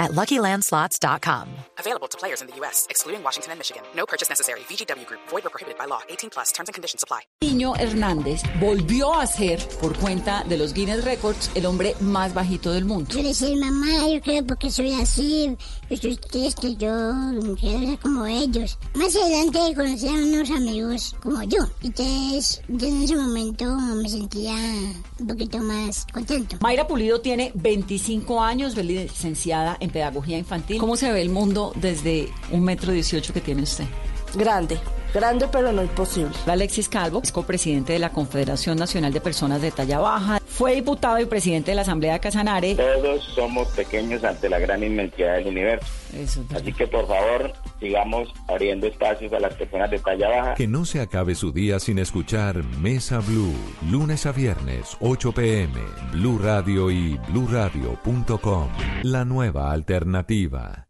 at LuckyLandSlots.com. Available to players in the U.S., excluding Washington and Michigan. No purchase necessary. VGW Group. Void or prohibited by law. 18 plus. Terms and conditions apply. Niño Hernández volvió a ser, por cuenta de los Guinness Records, el hombre más bajito del mundo. Yo le decía, mamá, yo creo porque soy así, yo soy triste, yo quiero ser como ellos. Más adelante conocí a unos amigos como yo. Entonces, yo en ese momento me sentía un poquito más contento. Mayra Pulido tiene 25 años, licenciada en pedagogía infantil. ¿Cómo se ve el mundo desde un metro dieciocho que tiene usted? Grande, grande pero no imposible. Alexis Calvo es copresidente de la Confederación Nacional de Personas de Talla Baja. Fue diputado y presidente de la Asamblea de Casanare. Todos somos pequeños ante la gran inmensidad del universo. Eso, Así que por favor, sigamos abriendo espacios a las personas de talla baja. Que no se acabe su día sin escuchar Mesa Blue, lunes a viernes, 8 pm, Blue Radio y bluradio.com. La nueva alternativa.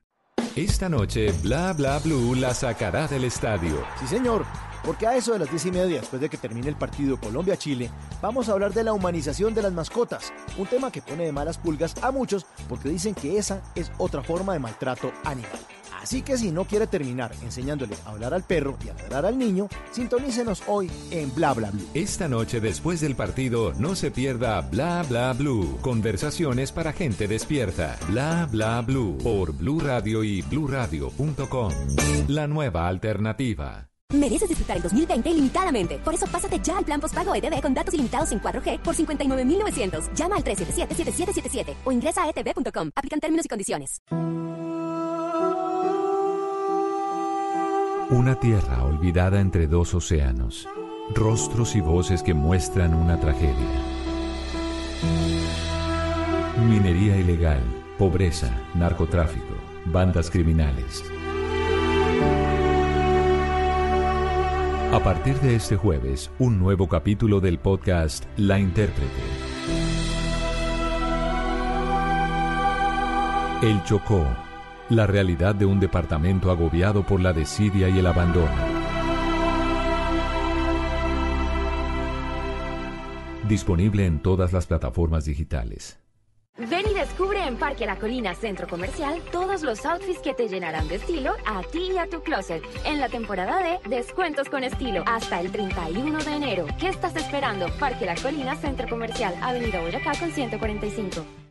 Esta noche, Bla Bla Blue la sacará del estadio. Sí, señor, porque a eso de las diez y media, después de que termine el partido Colombia-Chile, vamos a hablar de la humanización de las mascotas, un tema que pone de malas pulgas a muchos porque dicen que esa es otra forma de maltrato animal. Así que si no quiere terminar enseñándole a hablar al perro y a ladrar al niño, sintonícenos hoy en Bla Bla Blue. Esta noche, después del partido, no se pierda Bla Bla Blue. Conversaciones para gente despierta. Bla Bla Blue por Blue Radio y bluradio.com. La nueva alternativa. Mereces disfrutar el 2020 ilimitadamente. Por eso pásate ya al plan postpago ETV con datos ilimitados en 4G por 59.900. Llama al 377-7777 o ingresa a etv.com. Aplican términos y condiciones. Una tierra olvidada entre dos océanos. Rostros y voces que muestran una tragedia. Minería ilegal, pobreza, narcotráfico, bandas criminales. A partir de este jueves, un nuevo capítulo del podcast La Intérprete. El Chocó, la realidad de un departamento agobiado por la desidia y el abandono. Disponible en todas las plataformas digitales. Ven y descubre en Parque La Colina Centro Comercial todos los outfits que te llenarán de estilo a ti y a tu closet en la temporada de Descuentos con Estilo hasta el 31 de enero. ¿Qué estás esperando? Parque La Colina Centro Comercial, Avenida Boyacá con 145.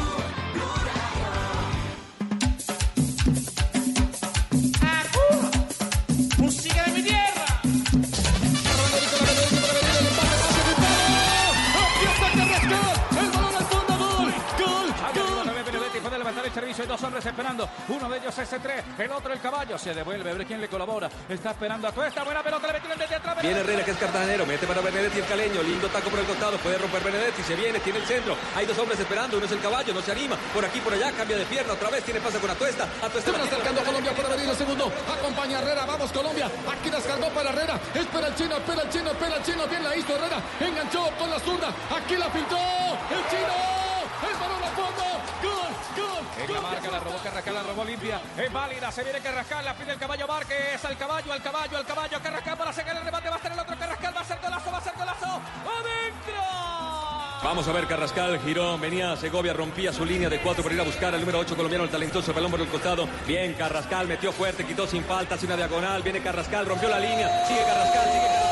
Hay dos hombres esperando. Uno de ellos es C3. El otro el caballo. Se devuelve. A ver quién le colabora. Está esperando a Cuesta. Buena pelota. Le metió el desde atrás. Viene Herrera que es cartagenero. Mete para Benedetti el caleño. Lindo taco por el costado. Puede romper Benedetti. Se viene. Tiene el centro. Hay dos hombres esperando. Uno es el caballo. No se anima. Por aquí, por allá. Cambia de pierna. Otra vez. Tiene pasa con Atuesta. Atuesta. Se van acercando Colombia para venir el segundo. Acompaña a Herrera. Vamos Colombia. Aquí descargó para Herrera. Espera el chino. Espera el chino. Espera el chino. Bien la hizo Herrera. Enganchó con la zurda. Aquí la pintó. El chino. En la marca la robó Carrascal, la robó limpia. Es válida, se viene Carrascal, la pide el caballo Márquez. Al caballo, al caballo, al caballo. Carrascal para sacar el remate. Va a ser el otro Carrascal. Va a ser golazo, va a ser golazo. ¡Adentro! Vamos a ver, Carrascal giró, venía Segovia, rompía su línea de cuatro para ir a buscar al número 8 colombiano, el talentoso pelón por el costado. Bien, Carrascal metió fuerte, quitó sin falta, hace una diagonal. Viene Carrascal, rompió la línea. Sigue Carrascal, sigue Carrascal.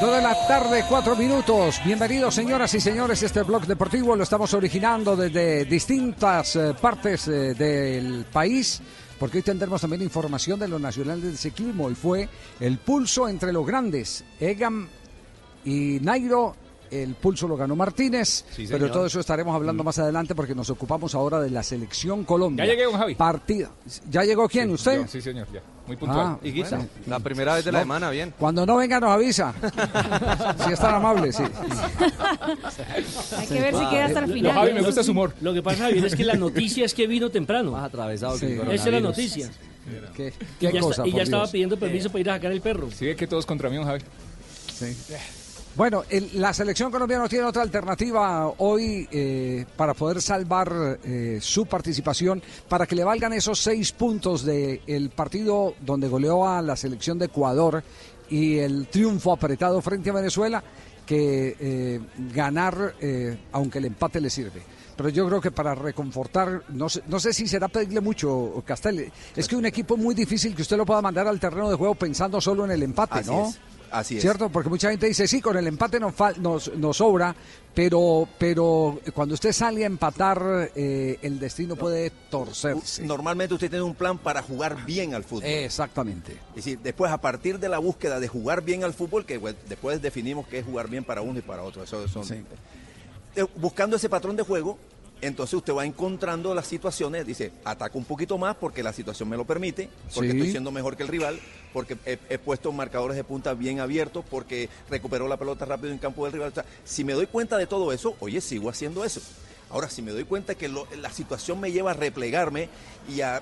Dos de la tarde, cuatro minutos. Bienvenidos, señoras y señores. Este blog deportivo lo estamos originando desde distintas eh, partes eh, del país. Porque hoy tendremos también información de lo nacional del ciclismo y fue el pulso entre los grandes. Egan y Nairo. El pulso lo ganó Martínez, Sí, pero de todo eso estaremos hablando más adelante porque nos ocupamos ahora de la selección Colombia. Ya llegué, don Javi. Partida. ¿Ya llegó quién? ¿Usted? Yo, sí, señor, ya. Muy Ah, puntual. bueno. La primera vez de la No. semana, bien. Cuando no venga nos avisa. si es tan amable, sí. Hay que ver si queda hasta el Lo- final. Javi, me gusta su humor. Lo que pasa, Javier, es que la noticia es que vino temprano. Más atravesado que el Esa es la noticia. ¿Qué, Y ya, cosa, está- y ya estaba pidiendo permiso para ir a sacar el perro. Sí, ve que todos contra mí, don Javi. Bueno, el- la selección colombiana no tiene otra alternativa hoy eh, para poder salvar eh, su participación, para que le valgan esos seis puntos del partido donde goleó a la selección de Ecuador y el triunfo apretado frente a Venezuela, que eh, ganar, eh, aunque el empate le sirve. Pero yo creo que para reconfortar, no sé, no sé si será pedirle mucho, Castel. Es que un equipo muy difícil que usted lo pueda mandar al terreno de juego pensando solo en el empate, Así ¿no? es, así es. ¿Cierto? Porque mucha gente dice, sí, con el empate nos, fal- nos, nos sobra, pero, pero cuando usted sale a empatar, eh, el destino puede torcerse. Normalmente usted tiene un plan para jugar bien al fútbol. Exactamente. Es decir, después a partir de la búsqueda de jugar bien al fútbol, que después definimos qué es jugar bien para uno y para otro. Eso son, Eh, buscando ese patrón de juego, entonces usted va encontrando las situaciones, dice, ataco un poquito más porque la situación me lo permite, porque Sí. estoy siendo mejor que el rival, porque he, he puesto marcadores de punta bien abiertos, porque recuperó la pelota rápido en campo del rival. O sea, si me doy cuenta de todo eso, oye, sigo haciendo eso. Ahora, si me doy cuenta que lo- la situación me lleva a replegarme y a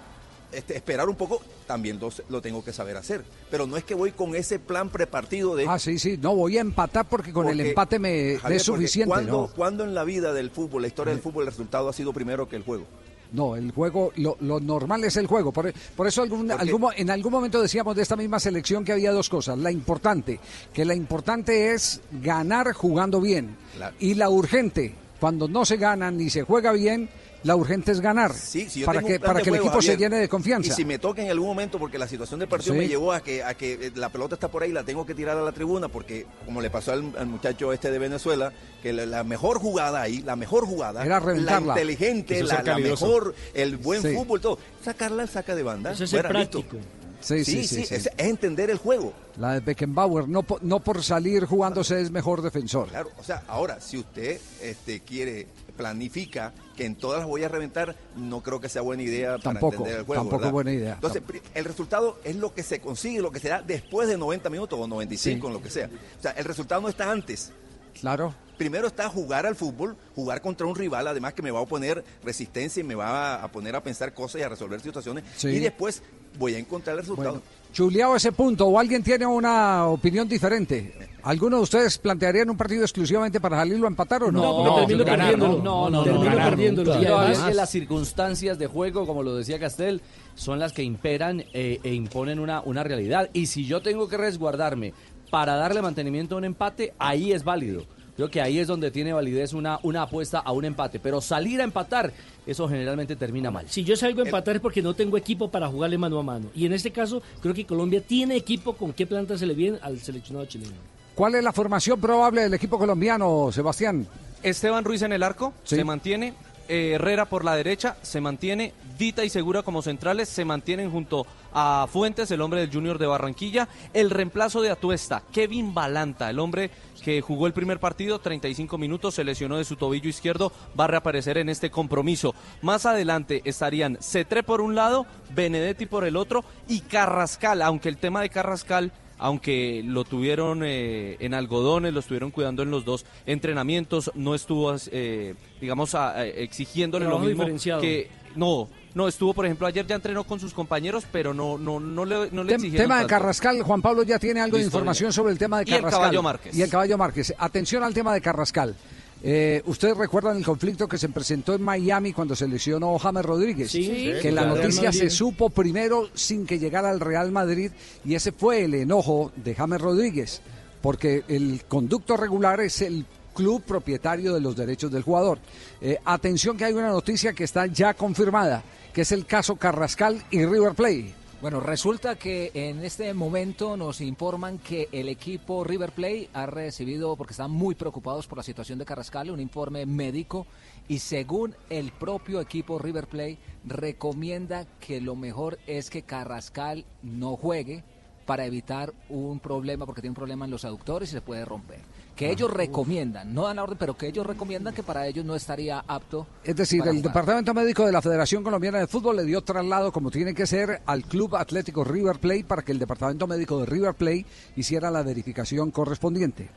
este, esperar un poco, también lo, lo tengo que saber hacer. Pero no es que voy con ese plan prepartido de... Ah, sí, sí, no voy a empatar porque con el empate me Javier, es suficiente. ¿cuándo, ¿no? cuándo en la vida del fútbol, la historia del fútbol, el resultado ha sido primero que el juego? No, el juego, lo, lo normal es el juego. Por, por eso algún, algún mo- en algún momento decíamos de esta misma selección que había dos cosas. La importante, que la importante es ganar jugando bien. Claro. Y la urgente, cuando no se gana ni se juega bien, la urgente es ganar. Sí, si yo para tengo que, para que el juego, equipo se llene de confianza. Y si me toca en algún momento, porque la situación del partido Sí. me llevó a que, a que eh, la pelota está por ahí, la tengo que tirar a la tribuna, porque como le pasó al, al muchacho este de Venezuela, que la, la mejor jugada ahí, la mejor jugada, Era la inteligente, la, mejor, el buen Sí. fútbol, todo, sacarla al saca de banda. Eso es fuera, práctico. Sí, sí, Sí, sí, sí, sí. Es, es entender el juego. La de Beckenbauer, no, no por salir jugándose es mejor defensor. Claro, o sea, ahora, si usted este, quiere, planifica que en todas las voy a reventar, no creo que sea buena idea para Tampoco, entender el juego. tampoco ¿verdad? buena idea. Entonces, el resultado es lo que se consigue, lo que se da después de 90 minutos o 95, Sí. en lo que sea. O sea, el resultado no está antes. Claro. Primero está jugar al fútbol, jugar contra un rival, además que me va a oponer resistencia y me va a poner a pensar cosas y a resolver situaciones. Sí. Y después voy a encontrar el resultado. Bueno, chuleado ese punto, o alguien tiene una opinión diferente. ¿Alguno de ustedes plantearían un partido exclusivamente para salirlo a empatar o no? No, porque termino perdiéndolo. no, No, no, termino perdiéndolo. Y además- es que las circunstancias de juego, como lo decía Castel, son las que imperan eh, e imponen una, una realidad. Y si yo tengo que resguardarme para darle mantenimiento a un empate, ahí es válido. Creo que ahí es donde tiene validez una, una apuesta a un empate. Pero salir a empatar, eso generalmente termina mal. Si yo salgo a empatar es porque no tengo equipo para jugarle mano a mano. Y en este caso, creo que Colombia tiene equipo con qué planta se le viene al seleccionado chileno. ¿Cuál es la formación probable del equipo colombiano, Sebastián? Esteban Ruiz en el arco, Sí. se mantiene. eh, Herrera por la derecha, se mantiene. Dita y Segura como centrales, se mantienen junto a Fuentes, el hombre del Junior de Barranquilla. El reemplazo de Atuesta, Kevin Balanta, el hombre que jugó el primer partido, 35 minutos, se lesionó de su tobillo izquierdo, va a reaparecer en este compromiso. Más adelante estarían Cetré por un lado, Benedetti por el otro y Carrascal, aunque el tema de Carrascal aunque lo tuvieron eh, en algodones, lo estuvieron cuidando en los dos entrenamientos, no estuvo, eh, digamos, a- a- exigiéndole Trabajo lo mismo que no. No, estuvo, por ejemplo, ayer ya entrenó con sus compañeros, pero no, no, no le, no le Tem- tema de tanto. Carrascal, Juan Pablo ya tiene algo de información ya. sobre el tema de Y el Carrascal. Caballo Márquez. Y el caballo Márquez. Atención al tema de Carrascal. Eh, Ustedes recuerdan el conflicto que se presentó en Miami cuando se lesionó James Rodríguez. Sí, sí, que la noticia se supo primero sin que llegara al Real Madrid y ese fue el enojo de James Rodríguez. porque el conducto regular es el club propietario de los derechos del jugador. Eh, atención que hay una noticia que está ya confirmada, que es el caso Carrascal y River Plate. Bueno, resulta que en este momento nos informan que el equipo River Plate ha recibido, porque están muy preocupados por la situación de Carrascal, un informe médico y según el propio equipo River Plate recomienda que lo mejor es que Carrascal no juegue para evitar un problema, porque tiene un problema en los aductores y se puede romper. Que ellos recomiendan, no dan la orden, pero que ellos recomiendan que para ellos no estaría apto. Es decir, el jugar. Departamento Médico de la Federación Colombiana de Fútbol le dio traslado, como tiene que ser, al Club Atlético River Plate para que el Departamento Médico de River Plate hiciera la verificación correspondiente.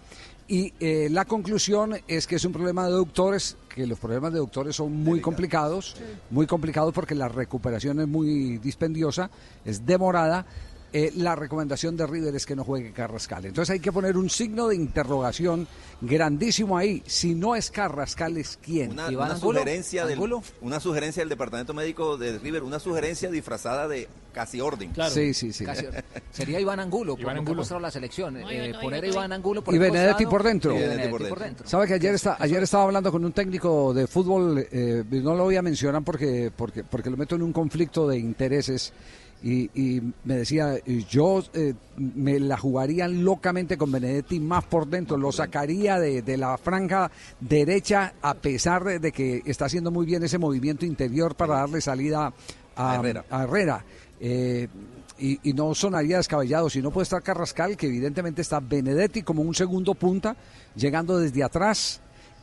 Y eh, la conclusión es que es un problema de doctores, que los problemas de doctores son muy complicados, muy complicados porque la recuperación es muy dispendiosa, es demorada. Eh, la recomendación de River es que no juegue Carrascal. Entonces hay que poner un signo de interrogación grandísimo ahí. Si no es Carrascal, ¿es quién? Una, una sugerencia del, una sugerencia del departamento médico de River, una sugerencia disfrazada de casi orden. Sí, sí, sí. Casi- sería Iván Angulo, por lo que ha mostrado la selección. eh, poner a Iván Angulo por y el Benedetti costado por dentro. y Benedetti por dentro. ¿Sabe que ayer, está, ayer estaba hablando con un técnico de fútbol, eh, no lo voy a mencionar porque, porque, porque lo meto en un conflicto de intereses, y, y me decía, yo eh, me la jugaría locamente con Benedetti más por dentro, lo sacaría de, de la franja derecha a pesar de, que está haciendo muy bien ese movimiento interior para darle salida a, A Herrera. a Herrera. Eh, y, y no sonaría descabellado. Si no puede estar Carrascal, que evidentemente está Benedetti como un segundo punta, llegando desde atrás,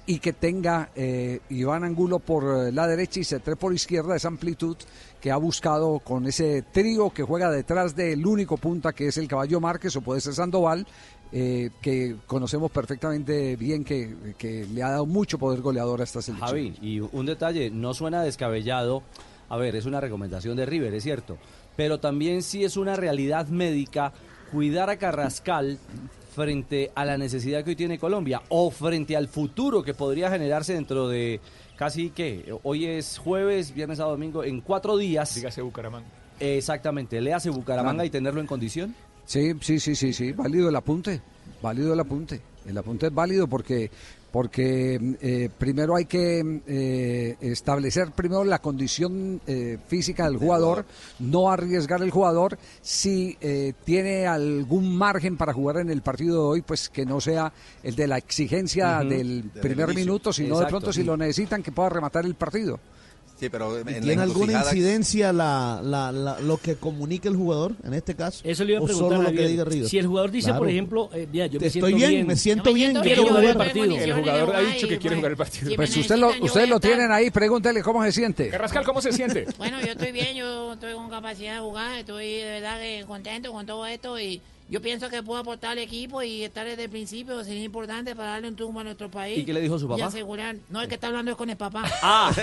y que tenga eh, Iván Angulo por eh, la derecha y Cetré por izquierda, esa amplitud que ha buscado con ese trío que juega detrás del único punta que es el Caballo Márquez o puede ser Sandoval, eh, que conocemos perfectamente bien que, que le ha dado mucho poder goleador a esta selección. Javi, y un detalle, no suena descabellado. A ver, es una recomendación de River, es cierto. Pero también sí es una realidad médica cuidar a Carrascal frente a la necesidad que hoy tiene Colombia o frente al futuro que podría generarse dentro de casi que hoy es jueves, viernes a domingo, en cuatro días. Dígase Bucaramanga. Exactamente, le hace Bucaramanga Claro. y tenerlo en condición. Sí, sí, sí, sí, sí, válido el apunte, válido el apunte. El apunte es válido porque porque eh, primero hay que eh, establecer primero la condición eh, física del jugador, no arriesgar el jugador. Si eh, tiene algún margen para jugar en el partido de hoy, pues que no sea el de la exigencia del primer minuto, sino de pronto si lo necesitan que pueda rematar el partido. Sí, pero en la ¿Tiene alguna encrucijada- incidencia la, la- la- lo que comunique el jugador en este caso? Eso le iba a ¿O preguntar solo lo que diga? Si el jugador dice, Claro. por ejemplo, eh, mira, yo me siento estoy bien, me siento bien, quiero quiero jugar el partido. El jugador ha dicho que quiere jugar el partido. Pues usted lo, usted lo tienen ahí, pregúntele cómo se siente. Carrascal, ¿cómo se siente? Bueno, yo estoy bien, yo estoy con capacidad de jugar, estoy de verdad que contento con todo esto y yo pienso que puedo aportar al equipo y estar desde el principio, sería importante para darle un triunfo a nuestro país. ¿Y qué le dijo su Y papá? asegurar, no, el que está hablando es con el papá. Ah.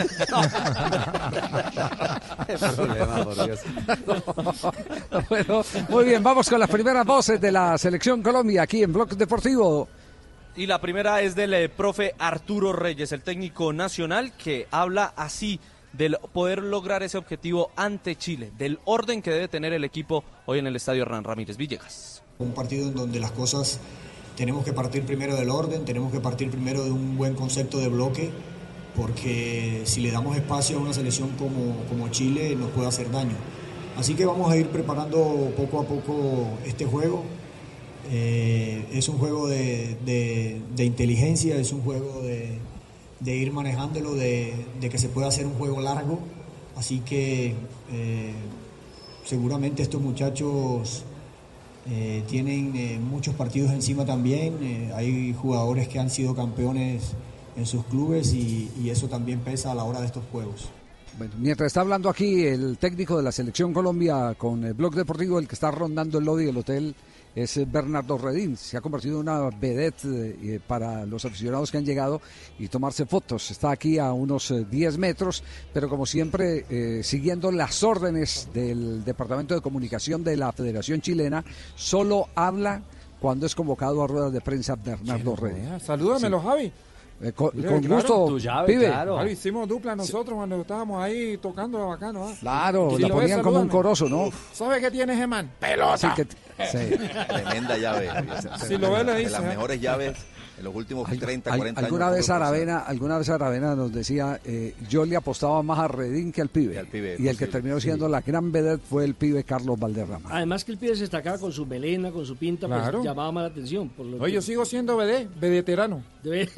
Bueno, muy bien, vamos con las primeras voces de la selección Colombia aquí en Blog Deportivo. Y la primera es del eh, profe Arturo Reyes, el técnico nacional, que habla así del poder lograr ese objetivo ante Chile, del orden que debe tener el equipo hoy en el estadio Hernán Ramírez Villegas. Un partido en donde las cosas tenemos que partir primero del orden, tenemos que partir primero de un buen concepto de bloque, porque si le damos espacio a una selección como, como Chile nos puede hacer daño. Así que vamos a ir preparando poco a poco este juego. Eh, es un juego de, de- de inteligencia, es un juego de, de ir manejándolo, de, de que se pueda hacer un juego largo. Así que eh, seguramente estos muchachos eh, tienen eh, muchos partidos encima también. hay jugadores que han sido campeones en sus clubes y, eso también pesa a la hora de estos juegos. Mientras está hablando aquí el técnico de la selección Colombia con el Blog Deportivo, el que está rondando el lobby del hotel es eh, Bernardo Redín. Se ha convertido en una vedette eh, para los aficionados que han llegado y tomarse fotos. Está aquí a unos eh, 10 metros, pero como siempre, eh, siguiendo las órdenes del Departamento de Comunicación de la Federación Chilena, solo habla cuando es convocado a ruedas de prensa Bernardo Redín. Salúdamelo, Sí. Javi. Eh, con, Sí, con claro. gusto, Tu llave, pibe. Claro, hicimos dupla nosotros cuando estábamos ahí tocando bacano. ¿ah? Claro, Si la ves, ponían como un corozo, ¿no? ¿Sabe qué tiene Gemán? ¡Pelota! Sí, que- sí. Tremenda llave. Si lo ves, le de dice, las ¿eh? mejores llaves en los últimos 30, 40 Al- alguna años. vez Aravena, alguna vez Aravena nos decía, eh, yo le apostaba más a Redín que al pibe. pibe, y el que terminó siendo la gran vedette fue el pibe Carlos Valderrama. Además que el pibe se destacaba con su melena, con su pinta, Claro. pues llamaba más la atención. Por lo que- yo sigo siendo BD, veterano. Debe-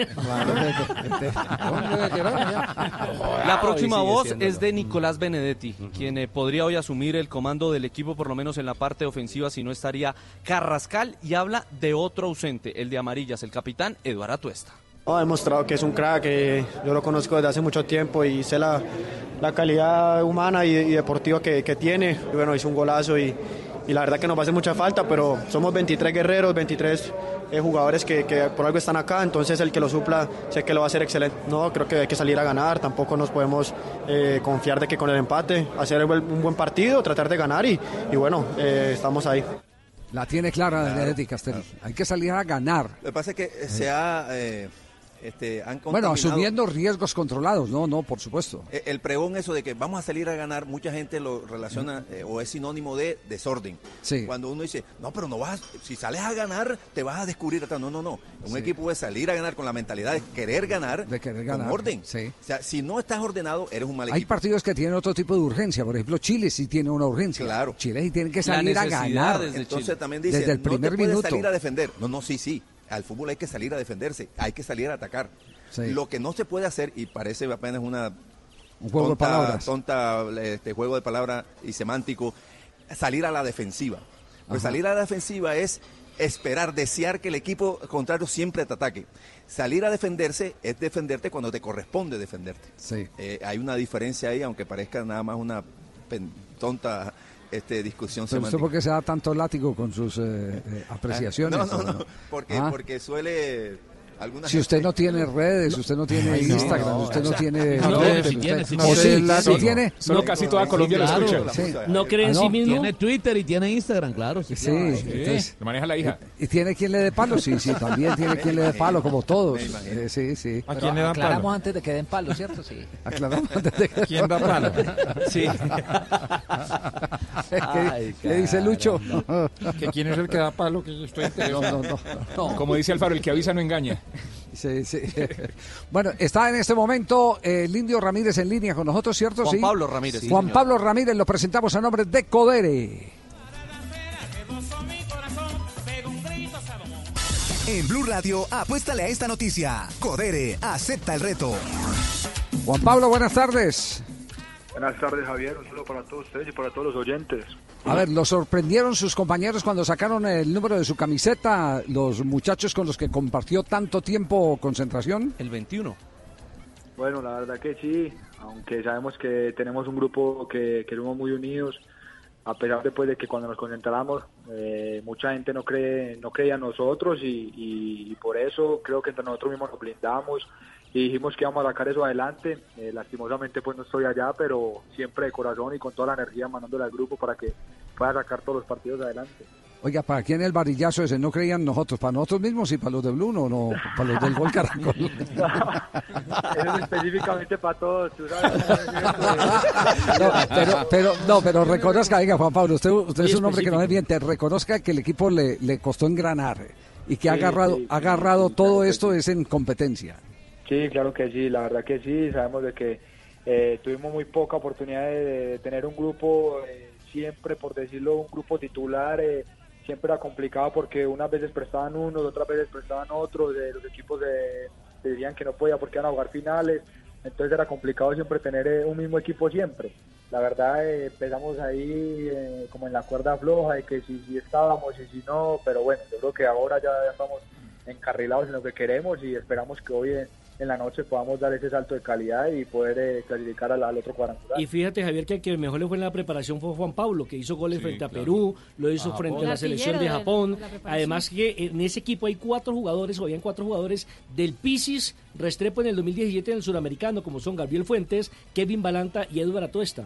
La próxima voz es de Nicolás Benedetti, quien eh, podría hoy asumir el comando del equipo, por lo menos en la parte ofensiva, si no estaría Carrascal, y habla de otro ausente, el de Amarillas, el capitán Eduardo Atuesta. Ha demostrado que es un crack, yo lo conozco desde hace mucho tiempo y sé la, la calidad humana y, deportiva que, tiene. Y bueno, hizo un golazo y, la verdad que nos va a hacer mucha falta, pero somos 23 guerreros, 23 eh, jugadores que, por algo están acá, entonces el que lo supla sé que lo va a hacer excelente. No, creo que hay que salir a ganar, tampoco nos podemos eh, confiar de que con el empate, hacer un buen- un buen partido, tratar de ganar y, y bueno, eh, estamos ahí. La tiene clara Benedetti Castel. Hay que salir a ganar. Lo que pasa es que eh, se ha... eh, este, han Bueno, asumiendo riesgos controlados, no, no, por supuesto. Eh, El pregón eso de que vamos a salir a ganar, mucha gente lo relaciona eh, o es sinónimo de desorden. Sí. Cuando uno dice, no, pero no vas, si sales a ganar, te vas a descubrir. atrás". No, no, no. Un Sí. equipo puede salir a ganar con la mentalidad de querer ganar, De querer con ganar, orden. sí. O sea, si no estás ordenado, eres un mal Hay equipo. partidos que tienen otro tipo de urgencia. Por ejemplo, Chile sí tiene una urgencia. Claro. Chile sí tiene que salir a ganar. Entonces también dice, desde el primer no te puedes minuto. salir a defender. No, no, sí, sí. Al fútbol hay que salir a defenderse, hay que salir a atacar. Sí. Lo que no se puede hacer, y parece apenas una Un juego de tonta- palabras. tonta este, juego de palabras y semántico, salir a la defensiva. Pues Ajá. salir a la defensiva es esperar, desear que el equipo contrario siempre te ataque. Salir a defenderse es defenderte cuando te corresponde defenderte. Sí. Eh, hay una diferencia ahí, aunque parezca nada más una tonta este, discusión Pero usted semántica. por qué se da tanto látigo con sus eh, eh, apreciaciones. No, no, ¿o no, porque, Ah. porque suele... Si usted no tiene redes, si usted no tiene Ay, no, Instagram, no, usted o no sea, tiene... no, usted- tiene, sí ¿O tiene. sí? Solo- ¿Sí tiene? Solo casi toda Colombia lo escucha. Sí. ¿No cree en Ah, sí no. mismo? Tiene Twitter y tiene Instagram, claro. Sí, Sí, claro. entonces- Lo maneja la hija. ¿Y tiene quien le dé palo? Sí, sí, también tiene quien le dé palo, como todos. Eh, sí, sí. Pero quién le dan aclaramos palo? antes de que den palo, ¿cierto? Sí. Aclaramos antes de que- ¿Quién da palo? Sí. ¿Qué, Ay, qué dice Lucho? ¿Que quién es el que da palo? Que yo estoy. No, no, no. Como dice Alfaro, el que avisa no engaña. Sí, sí. Bueno, está en este momento eh, el Indio Ramírez en línea con nosotros, ¿cierto? Juan Sí. Pablo Ramírez, sí, Juan señor. Pablo Ramírez, lo presentamos a nombre de Codere. En Blue Radio, apuéstale a esta noticia. Codere, acepta el reto. Juan Pablo, buenas tardes. Buenas tardes, Javier. Un saludo para todos ustedes y para todos los oyentes. A ver, ¿lo sorprendieron sus compañeros cuando sacaron el número de su camiseta, los muchachos con los que compartió tanto tiempo concentración? El 21. Bueno, la verdad que sí, aunque sabemos que tenemos un grupo que, que somos muy unidos, a pesar de, pues, de que cuando nos concentramos eh, mucha gente no cree no creía en nosotros y, y- y por eso creo que entre nosotros mismos nos blindamos y dijimos que íbamos a sacar eso adelante. Eh, lastimosamente pues no estoy allá, pero siempre de corazón y con toda la energía mandándole al grupo para que pueda sacar todos los partidos adelante. Oiga, ¿para quién el varillazo ese? ¿No creían nosotros? ¿Para nosotros mismos y para los de Blue? No, no, para los del Gol Caracol. Es específicamente para todos, tú sabes. No, pero, pero, no, pero reconozca, venga, Juan Pablo, usted, usted es un hombre que no es bien, te reconozca que el equipo le, le costó engranar y que ha agarrado, sí, ha agarrado todo esto es en competencia. Sí, claro que sí, la verdad que sí, sabemos de que eh, tuvimos muy poca oportunidad de, tener un grupo, eh, siempre por decirlo, un grupo titular, eh, siempre era complicado porque unas veces prestaban unos, otras veces prestaban otros, eh, los equipos decían que no podía porque iban a jugar finales, entonces era complicado siempre tener eh, un mismo equipo siempre. La verdad eh, empezamos ahí como en la cuerda floja de que si, si estábamos y si no, pero bueno, yo creo que ahora ya estamos encarrilados en lo que queremos y esperamos que hoy en, la noche podamos dar ese salto de calidad y poder eh, clasificar al, al otro cuadrangular. Y fíjate, Javier, que el que mejor le fue en la preparación fue Juan Pablo, que hizo goles Sí, frente a. Perú, lo hizo A frente a la El selección de Japón. la. Además que en ese equipo hay cuatro jugadores, o habían cuatro jugadores del Pisis Restrepo en el 2017 en el suramericano, como son Gabriel Fuentes, Kevin Balanta y Eduardo Atuesta.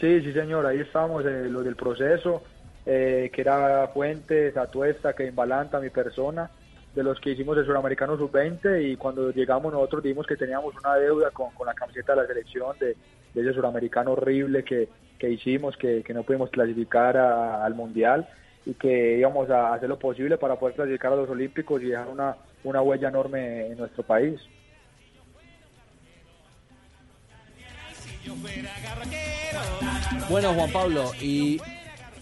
Sí, sí, señor, ahí estamos, eh, los del proceso. Eh, que era Fuentes, Atuesta, Kevin Balanta, mi persona, de los que hicimos el Suramericano Sub-20 y cuando llegamos nosotros dijimos que teníamos una deuda con, con la camiseta de la selección de, de ese Suramericano horrible que, que hicimos, que, que no pudimos clasificar a- al Mundial y que íbamos a hacer lo posible para poder clasificar a los Olímpicos y dejar una, una huella enorme en nuestro país. Bueno, Juan Pablo, y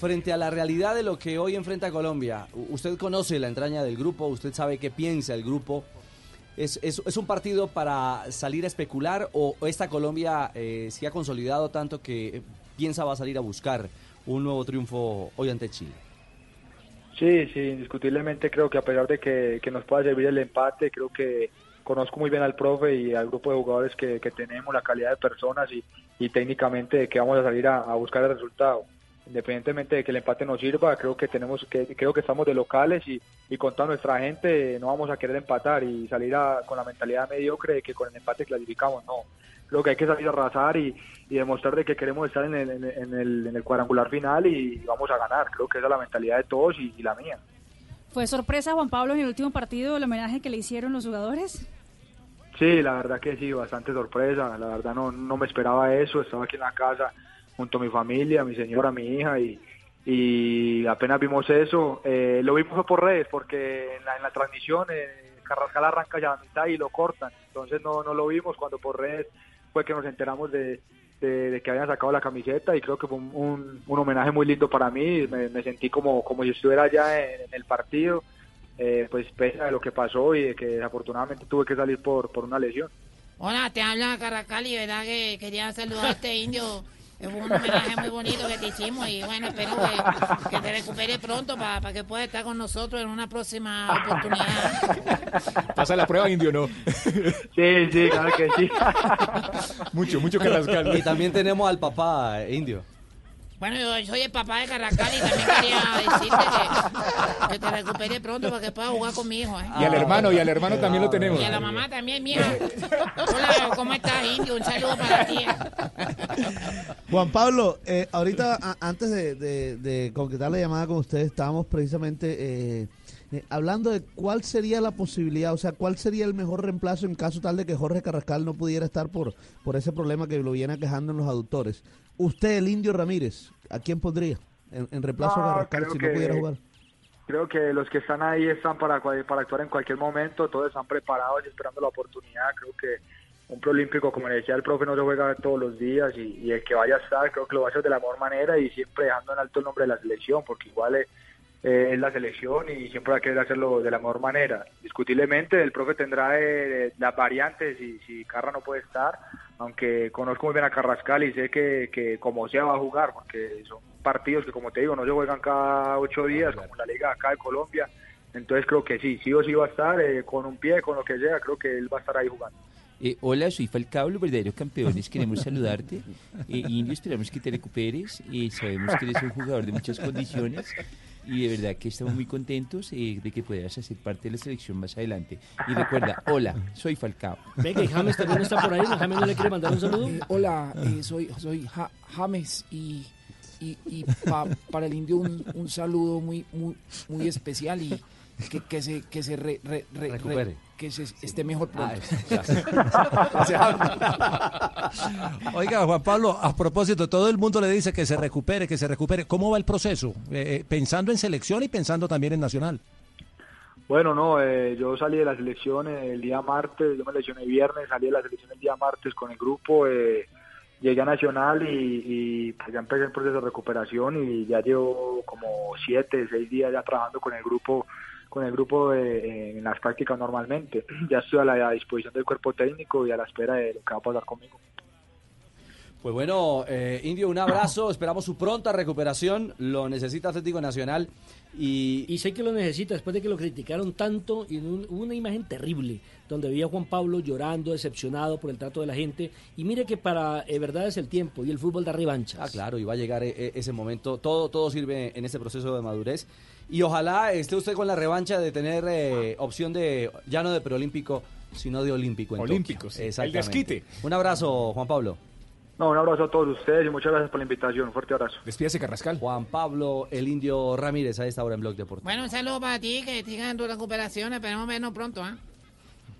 frente a la realidad de lo que hoy enfrenta Colombia, usted conoce la entraña del grupo, usted sabe qué piensa el grupo. ¿Es, es, un partido para salir a especular o esta Colombia eh, se ha consolidado tanto que eh, piensa va a salir a buscar un nuevo triunfo hoy ante Chile? Sí, sí, indiscutiblemente creo que a pesar de que, nos pueda servir el empate, creo que conozco muy bien al profe y al grupo de jugadores que, tenemos, la calidad de personas y, y técnicamente que vamos a salir a buscar el resultado. Independientemente de que el empate nos sirva, creo que tenemos que creo que estamos de locales y, y con toda nuestra gente no vamos a querer empatar y salir a- con la mentalidad mediocre de que con el empate clasificamos. No, creo que hay que salir a arrasar y, y demostrar de que queremos estar en el, en, el- en el, cuadrangular final y vamos a ganar. Creo que esa es la mentalidad de todos y- y la mía. ¿Fue sorpresa, Juan Pablo, en el último partido el homenaje que le hicieron los jugadores? Sí, la verdad que sí, bastante sorpresa. La verdad no, no me esperaba eso. Estaba aquí en la casa junto a mi familia, mi señora, mi hija y, y apenas vimos eso. Eh, lo vimos por redes porque en la, la transmisión eh, Carrascal arranca ya a mitad y lo cortan. Entonces no, no lo vimos cuando por redes fue que nos enteramos de, de, de que habían sacado la camiseta y creo que fue un, un- homenaje muy lindo para mí. Me, me sentí como, como si estuviera ya en, el partido. Eh, pues pese a lo que pasó y de que desafortunadamente tuve que salir por, por una lesión. Hola, te habla Carracali, ¿verdad? Que quería saludarte, indio. Fue un homenaje muy bonito que te hicimos y bueno, espero que, que te recuperes pronto para que puedas estar con nosotros en una próxima oportunidad. Pasa la prueba, indio, ¿no? Sí, sí, claro que sí. mucho, mucho Carrascal. Y también tenemos al papá eh, indio. Bueno, yo soy el papá de Carrascal y también quería decirte que, que te recuperes pronto para que puedas jugar con mi hijo. ¿eh? Y al hermano, y al hermano también lo tenemos. Y a la mamá también, mija. Hola, ¿cómo estás, indio? Un saludo para ti. Juan Pablo, eh, ahorita a- antes de, de- de concretar la llamada con ustedes, estábamos precisamente eh, eh, hablando de cuál sería la posibilidad, o sea, cuál sería el mejor reemplazo en caso tal de que Jorge Carrascal no pudiera estar por, por ese problema que lo viene aquejando en los aductores. Usted, el Indio Ramírez, ¿a quién pondría en, en reemplazo No, a Carrascal si que- no pudiera jugar? Creo que los que están ahí están para, para actuar en cualquier momento, todos están preparados y esperando la oportunidad. Creo que un preolímpico, como le decía el profe, no se juega todos los días y, y el que vaya a estar, creo que lo va a hacer de la mejor manera y siempre dejando en alto el nombre de la selección, porque igual es, eh, es la selección y siempre va a querer hacerlo de la mejor manera. Discutiblemente, el profe tendrá eh, las variantes si, si Carra no puede estar, aunque conozco muy bien a Carrascal y sé que, que como sea va a jugar, porque son partidos que, como te digo, no se juegan cada ocho días, como la liga acá de Colombia. Entonces creo que sí, sí o sí va a estar, eh, con un pie, con lo que sea, creo que él va a estar ahí jugando. Eh, hola, soy Falcao, los verdaderos campeones. Queremos saludarte. Eh, Indio, esperamos que te recuperes. Eh, sabemos que eres un jugador de muchas condiciones y de verdad que estamos muy contentos eh, de que puedas hacer parte de la selección más adelante. Y recuerda, hola, soy Falcao. Venga, y James también está por ahí. ¿no? James no le quiere mandar un saludo. Eh, hola, eh, soy, soy Ja- James y, y, y pa- para el indio un, un saludo muy, muy, muy especial y que, que se, que se re- re- re- re- Recupere. que se esté mejor pronto. Oiga, Juan Pablo, a propósito, todo el mundo le dice que se recupere, que se recupere. ¿Cómo va el proceso? Eh, eh, pensando en selección y pensando también en nacional. Bueno, no, eh, yo salí de la selección el día martes, yo me lesioné viernes, salí de la selección el día martes con el grupo, eh, llegué a Nacional y, y, pues ya empecé el proceso de recuperación y ya llevo como siete, seis días ya trabajando con el grupo con el grupo eh, en las prácticas normalmente. Ya estoy a la a disposición del cuerpo técnico y a la espera de lo que va a pasar conmigo. Pues bueno, eh, Indio, un abrazo, esperamos su pronta recuperación, lo necesita Atlético Nacional y... Y sé que lo necesita después de que lo criticaron tanto y en un- hubo una imagen terrible donde veía a Juan Pablo llorando, decepcionado por el trato de la gente. Y mire que para eh, verdad es el tiempo y el fútbol da revanchas. Ah, claro, y va a llegar eh, eh, ese momento. Todo, todo sirve en ese proceso de madurez. Y ojalá esté usted con la revancha de tener eh, opción de, ya no de preolímpico, sino de olímpico. En Olímpicos, Tokio. el Exactamente. desquite. Un abrazo, Juan Pablo. No, un abrazo a todos ustedes y muchas gracias por la invitación. Un fuerte abrazo. Despídase Carrascal. Juan Pablo, el indio Ramírez, a esta hora en Blog Deportivo. Bueno, un saludo para ti, que sigan tu recuperación. Esperemos vernos pronto, ¿ah?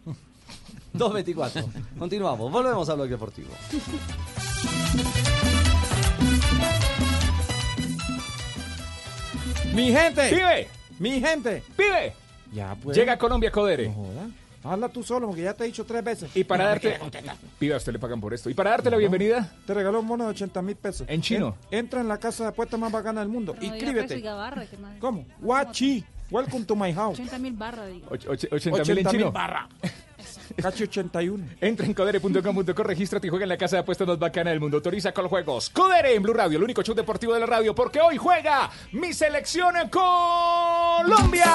2.24. Continuamos, volvemos a Blog Deportivo. Mi gente. ¡Pibe! Mi gente. ¡Pibe! Ya, pues. Llega a Colombia Codere. No joda. Habla tú solo, porque ya te he dicho tres veces. Y para No, darte. quedé contenta. Pibe, a usted le pagan por esto. Y para darte la bienvenida. Te regaló un bono de 80 mil pesos. ¿En chino? En- entra en la casa de apuestas más bacana del mundo. Diga Inscríbete. peso y gabarra, que más- ¿Cómo? Guachi. Welcome to my house. 80 mil barras, digo. Och- och- 80 mil en chino. barra. Cachi 81. Entra en codere.com.co, regístrate y juega en la casa de apuestas más bacana del mundo. Autoriza con juegos. Codere en Blue Radio, el único show deportivo de la radio, porque hoy juega mi selección en Colombia.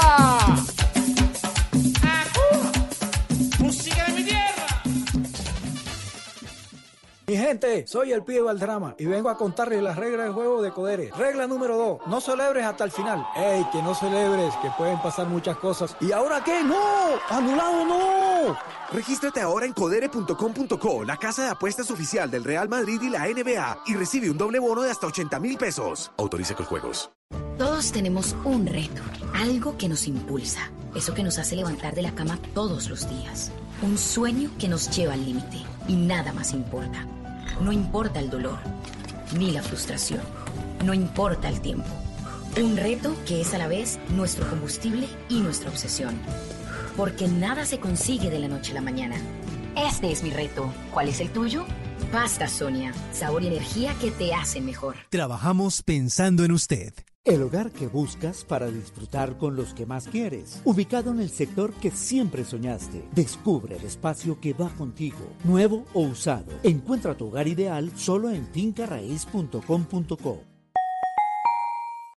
¡Música de mi tierra! Mi gente, soy el pibe Valdrama y vengo a contarles las reglas del juego de Codere. Regla número 2, no celebres hasta el final. ¡Ey, que no celebres, que pueden pasar muchas cosas! ¿Y ahora qué? ¡No! ¡Anulado no! Regístrate ahora en codere.com.co, la casa de apuestas oficial del Real Madrid y la NBA, y recibe un doble bono de hasta 80 mil pesos. Autoriza con juegos. Todos tenemos un reto, algo que nos impulsa, eso que nos hace levantar de la cama todos los días, un sueño que nos lleva al límite y nada más importa. No importa el dolor, ni la frustración, no importa el tiempo. Un reto que es a la vez nuestro combustible y nuestra obsesión. Porque nada se consigue de la noche a la mañana. Este es mi reto. ¿Cuál es el tuyo? Pasta Sonia, sabor y energía que te hacen mejor. Trabajamos pensando en usted. El hogar que buscas para disfrutar con los que más quieres. Ubicado en el sector que siempre soñaste. Descubre el espacio que va contigo, nuevo o usado. Encuentra tu hogar ideal solo en fincarraíz.com.co.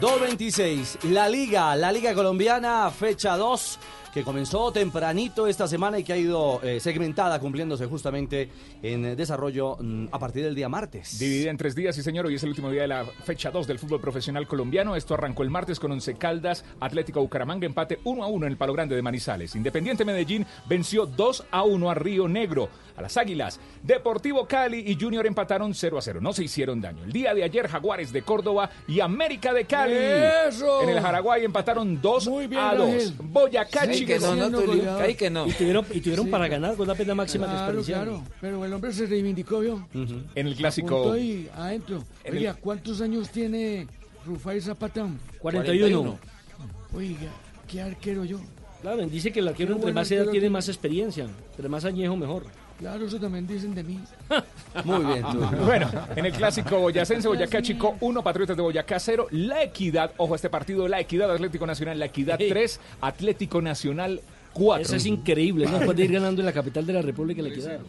2.26, la Liga, la Liga Colombiana, fecha 2, que comenzó tempranito esta semana y que ha ido eh, segmentada, cumpliéndose justamente en desarrollo mm, a partir del día martes. Dividida en tres días, sí señor, hoy es el último día de la fecha 2 del fútbol profesional colombiano. Esto arrancó el martes con Once Caldas, Atlético Bucaramanga, empate 1 a 1 en el Palo Grande de Manizales. Independiente Medellín venció 2 a 1 a Río Negro, a las Águilas. Deportivo Cali y Junior empataron 0 a 0, no se hicieron daño. El día de ayer Jaguares de Córdoba y América de Cali. ¡Eso! En el Jaraguay empataron 2 bien, a 2. Ángel. Boyacá Sí, que no, no, Tulio. Ay, que no. Y tuvieron, y tuvieron Sí. para ganar con una pena máxima que Claro, claro. Pero el hombre se reivindicó, ¿vio? En el clásico. Ahí adentro. En Oiga, el- ¿cuántos años tiene Rufai Zapata? 41. Oiga, qué arquero yo. Claro, dice que el arquero entre más edad tiene. más experiencia. Entre más añejo, mejor. Claro, eso también dicen de mí. Muy bien, tú. Bueno, en el clásico boyacense, Boyacá Chico 1, Patriotas de Boyacá 0, La Equidad, ojo a este partido, La Equidad Atlético Nacional, La Equidad 3, Atlético Nacional 4. Eso es increíble, ¿no? Después de ir ganando en la capital de la República le queda.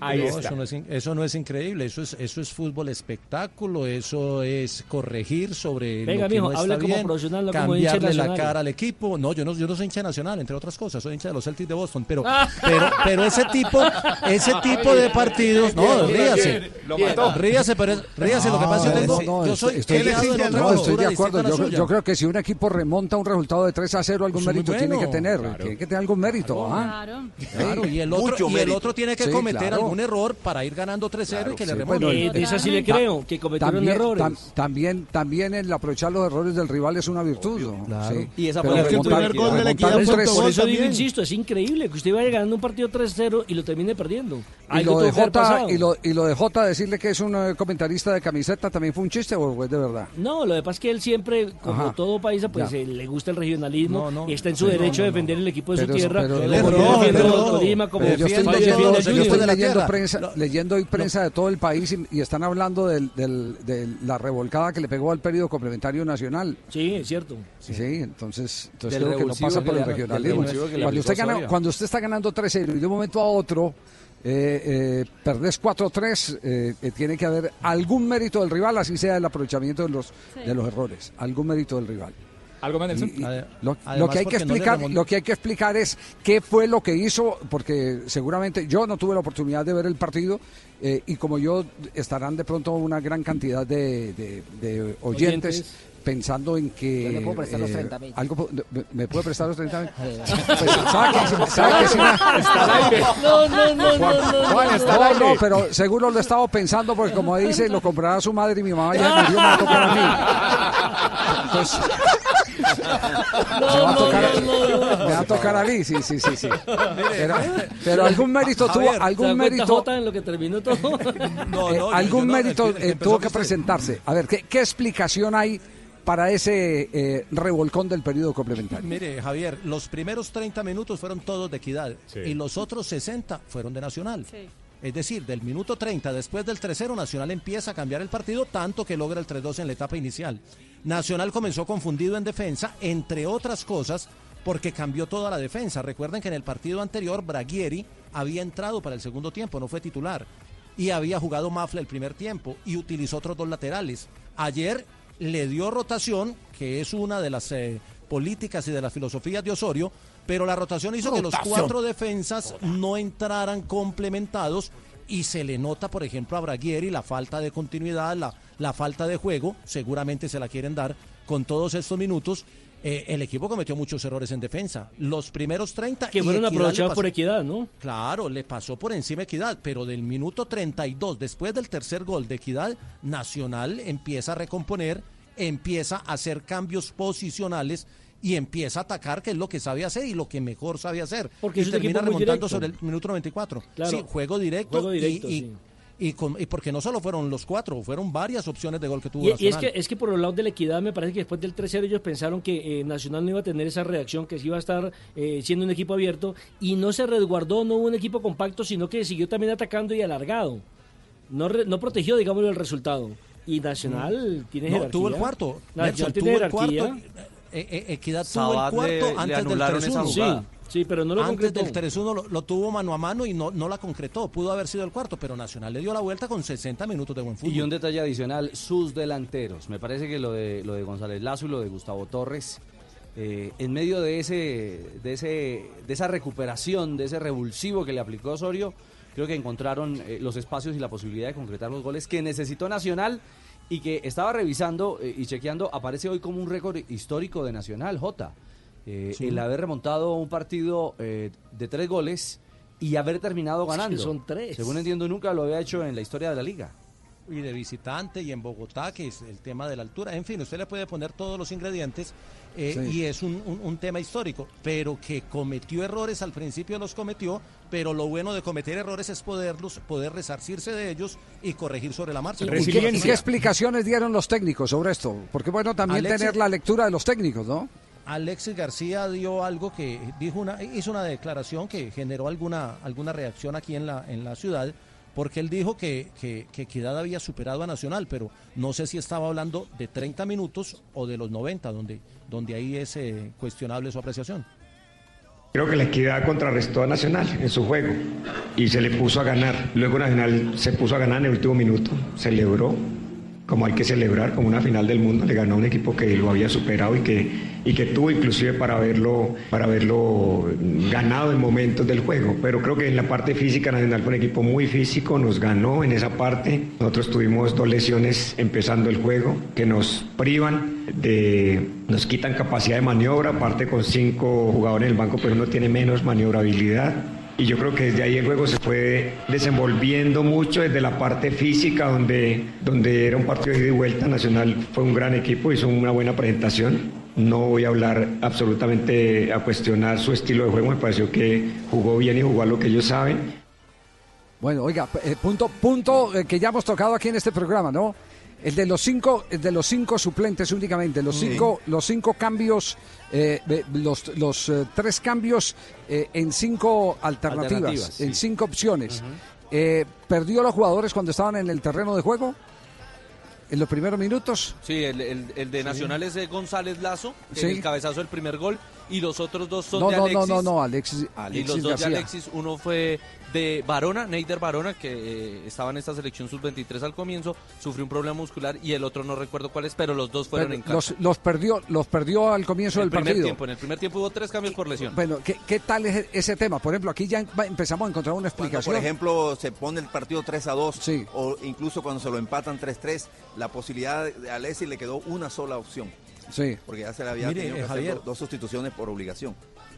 Ahí No, está. Eso no, es, eso no es increíble, eso es, eso es fútbol espectáculo, eso es corregir sobre Venga, lo que mijo, no está hable como bien, profesional, no como cambiarle la cara al equipo. No, yo no, yo no soy hincha nacional, entre otras cosas, soy hincha de los Celtics de Boston, pero, pero, pero ese tipo, ese tipo de partidos, no, ríase, bien, lo mató. ríase, pero ríase, lo que pasa es que yo soy estoy, de acuerdo. Yo, yo creo que si un equipo remonta un resultado de 3 a 0, algún Eso es muy mérito tiene bueno. que tener. Claro. Tiene que tener algún mérito. ¿ah? Claro. Claro, y el otro, Mucho y el otro tiene que Sí, cometer claro. Algún error para ir ganando 3-0 y que le Sí, remonte. bueno, Eh, esa sí le ta- creo, que cometieron también, errores. tam- también, también el aprovechar los errores del rival es una virtud. ¿no? Sí. Y esa Pero la remontar- primer gol de la equidad. un Por, por eso digo, insisto, es increíble que usted vaya ganando un partido 3-0 y lo termine perdiendo. Y lo, de pasado. y, lo, y lo de Jota decirle que es un eh, comentarista de camiseta también fue un chiste o es de verdad. No, lo que pasa es que él siempre, como Ajá. todo paisa, pues eh, le gusta el regionalismo No, no. y está en su derecho de defender el equipo de su tierra. pero- como Tolima, como pero yo estoy Fabio leyendo, defiende leyendo prensa, leyendo hoy prensa de todo el país y, y están hablando del, del- de la revolcada que le pegó al periodo complementario nacional. Sí, es cierto. Sí, entonces, entonces Del creo que no pasa que por el del regionalismo. Cuando usted, gana, cuando usted está ganando 3-0 y de un momento a otro eh, eh, perdés 4-3, eh, eh, tiene que haber algún mérito del rival, así sea el aprovechamiento de los, Sí. de los errores, algún mérito del rival. ¿Algo más, Nelson? Y- y Ade- lo, que hay que no explicar, lo que hay que explicar es qué fue lo que hizo, porque seguramente yo no tuve la oportunidad de ver el partido eh, y como yo estarán de pronto una gran cantidad de, de- de oyentes, Oyentes. pensando en que Yo le puedo prestar los eh, 30 mil. algo po- me, me puede prestar los 30 mil? Eh. Pues, ¿sabe que- sabe que sí me-. No, no, no, Juan- no, Juan, está pero seguro lo he estado pensando porque como dice, lo comprará su madre y mi mamá ya me va a tocar a mí. Entonces, me va a tocar, me va a tocar a mí, sí, sí, sí, sí. Pero, pero algún mérito tuvo, Javier, ¿se da algún mérito, Jota, en lo que terminó todo? eh, algún mérito eh, tuvo que presentarse. A ver, ¿qué, qué explicación hay para ese eh, revolcón del periodo complementario? Mire, Javier, los primeros 30 minutos fueron todos de equidad y los otros 60 fueron de Nacional. Es decir, del minuto 30 después del 3-0, Nacional empieza a cambiar el partido tanto que logra el 3-2 en la etapa inicial. Nacional comenzó confundido en defensa, entre otras cosas, porque cambió toda la defensa. Recuerden que en el partido anterior Braguieri había entrado para el segundo tiempo, no fue titular. Y había jugado Mafla el primer tiempo y utilizó otros dos laterales. Ayer le dio rotación, que es una de las eh, políticas y de las filosofías de Osorio, pero la rotación hizo que los cuatro defensas no entraran complementados y se le nota, por ejemplo, a Braguieri la falta de continuidad, la, la falta de juego, seguramente se la quieren dar con todos estos minutos. Eh, el equipo cometió muchos errores en defensa. Los primeros 30 Que fueron aprovechados por equidad, ¿no? Claro, le pasó por encima Equidad, pero del minuto 32, después del tercer gol de Equidad, Nacional empieza a recomponer, empieza a hacer cambios posicionales y empieza a atacar, que es lo que sabe hacer y lo que mejor sabe hacer. Porque y termina remontando sobre el minuto 94. Claro. Sí, juego directo. Juego directo, y, y- sí. Y con- y porque no solo fueron los cuatro, fueron varias opciones de gol que tuvo Y, y es, Nacional. que, es que por el lado de la equidad me parece que después del 3-0 ellos pensaron que eh, Nacional no iba a tener esa reacción, que sí iba a estar eh, siendo un equipo abierto y no se resguardó, no hubo un equipo compacto, sino que siguió también atacando y alargado. No, re- no protegió, digamos, el resultado. Y Nacional tiene Mm. No, jerarquía. tuvo el cuarto. Nacional Nelson, tiene tuvo el cuarto. Eh, eh, Equidad tuvo el le- cuarto le antes del anularon esa 3-1. jugada. Sí, sí, pero no lo Antes concretó. del 3-1 lo, lo tuvo mano a mano y no, no la concretó. Pudo haber sido el cuarto, pero Nacional le dio la vuelta con 60 minutos de buen fútbol. Y un detalle adicional, sus delanteros. Me parece que lo de, lo de González Lazo y lo de Gustavo Torres, eh, en medio de, ese, de, ese, de esa recuperación, de ese revulsivo que le aplicó Osorio, creo que encontraron eh, los espacios y la posibilidad de concretar los goles que necesitó Nacional y que estaba revisando eh, y chequeando, aparece hoy como un récord histórico de Nacional, J. Eh, Sí. El haber remontado un partido eh, de tres goles y haber terminado Es que ganando. son tres. Según entiendo, nunca lo había hecho en la historia de la liga. y de visitante y en Bogotá, que es el tema de la altura. En fin, usted le puede poner todos los ingredientes eh, Sí. y es un, un- un tema histórico, pero que cometió errores al principio los cometió, pero lo bueno de cometer errores es poderlos, poder resarcirse de ellos y corregir sobre la marcha. ¿Y qué, y qué explicaciones dieron los técnicos sobre esto? Porque bueno, también Alexis- tener la lectura de los técnicos, ¿no? Alexis García dio algo que dijo una hizo una declaración que generó alguna alguna reacción aquí en la en la ciudad porque él dijo que, que, que Equidad había superado a Nacional, pero no sé si estaba hablando de 30 minutos o de los 90, donde, donde ahí es eh, cuestionable su apreciación. Creo que la equidad contrarrestó a Nacional en su juego y se le puso a ganar. Luego Nacional se puso a ganar en el último minuto, celebró como hay que celebrar, como una final del mundo, le ganó a un equipo que lo había superado y que, y que tuvo inclusive para haberlo, para ganado en momentos del juego. Pero creo que en la parte física Nacional fue un equipo muy físico, nos ganó en esa parte. Nosotros tuvimos dos lesiones empezando el juego que nos privan de, nos quitan capacidad de maniobra, aparte con cinco jugadores en el banco, pero uno tiene menos maniobrabilidad. Y yo creo que desde ahí el juego se fue desenvolviendo mucho desde la parte física, donde, donde era un partido de ida y vuelta. Nacional fue un gran equipo, hizo una buena presentación. No voy a hablar absolutamente a cuestionar su estilo de juego, me pareció que jugó bien y jugó a lo que ellos saben. Bueno, oiga, eh, punto, punto eh, que ya hemos tocado aquí en este programa, ¿no? El de los cinco, el de los cinco suplentes únicamente, los Sí. cinco, los cinco cambios, eh, los, los eh, tres cambios eh, en cinco alternativas, Alternativas, en sí. cinco opciones. Eh, ¿Perdió a los jugadores cuando estaban en el terreno de juego? ¿En los primeros minutos? Sí, el, el- el de Nacional es de González Lazo, Sí. el cabezazo del primer gol. y los otros dos son No, de no, Alexis. no, no, no, Alexis, y Alexis los dos García. de Alexis, uno fue de Barona, Neider Barona, que eh, estaba en esta selección sub-23 al comienzo, sufrió un problema muscular y el otro no recuerdo cuál es, pero los dos fueron Pero en los, los perdió, los perdió al comienzo en el del primer partido. tiempo, en el primer tiempo hubo tres cambios por lesión. Bueno, ¿qué, qué tal es ese tema? Por ejemplo, aquí ya em- empezamos a encontrar una Cuando, explicación. por ejemplo, se pone el partido 3 a 2 o incluso cuando se lo empatan 3-3, la posibilidad de Alexis le quedó una sola opción. Sí. Porque ya se le había Mire, tenido que eh, hacer Javier. do- dos sustituciones por obligación.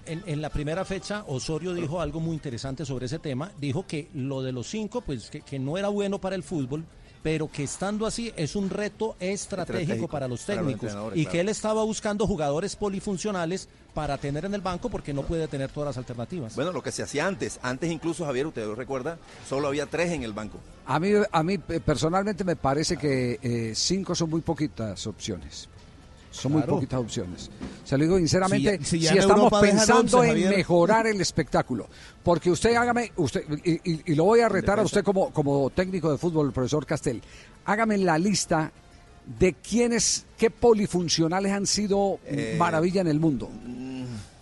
En, en la primera fecha, Osorio dijo algo muy interesante sobre ese tema. Dijo que lo de los cinco, pues que, que no era bueno para el fútbol, pero que estando así es un reto estratégico, Estratégico para los para los técnicos. y claro. que él estaba buscando jugadores polifuncionales para tener en el banco porque no puede tener todas las alternativas. Bueno, lo que se hacía antes, antes incluso, Javier, usted lo recuerda, solo había tres en el banco. A mí, a mí eh, personalmente me parece que eh, cinco son muy poquitas opciones. Son muy poquitas opciones. Se lo digo sinceramente, Si ya- si si, ya en estamos Europa pensando 11, en Javier. mejorar el espectáculo. Porque usted hágame, usted y, y- y lo voy a retar a usted como, como técnico de fútbol, profesor Castel. Hágame la lista de quiénes, qué polifuncionales han sido Eh, maravilla en el mundo.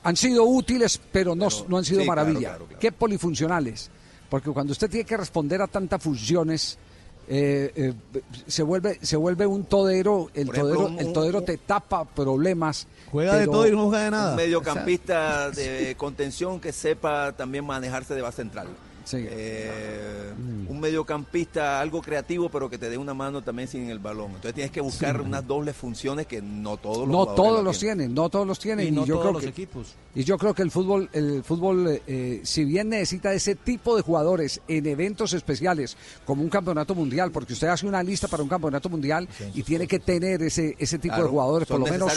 Han sido útiles, pero no, no han sido sí, maravilla. claro, claro. ¿Qué polifuncionales? Porque cuando usted tiene que responder a tantas funciones, eh, eh, se vuelve se vuelve un todero. El ejemplo, todero, un- el todero un- te tapa problemas. Juega de todo y no juega de nada. Un mediocampista de contención que sepa también manejarse de base central. Eh, Mm. Un mediocampista algo creativo, pero que te dé una mano también sin el balón. Entonces tienes que buscar unas dobles funciones que no todos los No todos los tienen. tienen, no todos los tienen. Y no yo todos creo los que, equipos. Y yo creo que el fútbol, el fútbol, eh, si bien necesita ese tipo de jugadores en eventos especiales, como un campeonato mundial, porque usted hace una lista para un campeonato mundial y tiene que tener ese, ese tipo Claro, de jugadores, por lo menos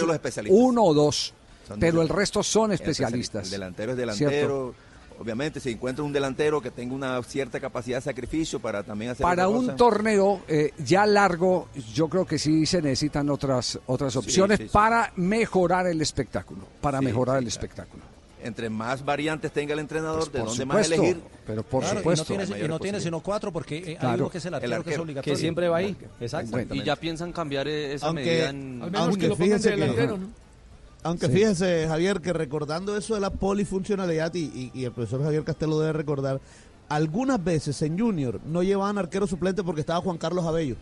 uno o dos, Son pero el resto son El especialistas. El delantero es ¿Cierto? Obviamente, si encuentra un delantero que tenga una cierta capacidad de sacrificio para también hacer Para un cosa. torneo eh, ya largo, yo creo que sí se necesitan otras otras opciones sí, sí. para mejorar el espectáculo, para Sí, mejorar sí, el claro. espectáculo. Entre más variantes tenga el entrenador, Pues de dónde más elegir. pero por Claro, supuesto. Y no tiene, y no tiene sino cuatro porque eh, hay Claro. uno que es el arquero, El que es obligatorio. Que siempre va ahí. Exacto. Y ya piensan cambiar eh, esa Aunque- medida en... Al menos Aunque que lo pongan fíjese de que- delantero, ¿no? Aunque Sí. fíjese, Javier, que recordando eso de la polifuncionalidad, y, y- y el profesor Javier Castelo debe recordar, algunas veces en Junior no llevaban arquero suplente porque estaba Juan Carlos Abello.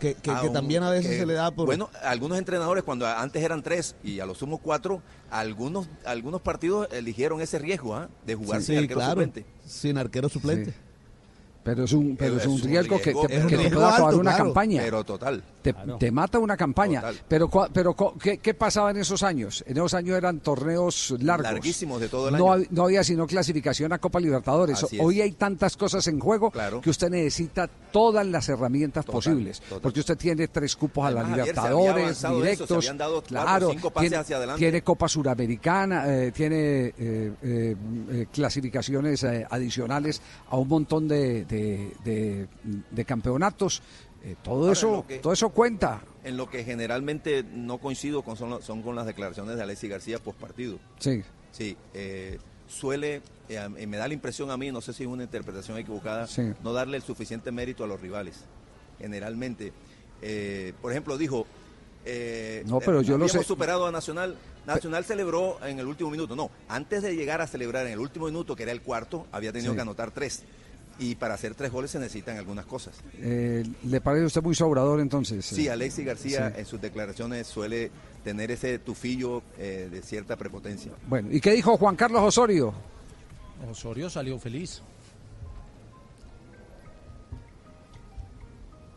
Que, que- que Aún también a veces que- se le da por... Bueno, algunos entrenadores, cuando antes eran tres y a lo sumo cuatro, algunos, algunos partidos eligieron ese riesgo ¿ah? de jugar Sí, sin arquero claro, suplente. sin arquero suplente. Pero es un, pero es Es un riesgo, que te, que te puede acabar alto, una claro. campaña. Pero total. Te, Claro. te mata una campaña. Total. Pero, cua- pero co- ¿qué, qué pasaba en esos años? En esos años eran torneos largos. Larguísimos de todo el no, año. hab- no había sino clasificación a Copa Libertadores. Hoy hay tantas cosas en juego Claro. que usted necesita todas las herramientas Total, posibles. total. Porque usted tiene tres cupos a la Javier, Libertadores, eso, directos. dado cuatro claro, cinco pases tiene, hacia adelante. tiene Copa Suramericana, eh, tiene eh, eh, eh, clasificaciones eh, adicionales a un montón de, de- de- de campeonatos. Eh, todo Ahora, eso, que- todo eso cuenta. En lo que generalmente no coincido con son, son con las declaraciones de Alexis García post partido. Sí. Sí, eh, suele, eh, me da la impresión a mí, no sé si es una interpretación equivocada, Sí. no darle el suficiente mérito a los rivales. Generalmente, eh, por ejemplo, dijo, eh, No, pero yo lo sé. superado a Nacional. Nacional celebró en el último minuto. No, antes de llegar a celebrar en el último minuto, que era el cuarto, había tenido Sí. que anotar tres. Y para hacer tres goles se necesitan algunas cosas. Eh, ¿Le parece a usted muy sobrador entonces? Sí, Alexis García sí. en sus declaraciones suele tener ese tufillo eh, de cierta prepotencia. Bueno, ¿y qué dijo Juan Carlos Osorio? Osorio salió feliz.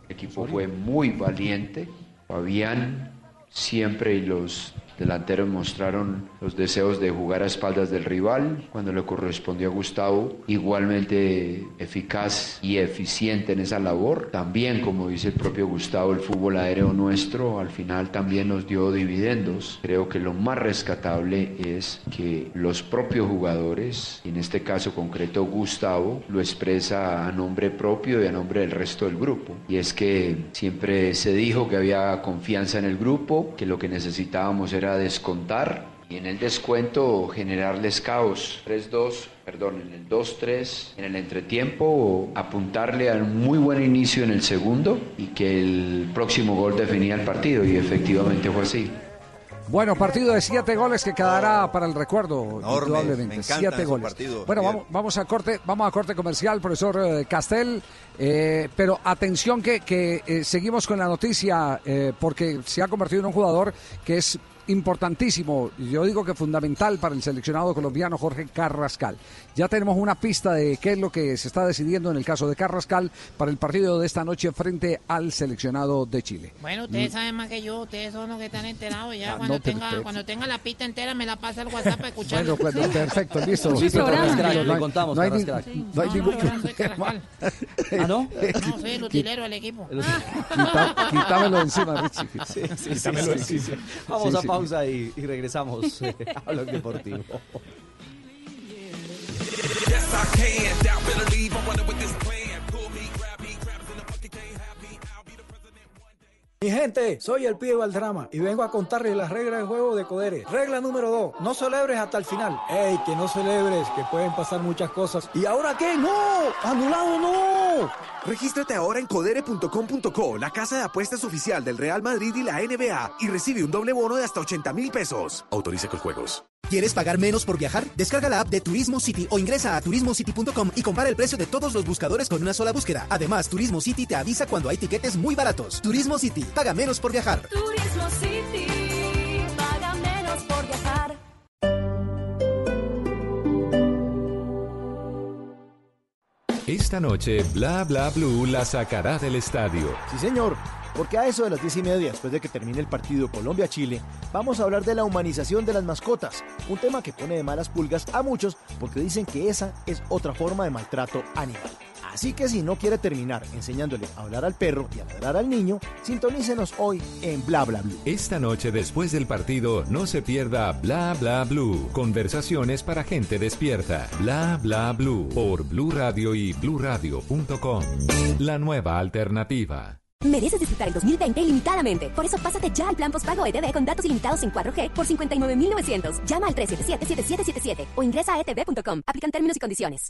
El equipo fue muy valiente. Fabián siempre y los delanteros mostraron los deseos de jugar a espaldas del rival cuando le correspondió a Gustavo, igualmente eficaz y eficiente en esa labor. También, como dice el propio Gustavo, el fútbol aéreo nuestro al final también nos dio dividendos. Creo que lo más rescatable es que los propios jugadores, en este caso concreto Gustavo, lo expresa a nombre propio y a nombre del resto del grupo. Y es que siempre se dijo que había confianza en el grupo, que lo que necesitábamos era descontar y en el descuento generarles caos. 3-2, perdón, en el 2-3, en el entretiempo, apuntarle a un muy buen inicio en el segundo y que el próximo gol definía el partido y efectivamente fue así. Bueno, partido de siete goles que quedará para el recuerdo, Enorme, indudablemente. me siete goles. partidos, bueno, vamos, vamos a corte, vamos a corte comercial, profesor eh, Castel. eh, pero atención que, que, eh, seguimos con la noticia eh, porque se ha convertido en un jugador que es importantísimo, yo digo que fundamental para el seleccionado colombiano Jorge Carrascal. Ya tenemos una pista de qué es lo que se está decidiendo en el caso de Carrascal para el partido de esta noche frente al seleccionado de Chile. Bueno, ustedes Mm. saben más que yo, ustedes son los que están enterados ya. Ah, cuando, no, tenga, cuando tenga la pista entera me la pasa al WhatsApp para escuchar. Bueno, bueno, perfecto, listo. Sí. No hay- Le contamos, no hay, ni- Carrascal. no hay No, ningún no, no problema. ¿Ah, no? No, soy el utilero del equipo. Quita- quítamelo de encima, Richie. Sí, sí, sí, sí, sí. Vamos Sí, a sí. Pausa y, regresamos a Blog Deportivo. Mi gente, soy el pibe Valdrama y vengo a contarles las reglas del juego de Codere. Regla número 2, no celebres hasta el final. ¡Ey, que no celebres, que pueden pasar muchas cosas! ¿Y ahora qué? ¡No! ¡Anulado no! Regístrate ahora en codere.com.co, la casa de apuestas oficial del Real Madrid y la NBA, y recibe un doble bono de hasta 80 mil pesos. Autorice con juegos. ¿Quieres pagar menos por viajar? Descarga la app de Turismo City o ingresa a turismocity.com y compara el precio de todos los buscadores con una sola búsqueda. Además, Turismo City te avisa cuando hay tiquetes muy baratos. Turismo City, paga menos por viajar. Turismo City, Esta noche, Bla Bla Blue la sacará del estadio. Sí, señor, porque a eso de las diez y media, después de que termine el partido Colombia-Chile, vamos a hablar de la humanización de las mascotas, un tema que pone de malas pulgas a muchos porque dicen que esa es otra forma de maltrato animal. Así que si no quiere terminar enseñándole a hablar al perro y a ladrar al niño, sintonícenos hoy en Bla Bla Blue. Esta noche después del partido, no se pierda Bla Bla Blue. Conversaciones para gente despierta. Bla Bla Blue por Blue Radio y bluradio.com. La nueva alternativa. Mereces disfrutar el 2020 ilimitadamente. Por eso pásate ya al plan postpago ETV con datos ilimitados en 4G por 59.900. Llama al 377-7777 o ingresa a etv.com. Aplican términos y condiciones.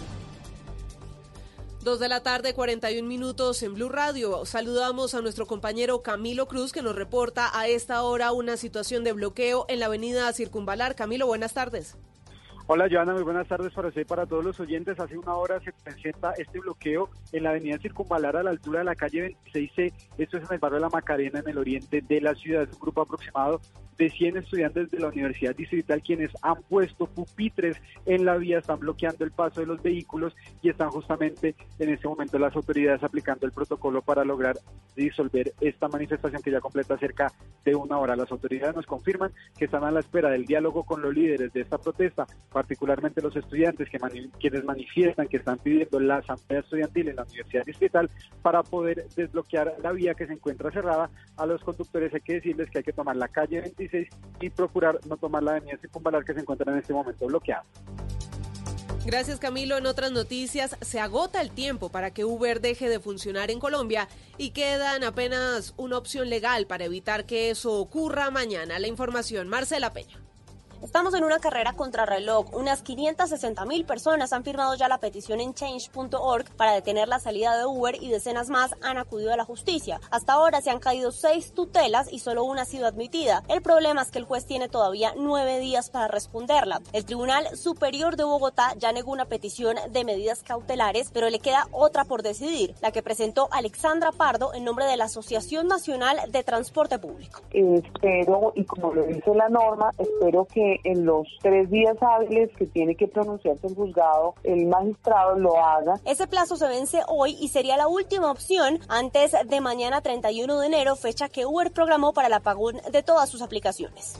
Dos de la tarde, 41 minutos en Blue Radio. Saludamos a nuestro compañero Camilo Cruz que nos reporta a esta hora una situación de bloqueo en la avenida Circunvalar. Camilo, buenas tardes. Hola Joana, muy buenas tardes para usted y para todos los oyentes. Hace una hora se presenta este bloqueo en la avenida Circunvalar a la altura de la calle 26C. Esto es en el barrio de La Macarena, en el oriente de la ciudad. Un grupo aproximado de 100 estudiantes de la Universidad Distrital quienes han puesto pupitres en la vía, están bloqueando el paso de los vehículos y están justamente en este momento las autoridades aplicando el protocolo para lograr disolver esta manifestación que ya completa cerca de una hora. Las autoridades nos confirman que están a la espera del diálogo con los líderes de esta protesta, particularmente los estudiantes que mani- quienes manifiestan que están pidiendo la asamblea estudiantil en la Universidad Distrital para poder desbloquear la vía que se encuentra cerrada. A los conductores hay que decirles que hay que tomar la calle 26 y procurar no tomar la avenida Circunvalar que se encuentra en este momento bloqueada. Gracias Camilo. En otras noticias, se agota el tiempo para que Uber deje de funcionar en Colombia y quedan apenas una opción legal para evitar que eso ocurra mañana. La información, Marcela Peña. Estamos en una carrera contra reloj. Unas 560 mil personas han firmado ya la petición en change.org para detener la salida de Uber y decenas más han acudido a la justicia. Hasta ahora se han caído seis tutelas y solo una ha sido admitida. El problema es que el juez tiene todavía nueve días para responderla. El Tribunal Superior de Bogotá ya negó una petición de medidas cautelares, pero le queda otra por decidir, la que presentó Alexandra Pardo en nombre de la Asociación Nacional de Transporte Público. espero, y como lo dice la norma, espero que en los tres días hábiles que tiene que pronunciarse el juzgado, el magistrado lo haga. Ese plazo se vence hoy y sería la última opción antes de mañana 31 de enero, fecha que Uber programó para el apagón de todas sus aplicaciones.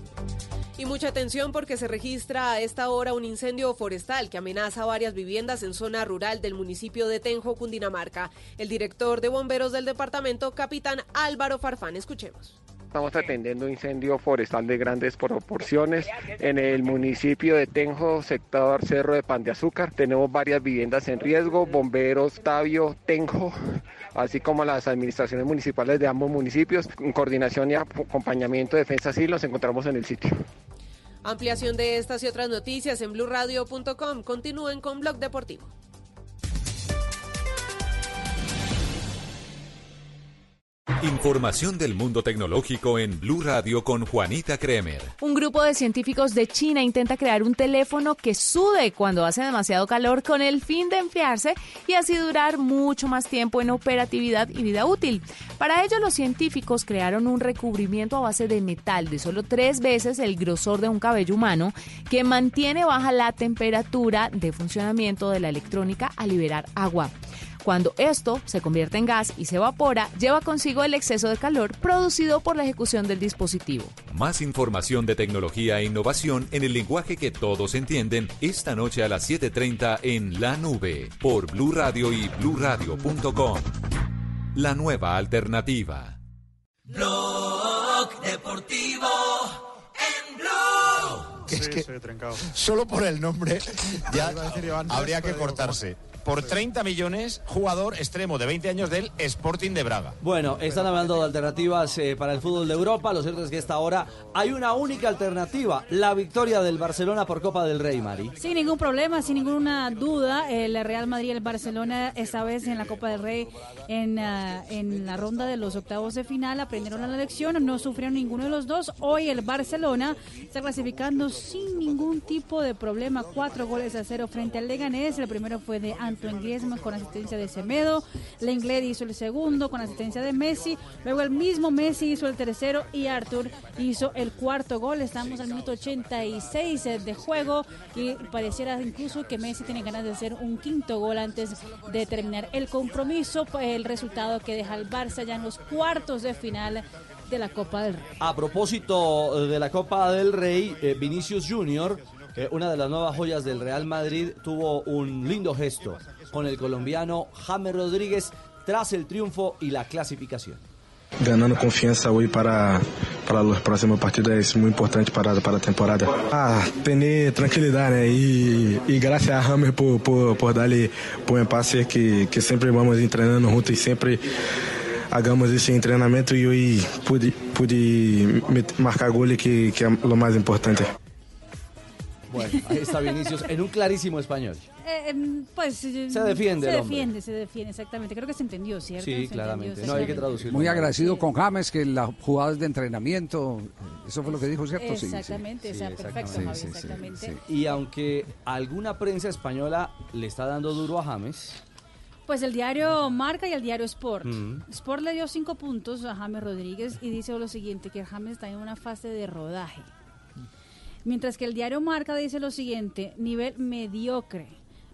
Y mucha atención porque se registra a esta hora un incendio forestal que amenaza varias viviendas en zona rural del municipio de Tenjo, Cundinamarca. El director de bomberos del departamento, capitán Álvaro Farfán, escuchemos. Estamos atendiendo un incendio forestal de grandes proporciones en el municipio de Tenjo, sector Cerro de Pan de Azúcar. Tenemos varias viviendas en riesgo, bomberos Tabio, Tenjo, así como las administraciones municipales de ambos municipios, en coordinación y acompañamiento de Defensa Civil, nos encontramos en el sitio. Ampliación de estas y otras noticias en blurradio.com. Continúen con Blog Deportivo. Información del mundo tecnológico en Blue Radio con Juanita Kremer. Un grupo de científicos de China intenta crear un teléfono que sude cuando hace demasiado calor con el fin de enfriarse y así durar mucho más tiempo en operatividad y vida útil. Para ello, los científicos crearon un recubrimiento a base de metal de solo tres veces el grosor de un cabello humano que mantiene baja la temperatura de funcionamiento de la electrónica al liberar agua. Cuando esto se convierte en gas y se evapora, lleva consigo el exceso de calor producido por la ejecución del dispositivo. Más información de tecnología e innovación en el lenguaje que todos entienden esta noche a las 7:30 en La Nube por Blue Radio y bluradio.com. La nueva alternativa. Blog Deportivo en Blue. Es que solo por el nombre ya habría que cortarse. Por 30 millones, jugador extremo de 20 años del Sporting de Braga. Bueno, están hablando de alternativas eh, para el fútbol de Europa. Lo cierto es que esta hora hay una única alternativa, la victoria del Barcelona por Copa del Rey, Mari. Sin ningún problema, sin ninguna duda, el Real Madrid y el Barcelona esta vez en la Copa del Rey en, ah, en la ronda de los octavos de final aprendieron la lección, no sufrieron ninguno de los dos. Hoy el Barcelona está clasificando sin ningún tipo de problema, cuatro goles a cero frente al Leganés. El primero fue de Antoine Griezmann con asistencia de Semedo, Lenglet hizo el segundo con asistencia de Messi, luego el mismo Messi hizo el tercero y Arthur hizo el cuarto gol. Estamos al minuto 86 de juego y pareciera incluso que Messi tiene ganas de hacer un quinto gol antes de terminar el compromiso, el resultado que deja al Barça ya en los cuartos de final de la Copa del Rey. A propósito de la Copa del Rey, eh, Vinicius Junior, una de las nuevas joyas del Real Madrid, tuvo un lindo gesto con el colombiano James Rodríguez tras el triunfo y la clasificación. ganando confiança hoje para para os próximos partidos é muito importante para para a temporada. Ah, ter tranquilidade né? e e graças a Hammer por por por dar-lhe bom passe que que sempre vamos treinando juntos e sempre hagamos esse treinamento e hoje pude pude marcar gol que que é o mais importante. Bueno, ahí está Vinicius en un clarísimo español. Eh, em, pues Se defiende Se el defiende, se defiende, exactamente. Creo que se entendió, ¿cierto? Sí, Se claramente. entendió, No hay que traducirlo. Muy agradecido con James, que las jugadas de entrenamiento, eh, eso fue lo que dijo, ¿cierto? Sí, sí. Exactamente, o sea, perfecto, Sí, Javi, sí, sí, exactamente. sí. Y aunque alguna prensa española le está dando duro a James, Pues el diario Marca y el diario Sport. Mm. Sport le dio cinco puntos a James Rodríguez y dice lo siguiente, que James está en una fase de rodaje. Mientras que el diario Marca dice lo siguiente, nivel mediocre.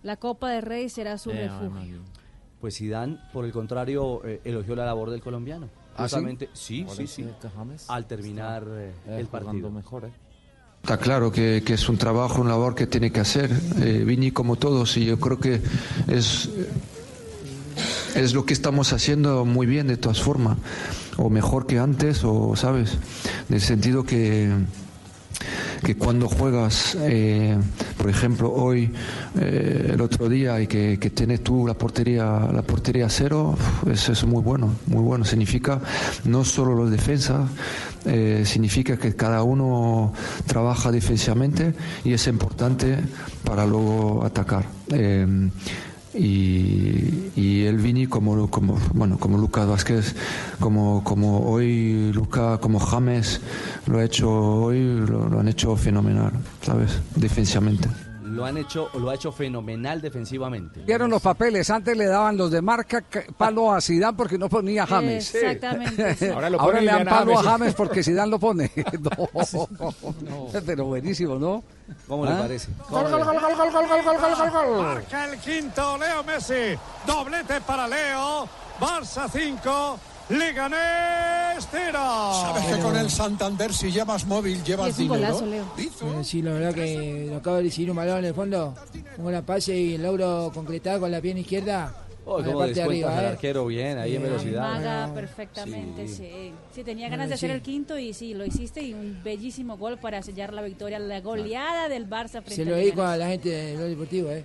La Copa de Rey será su Eh, refugio. pues Zidane, por el contrario, eh, elogió la labor del colombiano. ¿Ah, sí? Justamente, sí, ¿Cuál sí, sí. Al terminar eh, el partido. Está claro que, que es un trabajo, una labor que tiene que hacer. Eh, Vini como todos y yo creo que es, es lo que estamos haciendo muy bien de todas formas. O mejor que antes, o sabes, en el sentido que que cuando juegas, eh, por ejemplo, hoy, eh, el otro día, y que, que tienes tú la portería, la portería cero, eso es muy bueno, muy bueno. Significa no solo los defensas, eh, significa que cada uno trabaja defensivamente y es importante para luego atacar. Y, y el Vini como como bueno como Lucas Vázquez como como hoy Luca como James lo ha hecho hoy lo han hecho fenomenal sabes defensivamente Lo han hecho, lo ha hecho fenomenal defensivamente. Vieron los papeles, antes le daban los de marca ca- palo a Zidane porque no ponía James. Exactamente, sí. Ahora, Ahora lo pone le dan palo a James. Porque Zidane lo pone. no. Pero buenísimo, ¿no? ¿Cómo le ¿Ah? parece? Gol, gol, gol, gol, gol, gol, gol, gol, gol, gol, gol. Marca el quinto, Leo Messi. Doblete para Leo. Barça 5, Leganés 0. Sabes que con el Santander si llevas móvil llevas es un dinero. golazo, Leo. Eh, sí, la verdad que lo acabo de recibir un balón en el fondo, un gran pase y logro concretar con la pierna izquierda Oh, en la cómo parte de descuentas arriba, al ¿eh? arquero bien, ahí en velocidad. Amaga perfectamente, Sí. sí. Sí, tenía ganas de hacer sí. el quinto y sí, lo hiciste y un bellísimo gol para sellar la victoria, la goleada del Barça frente Se lo dedico Leganés. a la gente de lo deportivo, ¿eh?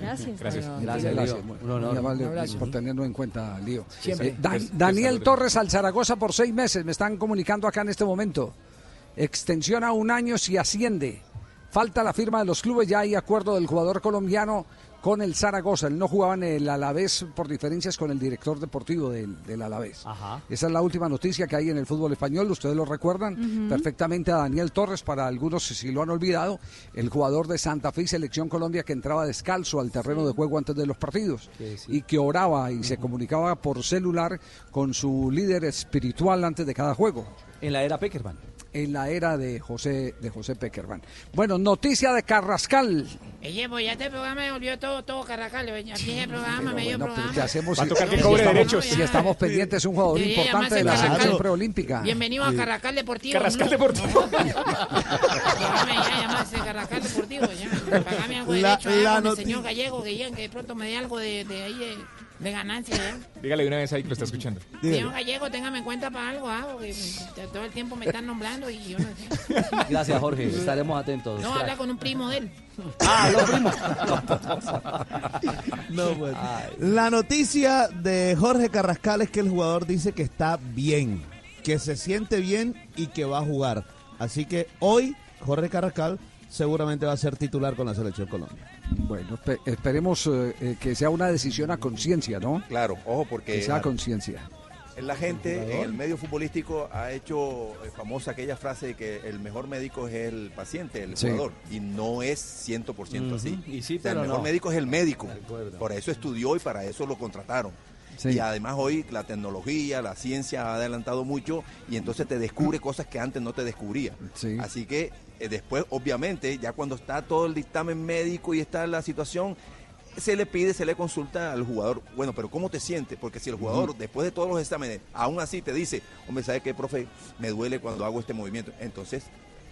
Gracias. Gracias, Bueno, gracias. Lío. Un Muy honor. amable Un abrazo. por tenernos en cuenta, Lío. Siempre. Eh, Dan- Es- Daniel es- Torres al Zaragoza por seis meses, me están comunicando acá en este momento. Extensión a un año si asciende. Falta la firma de los clubes, ya hay acuerdo del jugador colombiano con el Zaragoza. Él no jugaba en el Alavés por diferencias con el director deportivo del, del Alavés. Ajá. Esa es la última noticia que hay en el fútbol español. Ustedes lo recuerdan perfectamente a Daniel Torres, para algunos si lo han olvidado, el jugador de Santa Fe y Selección Colombia que entraba descalzo al terreno de juego antes de los partidos Sí, sí. y que oraba y se comunicaba por celular con su líder espiritual antes de cada juego. En la era Peckerman. En la era de José de José Peckerman. Bueno, noticia de Carrascal. Oye, pues ya este programa me volvió todo, todo carracal. Aquí el programa, medio Bueno, pero programa. ¿qué hacemos Va a si, tocar que si cobre estamos, derechos. si estamos pendientes? Es un jugador Debería importante de la Carrascal. selección preolímpica. Bienvenido a Carracal Deportivo. Carrascal Blue. Deportivo. Programa ya llamarse Carracal Deportivo. Ya. Pagame algo de La- derecho la noti- señor Gallego, que, ya, que de pronto me dé algo de, de ahí de, de ganancia. ¿ya? Dígale de una vez ahí que lo está escuchando. Señor Gallego, téngame en cuenta para algo, ah, porque todo el tiempo me están nombrando y yo no sé. Gracias, Jorge. Estaremos atentos. No, habla con un primo de él. Ah, lo primo. No, pues. La noticia de Jorge Carrascal es que el jugador dice que está bien, que se siente bien y que va a jugar. Así que hoy Jorge Carrascal seguramente va a ser titular con la selección Colombia. Bueno, espe- esperemos eh, eh, que sea una decisión a conciencia, ¿no? Claro, ojo, porque Que sea a conciencia. la gente en el medio futbolístico ha hecho eh, famosa aquella frase de que el mejor médico es el paciente, el Sí. jugador, y no es 100% así. Ujú, y sí, O sea, el mejor no. médico es el médico. Por eso estudió y para eso lo contrataron. Sí. Y además hoy la tecnología, la ciencia ha adelantado mucho y entonces te descubre cosas que antes no te descubría. Así que eh, después, obviamente, ya cuando está todo el dictamen médico y está la situación, se le pide, se le consulta al jugador, bueno, pero ¿cómo te sientes? Porque si el jugador, después de todos los exámenes, aún así te dice, hombre, ¿sabe qué, profe? Me duele cuando hago este movimiento. Entonces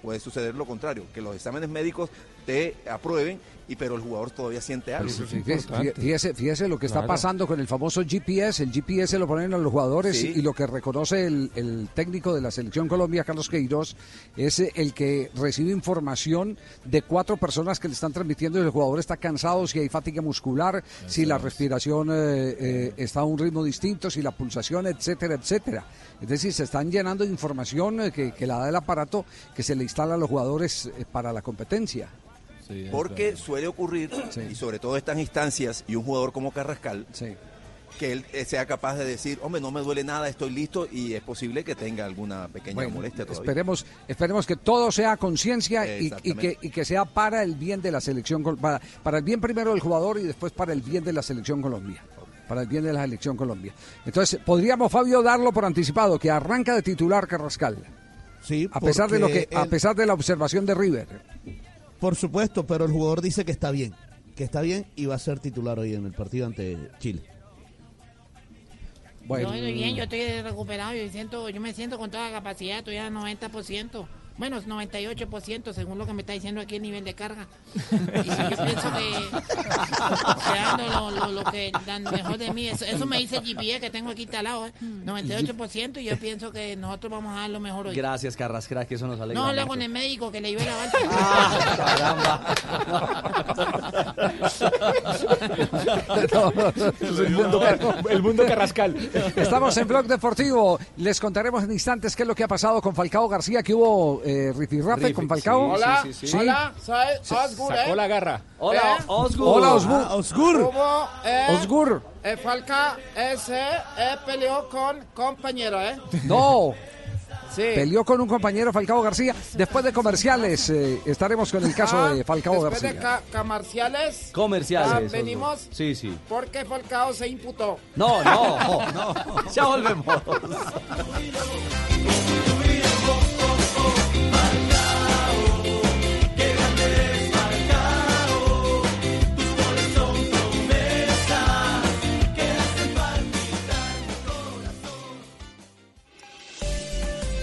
puede suceder lo contrario, que los exámenes médicos te aprueben, y pero el jugador todavía siente algo. Pues, fíjese, fíjese, fíjese lo que está Claro. pasando con el famoso GPS. El GPS lo ponen a los jugadores Sí. y lo que reconoce el, el técnico de la selección Colombia, Carlos Queiroz, es eh, el que recibe información de cuatro personas que le están transmitiendo y el jugador está cansado, si hay fatiga muscular, si la respiración eh, eh, está a un ritmo distinto, si la pulsación, etcétera, etcétera. Es decir, se están llenando de información eh, que, que la da el aparato que se le instala a los jugadores para la competencia. Porque suele ocurrir, y sobre todo estas instancias, y un jugador como Carrascal, que él eh, sea capaz de decir, hombre, no me duele nada, estoy listo, y es posible que tenga alguna pequeña Bueno, molestia todavía. Esperemos, esperemos que todo sea conciencia y, que, y que sea para el bien de la selección, para, para el bien primero del jugador y después para el bien de la selección Colombia. Para el bien de la selección Colombia. Entonces, podríamos, Fabio, darlo por anticipado, que arranca de titular Carrascal. Sí, A pesar de lo que, a pesar de la observación de River. Por supuesto, pero el jugador dice que está bien, que está bien y va a ser titular hoy en el partido ante Chile. Yo estoy bien, yo estoy recuperado, yo, siento, yo me siento con toda la capacidad, estoy al 90%. Bueno, es 98% según lo que me está diciendo aquí el nivel de carga. Y yo pienso que, dando lo, lo- lo que dan mejor de mí, eso, eso me dice el GPS que tengo aquí instalado, ¿eh? 98% y yo pienso que nosotros vamos a dar lo mejor hoy. Gracias, Carrascal, que eso nos alegra No, habla con el médico que le iba a el, mundo, el mundo Carrascal. Estamos en Blog Deportivo. Les contaremos en instantes qué es lo que ha pasado con Falcao García, que hubo eh, rifirrafe Rifi- con Falcao. Hola, sí, sí, sí. Hola, soy Osgur, Sacó ¿eh? la garra. Hola, ¿Eh? Osgur. Hola, Osgur. Ah, Osgur. Como, eh, Osgur. eh, Falca ese eh, peleó con compañero, ¿eh? No. Sí. Peleó con un compañero Falcao García. Después de comerciales eh, estaremos con el caso Ah, de Falcao después de García. ca- comerciales. Comerciales. ah, venimos Sí, sí. porque Falcao se imputó. No, no, no. Ya volvemos.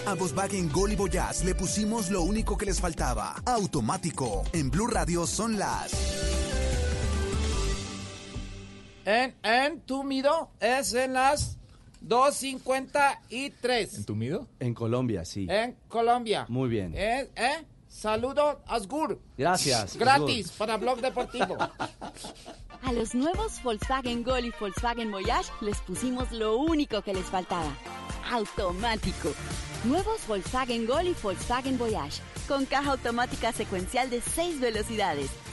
A Volkswagen Gol y Voyage le pusimos lo único que les faltaba. Automático. En Blue Radio son las... En, en Tumido es en las 2.53. ¿Entumido? En Colombia, sí. En Colombia. Muy bien. Eh, eh, Saludo, Asgur. Gracias. Gratis para Blog Deportivo. A los nuevos Volkswagen Gol y Volkswagen Voyage les pusimos lo único que les faltaba. Automático. Nuevos Volkswagen Gol y Volkswagen Voyage. Con caja automática secuencial de 6 velocidades,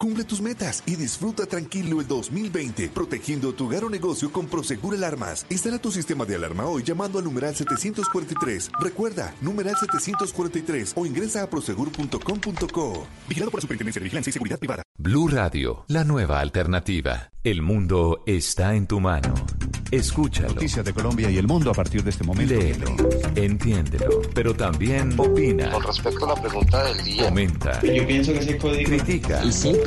Cumple tus metas y disfruta tranquilo el 2020, protegiendo tu hogar o negocio con Prosegur Alarmas. Instala tu sistema de alarma hoy llamando al numeral 743. Recuerda, numeral 743 o ingresa a prosegur.com.co. Vigilado por la Superintendencia de Vigilancia y Seguridad Privada. Blue Radio, la nueva alternativa. El mundo está en tu mano. Escúchalo. Noticias de Colombia y el mundo a partir de este momento. Léelo, entiéndelo, pero también opina. Con respecto a la pregunta del día. Comenta. Yo pienso que ese código. Critica. Y sí,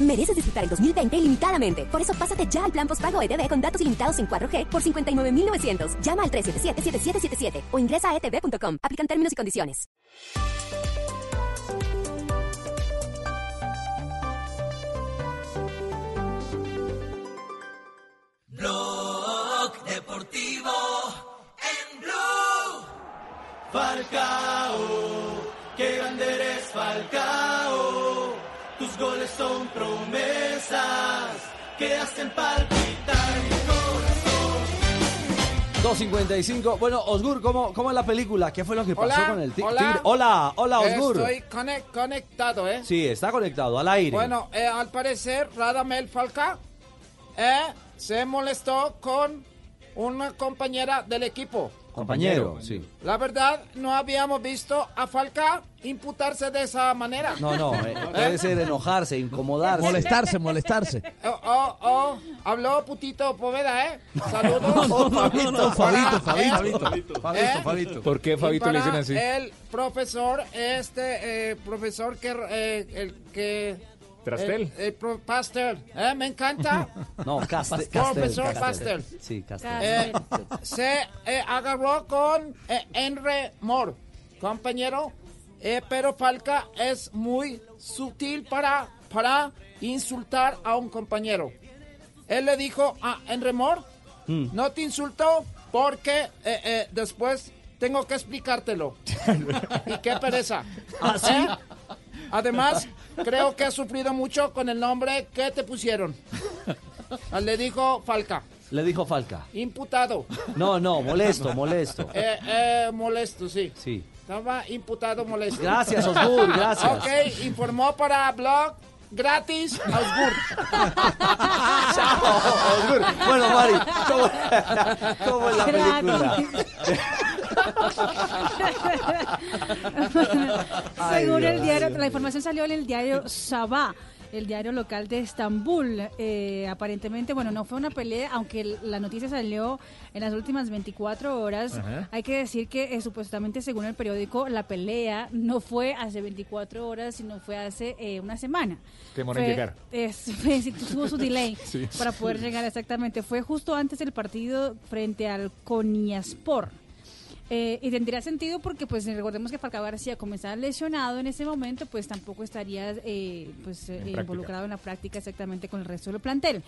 Mereces disfrutar el 2020 ilimitadamente. Por eso pásate ya al plan postpago ETV con datos ilimitados en 4G por 59.900. Llama al 377-7777 o ingresa a etv.com. Aplican términos y condiciones. Blog Deportivo en Blue. Falcao, qué grande eres Falcao. Tus goles son promesas que hacen palpitar mi corazón. 2.55. Bueno, Osgur, ¿cómo, ¿cómo es la película? ¿Qué fue lo que pasó Hola, con el ti- hola. tigre? Hola, hola, Osgur. Estoy conec- conectado, ¿eh? Sí, está conectado al aire. Bueno, eh, al parecer, Radamel Falca eh, se molestó con una compañera del equipo. Compañero, sí. La verdad, no habíamos visto a Falca imputarse de esa manera. No, no, eh, debe ser enojarse, incomodarse. Molestarse, molestarse. Oh, oh, oh, habló putito Poveda, ¿eh? Saludos. No, Fabito, Fabito, él, Fabito. ¿eh? Fabito. ¿Por qué Fabito le dicen así? El profesor, este eh, profesor que, eh, el que... ¿Trastel? El, el pro- Pastel, ¿eh? Me encanta. No, Castel. Profesor Pastel. Sí, Castel. Eh, se eh, agarró con eh, Henry Moore, compañero, eh, pero Falca es muy sutil para, para insultar a un compañero. Él le dijo a Henry Moore, Mm. no te insulto porque eh, eh, después tengo que explicártelo. y qué pereza. ¿Ah, sí? ¿Eh? Además, creo que has sufrido mucho con el nombre que te pusieron. Le dijo Falca. Le dijo Falca. Imputado. No, no, molesto, molesto. Eh, eh, molesto, sí. Sí. Estaba imputado molesto. Gracias, Osgur, gracias. Ok, informó para blog gratis Osgur. Osgur. Bueno, Mari, ¿cómo, cómo es la película? Ay, Según el diario, la información salió en el diario Sabah, el diario local de Estambul. Eh, aparentemente, bueno, no fue una pelea, aunque la noticia salió en las últimas 24 horas. Ajá. Hay que decir que eh, supuestamente, según el periódico, la pelea no fue hace 24 horas, sino fue hace eh, una semana. Demora en llegar. es- fue- tuvo su delay Sí. para poder llegar exactamente. Fue justo antes del partido frente al Konyaspor. Eh, y tendría sentido porque pues recordemos que Falcao García como estaba lesionado en ese momento pues tampoco estaría eh, pues eh, involucrado en la práctica exactamente con el resto del plantel.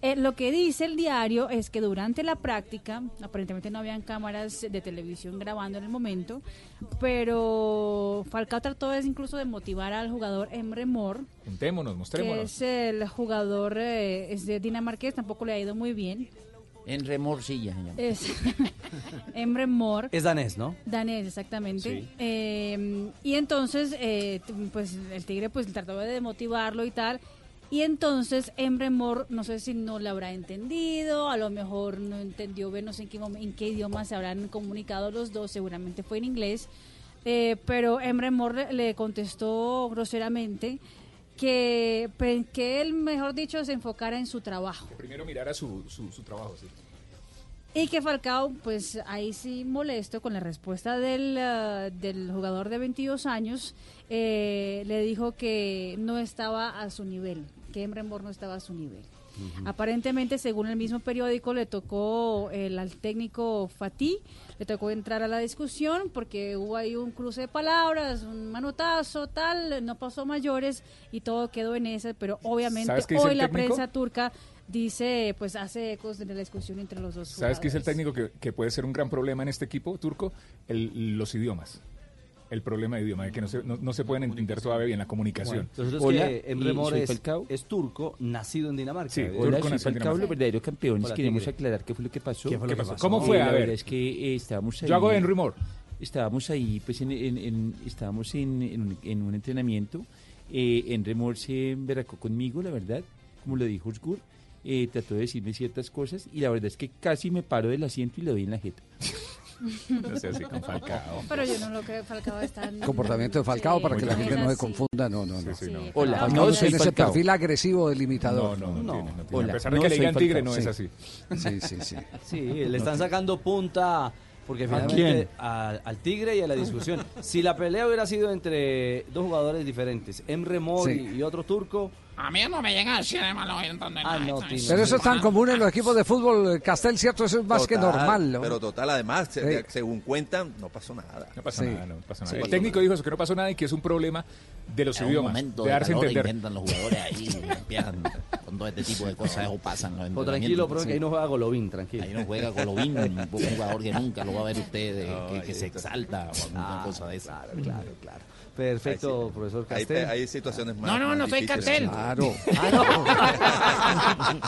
Eh, lo que dice el diario es que durante la práctica aparentemente no habían cámaras de televisión grabando en el momento, pero Falcao trató es incluso de motivar al jugador Emre Mor Juntémonos, que mostrémonos. es el jugador eh, es de dinamarqués, tampoco le ha ido muy bien. En remorcilla se llama. Es Emre Mor. Es danés, ¿no? Danés, exactamente. Sí. Eh, y entonces, eh, pues el tigre pues trató de motivarlo y tal. Y entonces Emre Mor, no sé si no le habrá entendido, a lo mejor no entendió no sé en qué, en qué idioma se habrán comunicado los dos, seguramente fue en inglés, eh, pero Emre Mor le, le contestó groseramente que, pe- que él, mejor dicho, se enfocara en su trabajo. Primero mirar a su, su, su trabajo, sí. Y que Falcao, pues ahí sí molesto con la respuesta del, ah, del jugador de 22 años, eh, le dijo que no estaba a su nivel, que Emre Mor no estaba a su nivel. Aparentemente, según el mismo periódico, le tocó el, al técnico Fatih, le tocó entrar a la discusión porque hubo ahí un cruce de palabras, un manotazo, tal, no pasó mayores y todo quedó en ese, pero obviamente ¿Sabes qué dice hoy la técnico? prensa turca dice, pues hace ecos de la discusión entre los dos. ¿Sabes qué dice el técnico que, que puede ser un gran problema en este equipo turco? El- los idiomas. El problema de idioma, de que no se, no, no se pueden entender todavía bien la comunicación. Entonces que Emre Mor soy es, es turco, nacido en Dinamarca. Sí. Hola, Turco nació en Falcao, los Dinamarca. verdaderos campeones. Queremos aclarar qué fue lo que pasó. ¿Qué fue lo que pasó? ¿Cómo fue? Eh, A la ver. verdad es que eh, estábamos ahí. Yo hago Henry Moore. Estábamos ahí, pues, en, en- en- estábamos en, en un, en un entrenamiento. Eh, Moore se emberracó conmigo, la verdad, como lo dijo Osgur. Eh, trató de decirme ciertas cosas y la verdad es que casi me paro del asiento y le doy en la jeta. No sé así con Falcao. Pero yo no lo creo, Falcao está en- Comportamiento de Falcao Sí, para que la gente no se confunda. No, no, no. Sí, no. Hola, Falcao no no soy tiene ese Falcao. perfil agresivo del imitador. No, no, no, tiene, no tiene. Hola, a pesar de no que le digan tigre, no es sí. así. Sí, sí, sí. Sí, le están sacando punta porque ¿A finalmente quién? a- al Tigre y a la discusión. Si la pelea hubiera sido entre dos jugadores diferentes, Emre Mor Sí. y otro turco, A mí no me llega así de malo entonces. Ah, no, Tino. Pero eso es tan común en los equipos de fútbol, eh, Castel, ¿cierto? Eso es más que Total, normal. ¿no? Pero total, además, Sí. según cuentan, no pasó nada. No pasa Sí. nada, no pasa nada. Sí. El técnico dijo eso, que no pasó nada y que es un problema de los En idiomas, momento de darse a entender. inventan los jugadores ahí, empiezan con todo este tipo de cosas, eso pasan los tranquilo, pero que Sí. ahí no juega Golovin, tranquilo. Ahí no juega Golovin, un jugador que nunca lo va a ver usted, que, que se exalta o alguna Ah, cosa de esa. Claro, claro, claro. Perfecto, profesor Castel. hay situaciones más. No, no, más no soy cartel. Claro.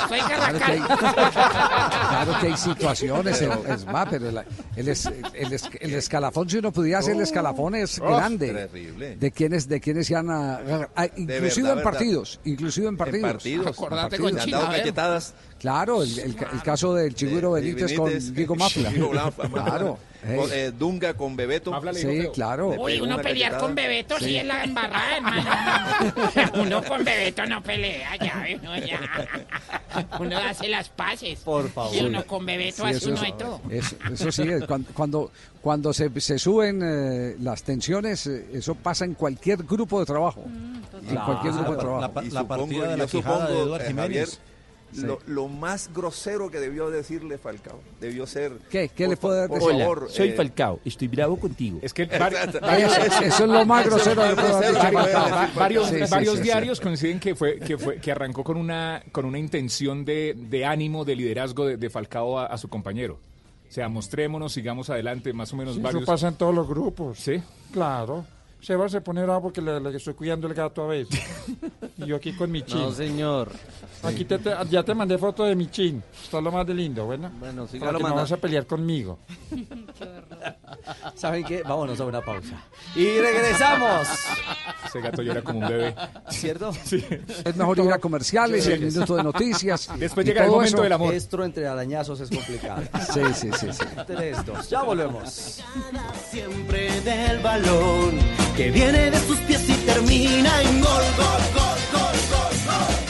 Soy Claro que, hay, Carrascal. claro que hay situaciones, es, es más, pero el, el es- el es- el escalafón, si uno pudiera hacer el escalafón, es Oh, grande. terrible. De quienes, de quienes se han, ah, ah, inclusive verdad, en verdad. partidos, inclusive en partidos. En partidos. Acordate En con Se han dado cachetadas. Claro, el, el- el caso del Chigüiro de- de Benítez, Benítez, con. Diego Mafla, claro. Con, eh, Dunga con Bebeto. Mafla le dijo Sí, claro. Uy, uno una pelear con Bebeto sí. es la embarrada, hermano. Uno con Bebeto no pelea, ya, uno ya. Uno hace las paces. Por favor. Y uno con Bebeto Sí, hace eso, uno es- de todo. eso, eso sí, es cuando, cuando, cuando se, se suben eh, las tensiones, eh, eso pasa en cualquier grupo de trabajo. en cualquier grupo de trabajo. La, la supongo- partida de yo la quijada de supongo, Eduardo eh, Javier, Lo, lo más grosero que debió decirle Falcao debió ser. ¿Qué? ¿Qué por le fa- por decir? favor, Hola, soy eh, Falcao, estoy bravo contigo. Es que. Eso, eso es lo más grosero que Falcao. varios Sí, sí, varios sí, sí. diarios coinciden que fue que fue que arrancó con una con una intención de, de ánimo de liderazgo de, de Falcao a, a su compañero o sea mostrémonos sigamos adelante más o menos Sí, varios Eso pasa en todos los grupos. sí Claro. Se va a poner bravo porque le, le estoy cuidando el gato a veces. y yo aquí con mi chin. No, señor. Aquí te, te- ya te mandé foto de mi chin. Está lo más de lindo, ¿bueno? Bueno, Para sígalo que no vas a pelear conmigo. ¿Saben qué? Vámonos a una pausa. Y regresamos. ese gato llora como un bebé ¿Cierto? Es mejor ir a comerciales, Sí. el minuto de noticias. Después llega el momento eso. del amor. Esto entre arañazos es complicado. Sí, sí, sí, sí. Tres, dos. Ya volvemos. Siempre del balón que viene de tus pies y termina en gol, gol, gol, gol, gol, gol.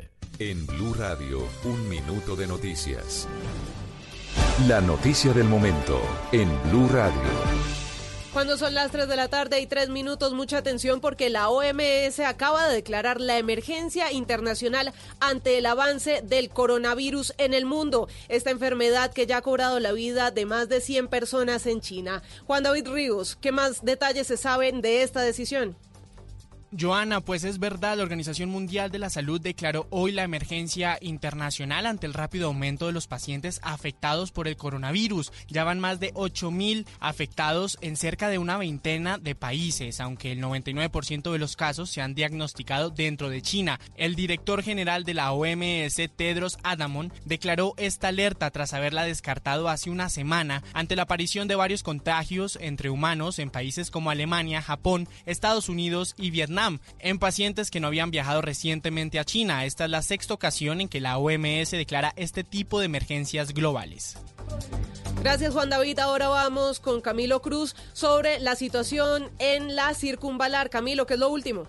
En Blue Radio, un minuto de noticias. La noticia del momento en Blue Radio. Cuando son las 3 de la tarde y 3 minutos, mucha atención porque la OMS acaba de declarar la emergencia internacional ante el avance del coronavirus en el mundo. Esta enfermedad que ya ha cobrado la vida de más de 100 personas en China. Juan David Ríos, ¿qué más detalles se saben de esta decisión? Joana, pues es verdad, la Organización Mundial de la Salud declaró hoy la emergencia internacional ante el rápido aumento de los pacientes afectados por el coronavirus. Ya van más de 8.000 afectados en cerca de una veintena de países, aunque el 99% de los casos se han diagnosticado dentro de China. El director general de la OMS, Tedros Adamon, declaró esta alerta tras haberla descartado hace una semana ante la aparición de varios contagios entre humanos en países como Alemania, Japón, Estados Unidos y Vietnam en pacientes que no habían viajado recientemente a China. Esta es la sexta ocasión en que la OMS declara este tipo de emergencias globales. Gracias Juan David. Ahora vamos con Camilo Cruz sobre la situación en la circunvalar. Camilo, ¿qué es lo último?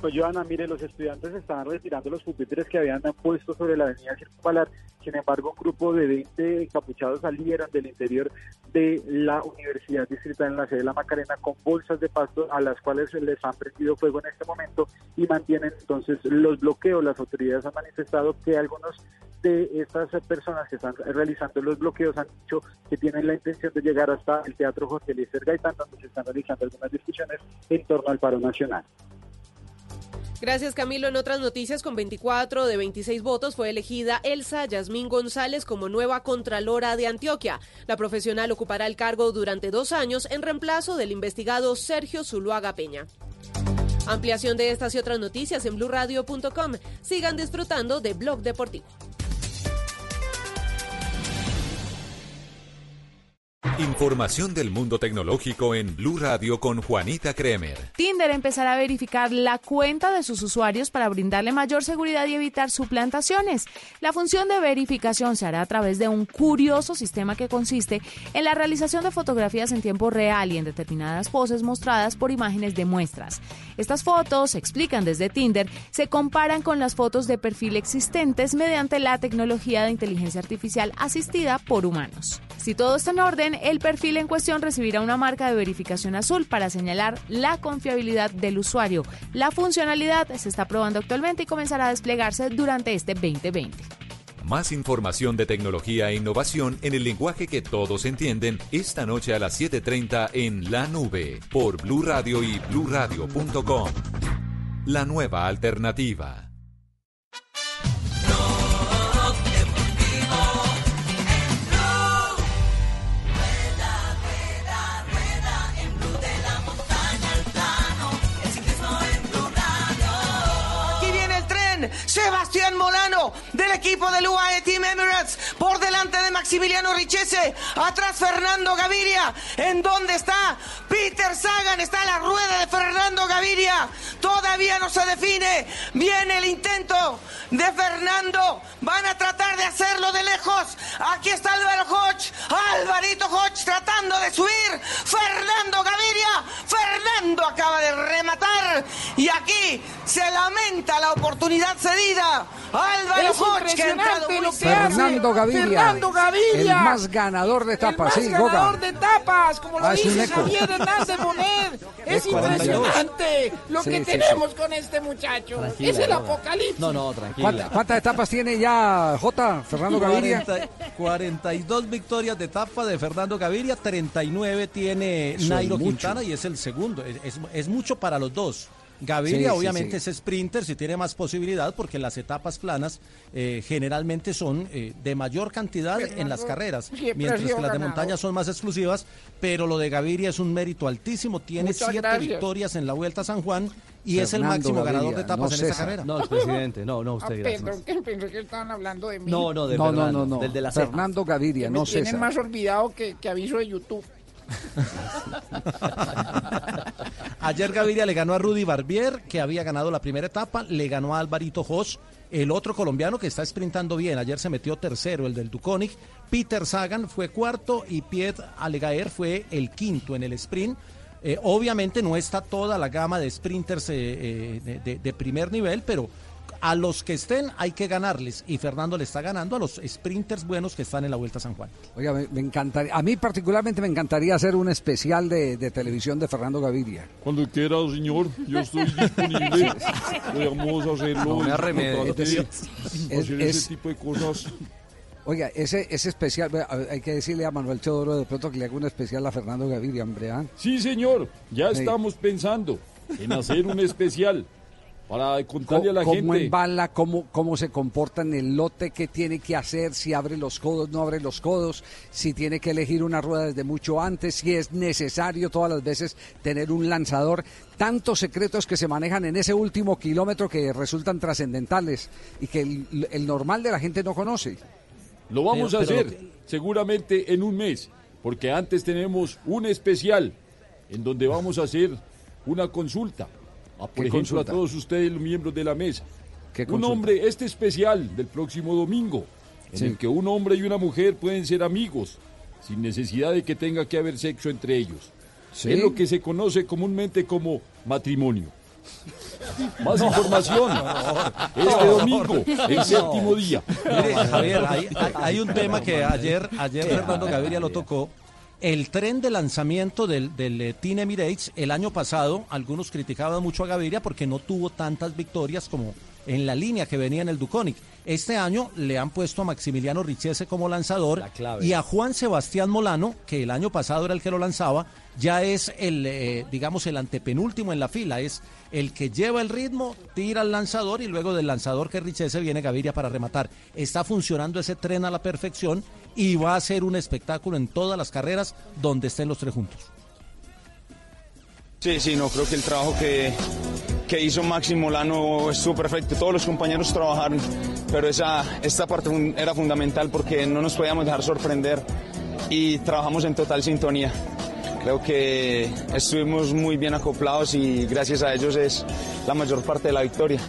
Pues Joana, mire, los estudiantes estaban retirando los pupitres que habían puesto sobre la avenida Circunvalar. Sin embargo, un grupo de 20 encapuchados salieron del interior de la Universidad Distrital en la sede de la Macarena con bolsas de pasto a las cuales les han prendido fuego en este momento y mantienen entonces los bloqueos. Las autoridades han manifestado que algunos de estas personas que están realizando los bloqueos han dicho que tienen la intención de llegar hasta el Teatro Jorge Eliezer Gaitán, donde se están realizando algunas discusiones en torno al paro nacional. Gracias Camilo. En otras noticias, con 24 de 26 votos fue elegida Elsa Yasmín González como nueva Contralora de Antioquia. La profesional ocupará el cargo durante dos años en reemplazo del investigado Sergio Zuluaga Peña. Ampliación de estas y otras noticias en blurradio.com. Sigan disfrutando de Blog Deportivo. Información del mundo tecnológico en Blue Radio con Juanita Kremer. Tinder empezará a verificar la cuenta de sus usuarios para brindarle mayor seguridad y evitar suplantaciones. La función de verificación se hará a través de un curioso sistema que consiste en la realización de fotografías en tiempo real y en determinadas poses mostradas por imágenes de muestras. Estas fotos, explican desde Tinder, se comparan con las fotos de perfil existentes mediante la tecnología de inteligencia artificial asistida por humanos. Si todo está en orden, el perfil en cuestión recibirá una marca de verificación azul para señalar la confiabilidad del usuario. La funcionalidad se está probando actualmente y comenzará a desplegarse durante este 2020. Más información de tecnología e innovación en el lenguaje que todos entienden esta noche a las 7:30 en La Nube por Blue Radio y bluradio.com. La nueva alternativa. El tren. Sebastián Molano del equipo del UAE Team Emirates por delante de Maximiliano Richese. Atrás Fernando Gaviria. ¿En dónde está? Peter Sagan está la rueda de Fernando Gaviria. Todavía no se define. Viene el intento de Fernando. Van a tratar de hacerlo de lejos. Aquí está Álvaro Hodge. Alvarito Hodge tratando de subir. Fernando Gaviria. Fernando acaba de rematar. Y aquí se lamenta la oportunidad cedida. Álvaro Es Hodge que ha entrado impresionante muy lo que Fernando hace Gaviria. Fernando Gaviria. El más ganador de etapas, El sí, más Goga. ganador de etapas, como lo Ah, dice. Javier Hernández Bonet. Es Es 42. impresionante lo Sí, que sí, tenemos con este muchacho. Tranquila, es el Goga. apocalipsis. No, no, tranquila. ¿Cuánta- ¿Cuántas etapas tiene ya J. Fernando Gaviria? 40 42 victorias de etapa de Fernando Gaviria, 39 tiene Nairo mucho. Quintana y es el segundo. Es, es- es mucho para los dos. Gaviria Sí, obviamente sí. es sprinter, si tiene más posibilidad porque las etapas planas eh, generalmente son eh, de mayor cantidad en las carreras, mientras que las de ganador. montaña son más exclusivas, pero lo de Gaviria es un mérito altísimo, tiene Muchas siete gracias. victorias en la Vuelta a San Juan y es el máximo ganador Gaviria, de etapas no en César. carrera. No, el presidente, no, no, Ah, usted, gracias. perdón, que pensé que estaban hablando de mí. No, no, de No, no, Fernando, no, no. del de la. Fernando Gaviria, no tienen César. más olvidado que, que aviso de YouTube. Ayer Gaviria le ganó a Rudy Barbier, que había ganado la primera etapa, le ganó a Alvarito Jos, el otro colombiano que está sprintando bien. Ayer se metió tercero, el del Duconic. Peter Sagan fue cuarto y Piet Alegaer fue el quinto en el sprint. Eh, obviamente no está toda la gama de sprinters eh, eh, de, primer nivel, pero a los que estén hay que ganarles. Y Fernando le está ganando a los sprinters buenos que están en la Vuelta a San Juan. Oiga, me, me encantaría, a mí particularmente me encantaría hacer un especial de, de televisión de Fernando Gaviria. Cuando quiera, señor, yo estoy disponible. Podemos hacerlo. No me Es hacer es- ese tipo de cosas. Oiga, ese, ese especial, hay que decirle a Manuel Teodoro de pronto que le haga un especial a Fernando Gaviria, hombre. ¿ah? Sí, señor, ya Sí. estamos pensando. en hacer un especial para contarle a la cómo gente. embala, cómo, cómo se comporta en el lote, qué tiene que hacer, si abre los codos, no abre los codos, si tiene que elegir una rueda desde mucho antes, si es necesario todas las veces tener un lanzador. Tantos secretos que se manejan en ese último kilómetro que resultan trascendentales y que el, el normal de la gente no conoce. Lo vamos Pero- a pero hacer seguramente en un mes, porque antes tenemos un especial en donde vamos a hacer una consulta. A, por ¿Qué ejemplo, consulta? a todos ustedes, los miembros de la mesa. ¿Qué un hombre, este especial del próximo domingo, en Sí. el que un hombre y una mujer pueden ser amigos, sin necesidad de que tenga que haber sexo entre ellos. Sí. Es lo que se conoce comúnmente como matrimonio. Más información este domingo, el séptimo día. Mire, Javier, hay, hay- hay un tema que ayer, ayer Fernando Gaviria lo tocó. El tren de lanzamiento del, del eh, Team Emirates el año pasado, algunos criticaban mucho a Gaviria porque no tuvo tantas victorias como en la línea que venía en el Duconic. Este año le han puesto a Maximiliano Richese como lanzador y a Juan Sebastián Molano, que el año pasado era el que lo lanzaba, ya es el, eh, digamos, el antepenúltimo en la fila, es el que lleva el ritmo, tira al lanzador y luego del lanzador que es Richese viene Gaviria para rematar. Está funcionando ese tren a la perfección y va a ser un espectáculo en todas las carreras donde estén los tres juntos. Sí, sí, no, creo que el trabajo que, que hizo Maxi Molano estuvo perfecto. Todos los compañeros trabajaron, pero esa, esta parte era fundamental porque no nos podíamos dejar sorprender y trabajamos en total sintonía. Creo que estuvimos muy bien acoplados y gracias a ellos es la mayor parte de la victoria.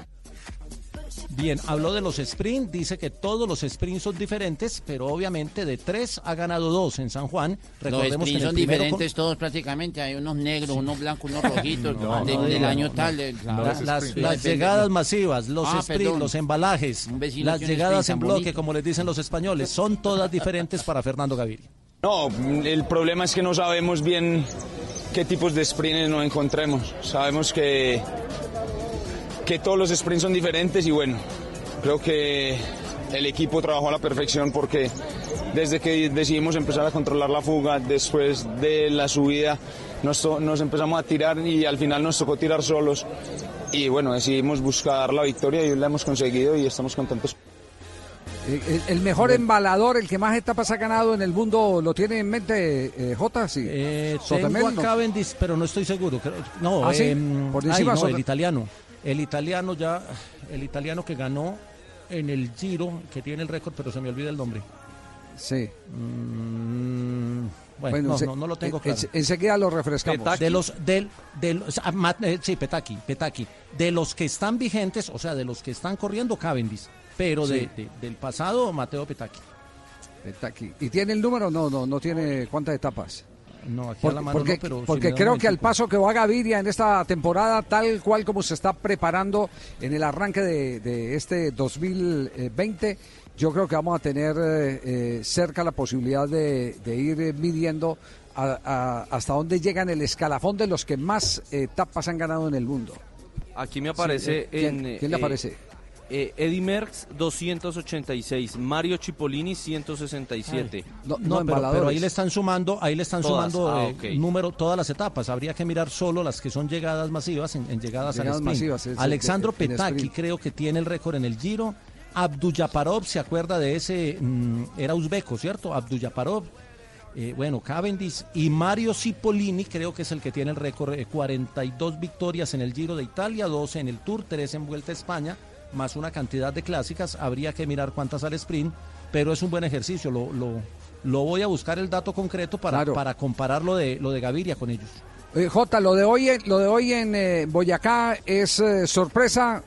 Bien, habló de los sprints, dice que todos los sprints son diferentes, pero obviamente de tres ha ganado dos en San Juan. Los Recordemos sprints el son diferentes todos prácticamente. Hay unos negros, unos blancos, unos rojitos, No, de- no, del no, año no, tal. La- las, Sí, las llegadas masivas, los Ah, sprints, perdón. los embalajes, las llegadas en bloque, bonito. como les dicen los españoles, son todas diferentes para Fernando Gaviria. No, el problema es que no sabemos bien qué tipos de sprints nos encontremos. Sabemos que, que todos los sprints son diferentes y bueno, creo que el equipo trabajó a la perfección porque desde que decidimos empezar a controlar la fuga, después de la subida, nos, to- nos empezamos a tirar y al final nos tocó tirar solos. Y bueno, decidimos buscar la victoria y la hemos conseguido y estamos contentos. Eh, El, el mejor embalador, el que más etapas ha ganado en el mundo, ¿lo tiene en mente eh, J? Sí. Sotemel, Tengo a ¿no? Cavendish, pero no estoy seguro. creo- No, ¿Ah, sí? em, Por ay, encima no, Sote- el italiano. El italiano ya, el italiano que ganó en el Giro, que tiene el récord, pero se me olvida el nombre. Sí. Mm, bueno, no, se- no, no lo tengo en- claro. en- enseguida lo refrescamos. De los, del, del, ah, eh, sí, Petaki, Petaki. De los que están vigentes, o sea, de los que están corriendo Cavendish, pero de- de- del pasado, Mateo Petaki. Petaki. ¿Y tiene el número? No, no, no tiene cuántas etapas. No, aquí a Porque, la mano porque- no, pero porque creo que al paso que va Gaviria en esta temporada, tal cual como se está preparando en el arranque de, de este 2020, yo creo que vamos a tener eh, eh, cerca la posibilidad de, de ir eh, midiendo a- a- hasta dónde llegan el escalafón de los que más etapas han ganado en el mundo. Aquí me aparece Sí, eh, ¿quién- en... quién le eh, aparece? Eh, Eddie Merckx 286, Mario Cipollini 167. No, No, pero, pero ahí le están sumando, ahí le están Todas, sumando ah, eh, número todas las etapas. Habría que mirar solo las que son llegadas masivas en, en llegadas, Llegadas al masivas, es- Alexandro Petaki creo que tiene el récord en el Giro. Abduyaparov se acuerda de ese, mm, era uzbeco, ¿cierto? Abduyaparov. Eh, bueno, Cavendish y Mario Cipollini creo que es el que tiene el récord, eh, 42 victorias en el Giro de Italia, 12 en el Tour, 3 en Vuelta a España, más una cantidad de clásicas. Habría que mirar cuántas al sprint, pero es un buen ejercicio. Lo, lo, lo voy a buscar el dato concreto para, Claro. para comparar lo de, lo de Gaviria con ellos. Eh, Jota, lo de hoy, en- lo de hoy en eh, Boyacá es eh, sorpresa.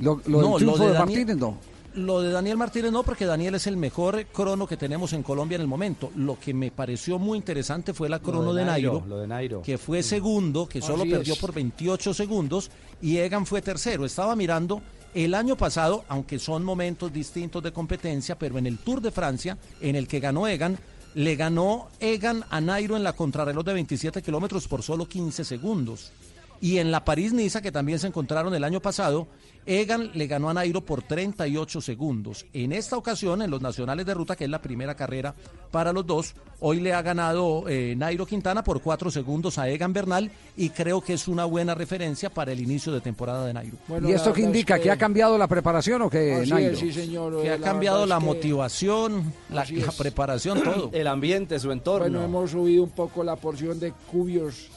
Lo, lo del triunfo de, Daniel- Martínez, no. Lo de Daniel Martínez no, porque Daniel es el mejor crono que tenemos en Colombia en el momento. Lo que me pareció muy interesante fue la crono de de Nairo, Nairo, lo de Nairo. que fue segundo, que solo Así perdió es. por 28 segundos, y Egan fue tercero. Estaba mirando el año pasado, aunque son momentos distintos de competencia, pero en el Tour de Francia, en el que ganó Egan, le ganó Egan a Nairo en la contrarreloj de 27 kilómetros por solo 15 segundos. Y en la París-Niza, que también se encontraron el año pasado, Egan le ganó a Nairo por 38 segundos. En esta ocasión, en los nacionales de ruta, que es la primera carrera para los dos, hoy le ha ganado eh, Nairo Quintana por 4 segundos a Egan Bernal y creo que es una buena referencia para el inicio de temporada de Nairo. ¿Y esto qué indica? ¿Que ha cambiado la preparación o que Así Nairo? es, sí, señor. Que ha cambiado la motivación, la, la preparación, todo. El ambiente, su entorno. Bueno, hemos subido un poco la porción de cubios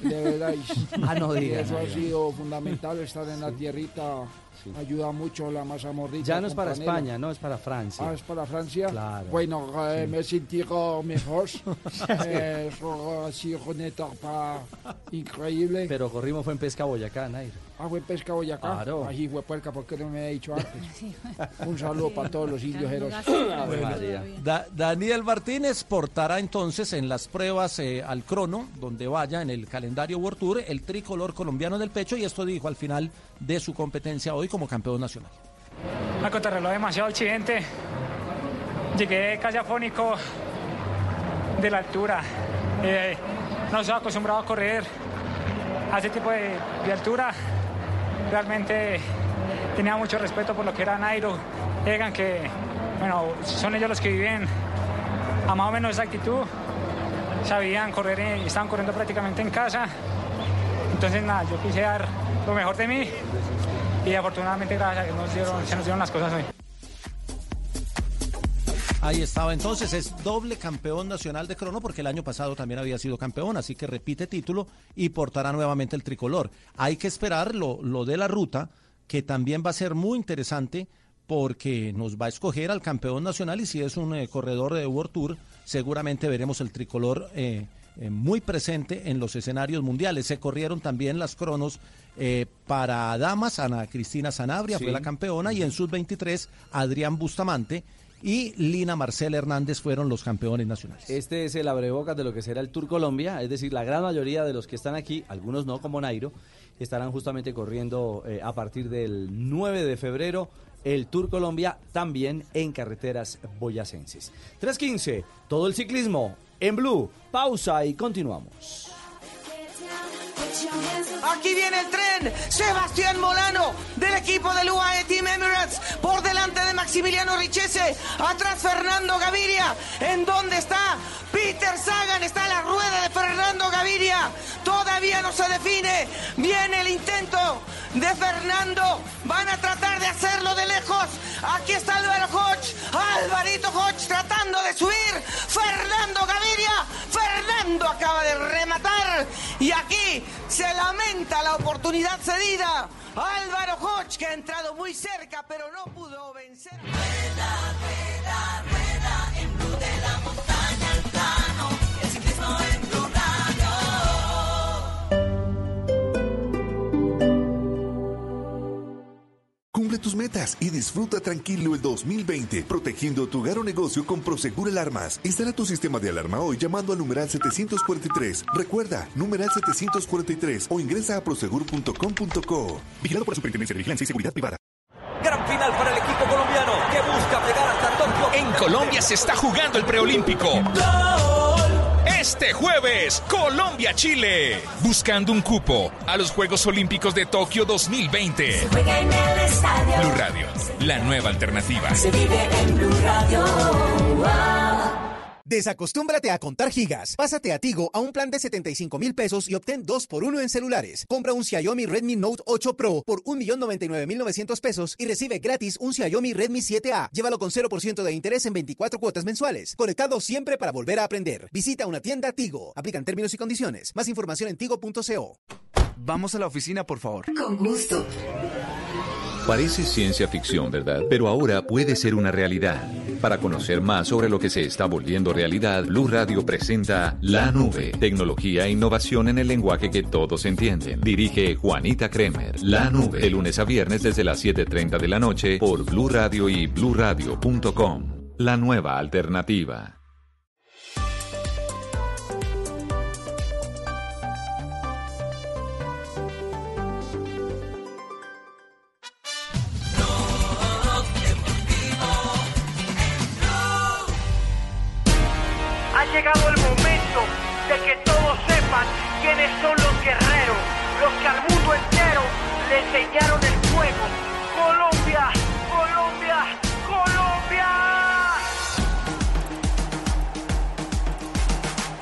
de verdad. Ah, no diga, Eso no ha diga. sido fundamental, estar en la tierrita ayuda mucho la masa mordida. Ya no es para panela. España, no es para Francia. Ah, es para Francia. Claro. Bueno, eh, Sí. me he sentido mejor. Eh, eso ha sido una etapa increíble. Pero corrimos fue en Pesca Boyacá, Nairo. Ah, fue pesca Boyacá. Claro. Ahí fue puerca, ¿por qué no me ha dicho antes? Un saludo para todos los indios heros. Bueno, Da- Daniel Martínez portará entonces en las pruebas eh, al crono, donde vaya en el calendario World Tour, el tricolor colombiano en el pecho, y esto dijo al final de su competencia hoy como campeón nacional. La contrarreloj demasiado exigente. Llegué casi afónico de la altura. Eh, no estoy acostumbrado a correr a ese tipo de, de altura. Realmente tenía mucho respeto por lo que era Nairo, Egan, que bueno, son ellos los que viven a más o menos esa actitud. Sabían correr y estaban corriendo prácticamente en casa. Entonces nada, yo quise dar lo mejor de mí y afortunadamente gracias a Dios nos dieron- se nos dieron las cosas hoy. Ahí estaba entonces, es doble campeón nacional de crono porque el año pasado también había sido campeón, así que repite título y portará nuevamente el tricolor. Hay que esperar lo, lo de la ruta, que también va a ser muy interesante porque nos va a escoger al campeón nacional y si es un eh, corredor de World Tour, seguramente veremos el tricolor eh, eh, muy presente en los escenarios mundiales. Se corrieron también las cronos para damas, Ana Cristina Sanabria Sí. fue la campeona y en sub-23 Adrián Bustamante y Lina Marcela Hernández fueron los campeones nacionales. Este es el abrebocas de lo que será el Tour Colombia, es decir, la gran mayoría de los que están aquí, algunos no como Nairo, estarán justamente corriendo eh, a partir del 9 de febrero el Tour Colombia también en carreteras boyacenses. 3.15, todo el ciclismo en Blue, pausa y continuamos. Aquí viene el tren. Sebastián Molano del equipo del UAE Team Emirates por delante de Maximiliano Richese. Atrás Fernando Gaviria. ¿En dónde está? Peter Sagan está la rueda de Fernando Gaviria. Todavía no se define. Viene el intento de Fernando. Van a tratar de hacerlo de lejos. Aquí está Álvaro Hodge. Alvarito Hodge tratando de subir. Fernando Gaviria. Fernando acaba de rematar. Y aquí se lamenta la oportunidad cedida. Álvaro Hodge que ha entrado muy cerca pero no pudo vencer. Cumple tus metas y disfruta tranquilo el 2020, protegiendo tu hogar o negocio con Prosegur Alarmas. Instala tu sistema de alarma hoy llamando al numeral 743. Recuerda, numeral 743 o ingresa a prosegur.com.co. Vigilado por la Superintendencia de Vigilancia y Seguridad Privada. Gran final para el equipo colombiano que busca llegar hasta Tokio. En Colombia se está jugando el preolímpico. Este jueves, Colombia-Chile. Buscando un cupo a los Juegos Olímpicos de Tokio 2020. Juega en el estadio. Blue Radio, la nueva alternativa. Se vive en Blue Radio. Desacostúmbrate a contar gigas. Pásate a Tigo a un plan de 75 mil pesos y obtén 2 por 1 en celulares. Compra un Xiaomi Redmi Note 8 Pro por 1.099.900 pesos y recibe gratis un Xiaomi Redmi 7A. Llévalo con 0% de interés en 24 cuotas mensuales. Conectado siempre para volver a aprender. Visita una tienda Tigo. Aplican términos y condiciones. Más información en tigo.co. Vamos a la oficina, por favor. Con gusto. Parece ciencia ficción, ¿verdad? Pero ahora puede ser una realidad. Para conocer más sobre lo que se está volviendo realidad, Blue Radio presenta La Nube, tecnología e innovación en el lenguaje que todos entienden. Dirige Juanita Kremer. La Nube, de lunes a viernes desde las 7:30 de la noche por Blue Radio y bluradio.com. La nueva alternativa. llegado el momento de que todos sepan quiénes son los guerreros, los que al mundo entero le enseñaron el fuego. Colombia, Colombia, Colombia.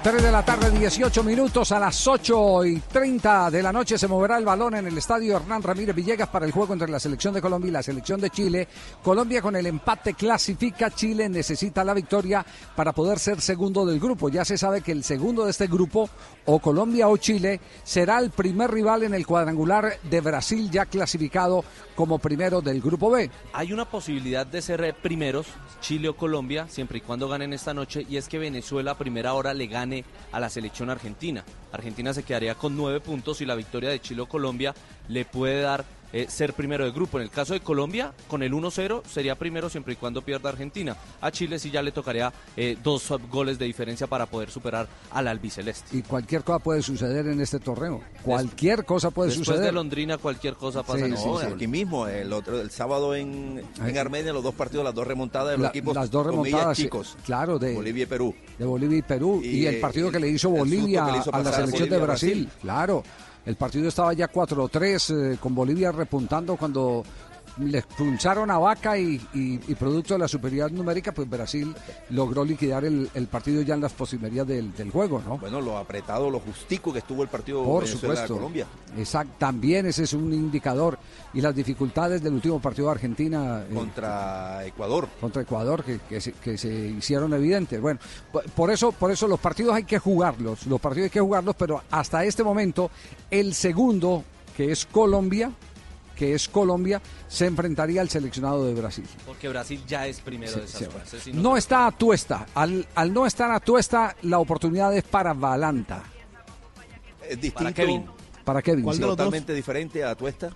3 de la tarde, 18 minutos a las 8 y 30 de la noche se moverá el balón en el estadio Hernán Ramírez Villegas para el juego entre la selección de Colombia y la selección de Chile. Colombia con el empate clasifica, Chile necesita la victoria para poder ser segundo del grupo. Ya se sabe que el segundo de este grupo, o Colombia o Chile, será el primer rival en el cuadrangular de Brasil ya clasificado como primero del grupo B. Hay una posibilidad de ser eh, primeros, Chile o Colombia, siempre y cuando ganen esta noche, y es que Venezuela a primera hora le gane a la selección argentina. Argentina se quedaría con nueve puntos y la victoria de Chile o Colombia le puede dar eh, ser primero de grupo. En el caso de Colombia, con el 1-0 sería primero siempre y cuando pierda Argentina. A Chile sí ya le tocaría eh, dos goles de diferencia para poder superar al albiceleste. Y cualquier cosa puede suceder en este torneo. Cualquier cosa puede Después suceder. de Londrina cualquier cosa pasa Sí, en sí, el sí. Aquí mismo, el, otro, el sábado en, en Armenia, los dos partidos, las dos remontadas de los La- equipos las dos remontadas, chicos. claro, de Bolivia y Perú. de Bolivia y Perú y, Y, el partido que le hizo Bolivia hizo a la selección de Bolivia Brasil. Brasil. Claro, el partido estaba ya 4-3 eh, con Bolivia repuntando cuando le expulsaron a Vaca y, y- y producto de la superioridad numérica, pues Brasil logró liquidar el, el partido ya en las posibilidades del, del juego, ¿no? Bueno, lo apretado, lo justico que estuvo el partido Por supuesto. Exacto, también ese es un indicador. Y las dificultades del último partido de Argentina eh, Contra Ecuador. contra Ecuador que, que se, que se hicieron evidentes. Bueno, po- por eso, por eso los partidos hay que jugarlos, los partidos hay que jugarlos, pero hasta este momento el segundo, que es Colombia, que es Colombia, se enfrentaría al seleccionado de Brasil. Porque Brasil ya es primero de esas sí, fases. y No está a tuesta. Al, al no estar a tuesta, la oportunidad es para Valanta. Es distinto. Kevin. Para Kevin. sí. Totalmente diferente a Tuesta.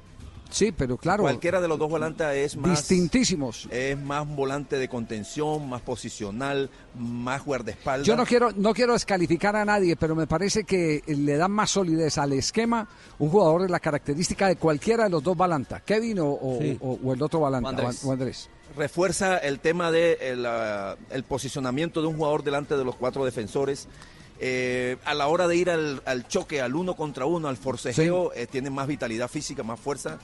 Sí, pero claro. Cualquiera de los dos volantes es más. Distintísimos. Es más volante de contención, más posicional, más guardaespaldas. Yo no quiero, no quiero descalificar a nadie, pero me parece que le da más solidez al esquema un jugador de la característica de cualquiera de los dos Balanta, Kevin o, o- Sí. o- o el otro Balanta, O Andrés. o Andrés. refuerza el tema de el, ah, el posicionamiento de un jugador delante de los cuatro defensores. Eh, a la hora de ir al, al choque, al uno contra uno, al forcejeo, eh, tiene más vitalidad física, más fuerza.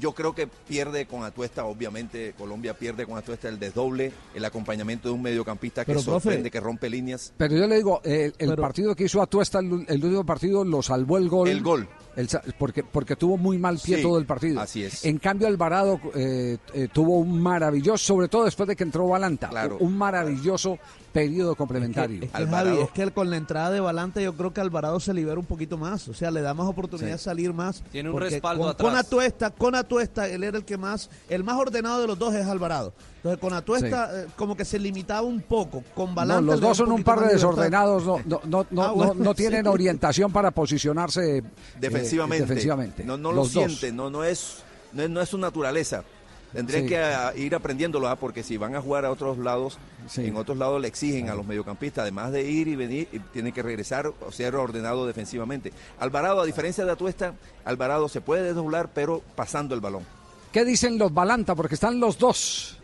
Yo creo que pierde con Atuesta, obviamente Colombia pierde con Atuesta el desdoble, el acompañamiento de un mediocampista que Pero, sorprende, profe, que rompe líneas. Pero yo le digo, eh, el Pero- partido que hizo Atuesta, el, el último partido, lo salvó el gol. El gol. El porque, porque tuvo muy mal pie Sí, todo el partido. así es. En cambio, Alvarado eh, eh, tuvo un maravilloso, sobre todo después de que entró Balanta, Claro. un maravilloso periodo complementario. Es que, Javi, es que con la entrada de Valante yo creo que Alvarado se libera un poquito más, o sea, le da más oportunidad Sí. de salir más. Tiene un respaldo con, atrás. Con Atuesta, con Atuesta, él era el que más, el más ordenado de los dos es Alvarado. Entonces con Atuesta eh, como que se limitaba un poco, con No, Valante los dos son un par de desordenados, no, no, no, no, Ah, no- bueno, no tienen sí. orientación para posicionarse eh, defensivamente. defensivamente. No, no lo Los dos. siente, no, no, es, no, es, no es su naturaleza. Tendrían Sí. que ah, ir aprendiéndolo, ah, porque si van a jugar a otros lados, en otros lados le exigen a los mediocampistas, además de ir y venir, y tienen que regresar o ser ordenado defensivamente. Alvarado, a diferencia de Atuesta, Alvarado se puede desdoblar, pero pasando el balón. ¿Qué dicen los Balanta? Porque están los dos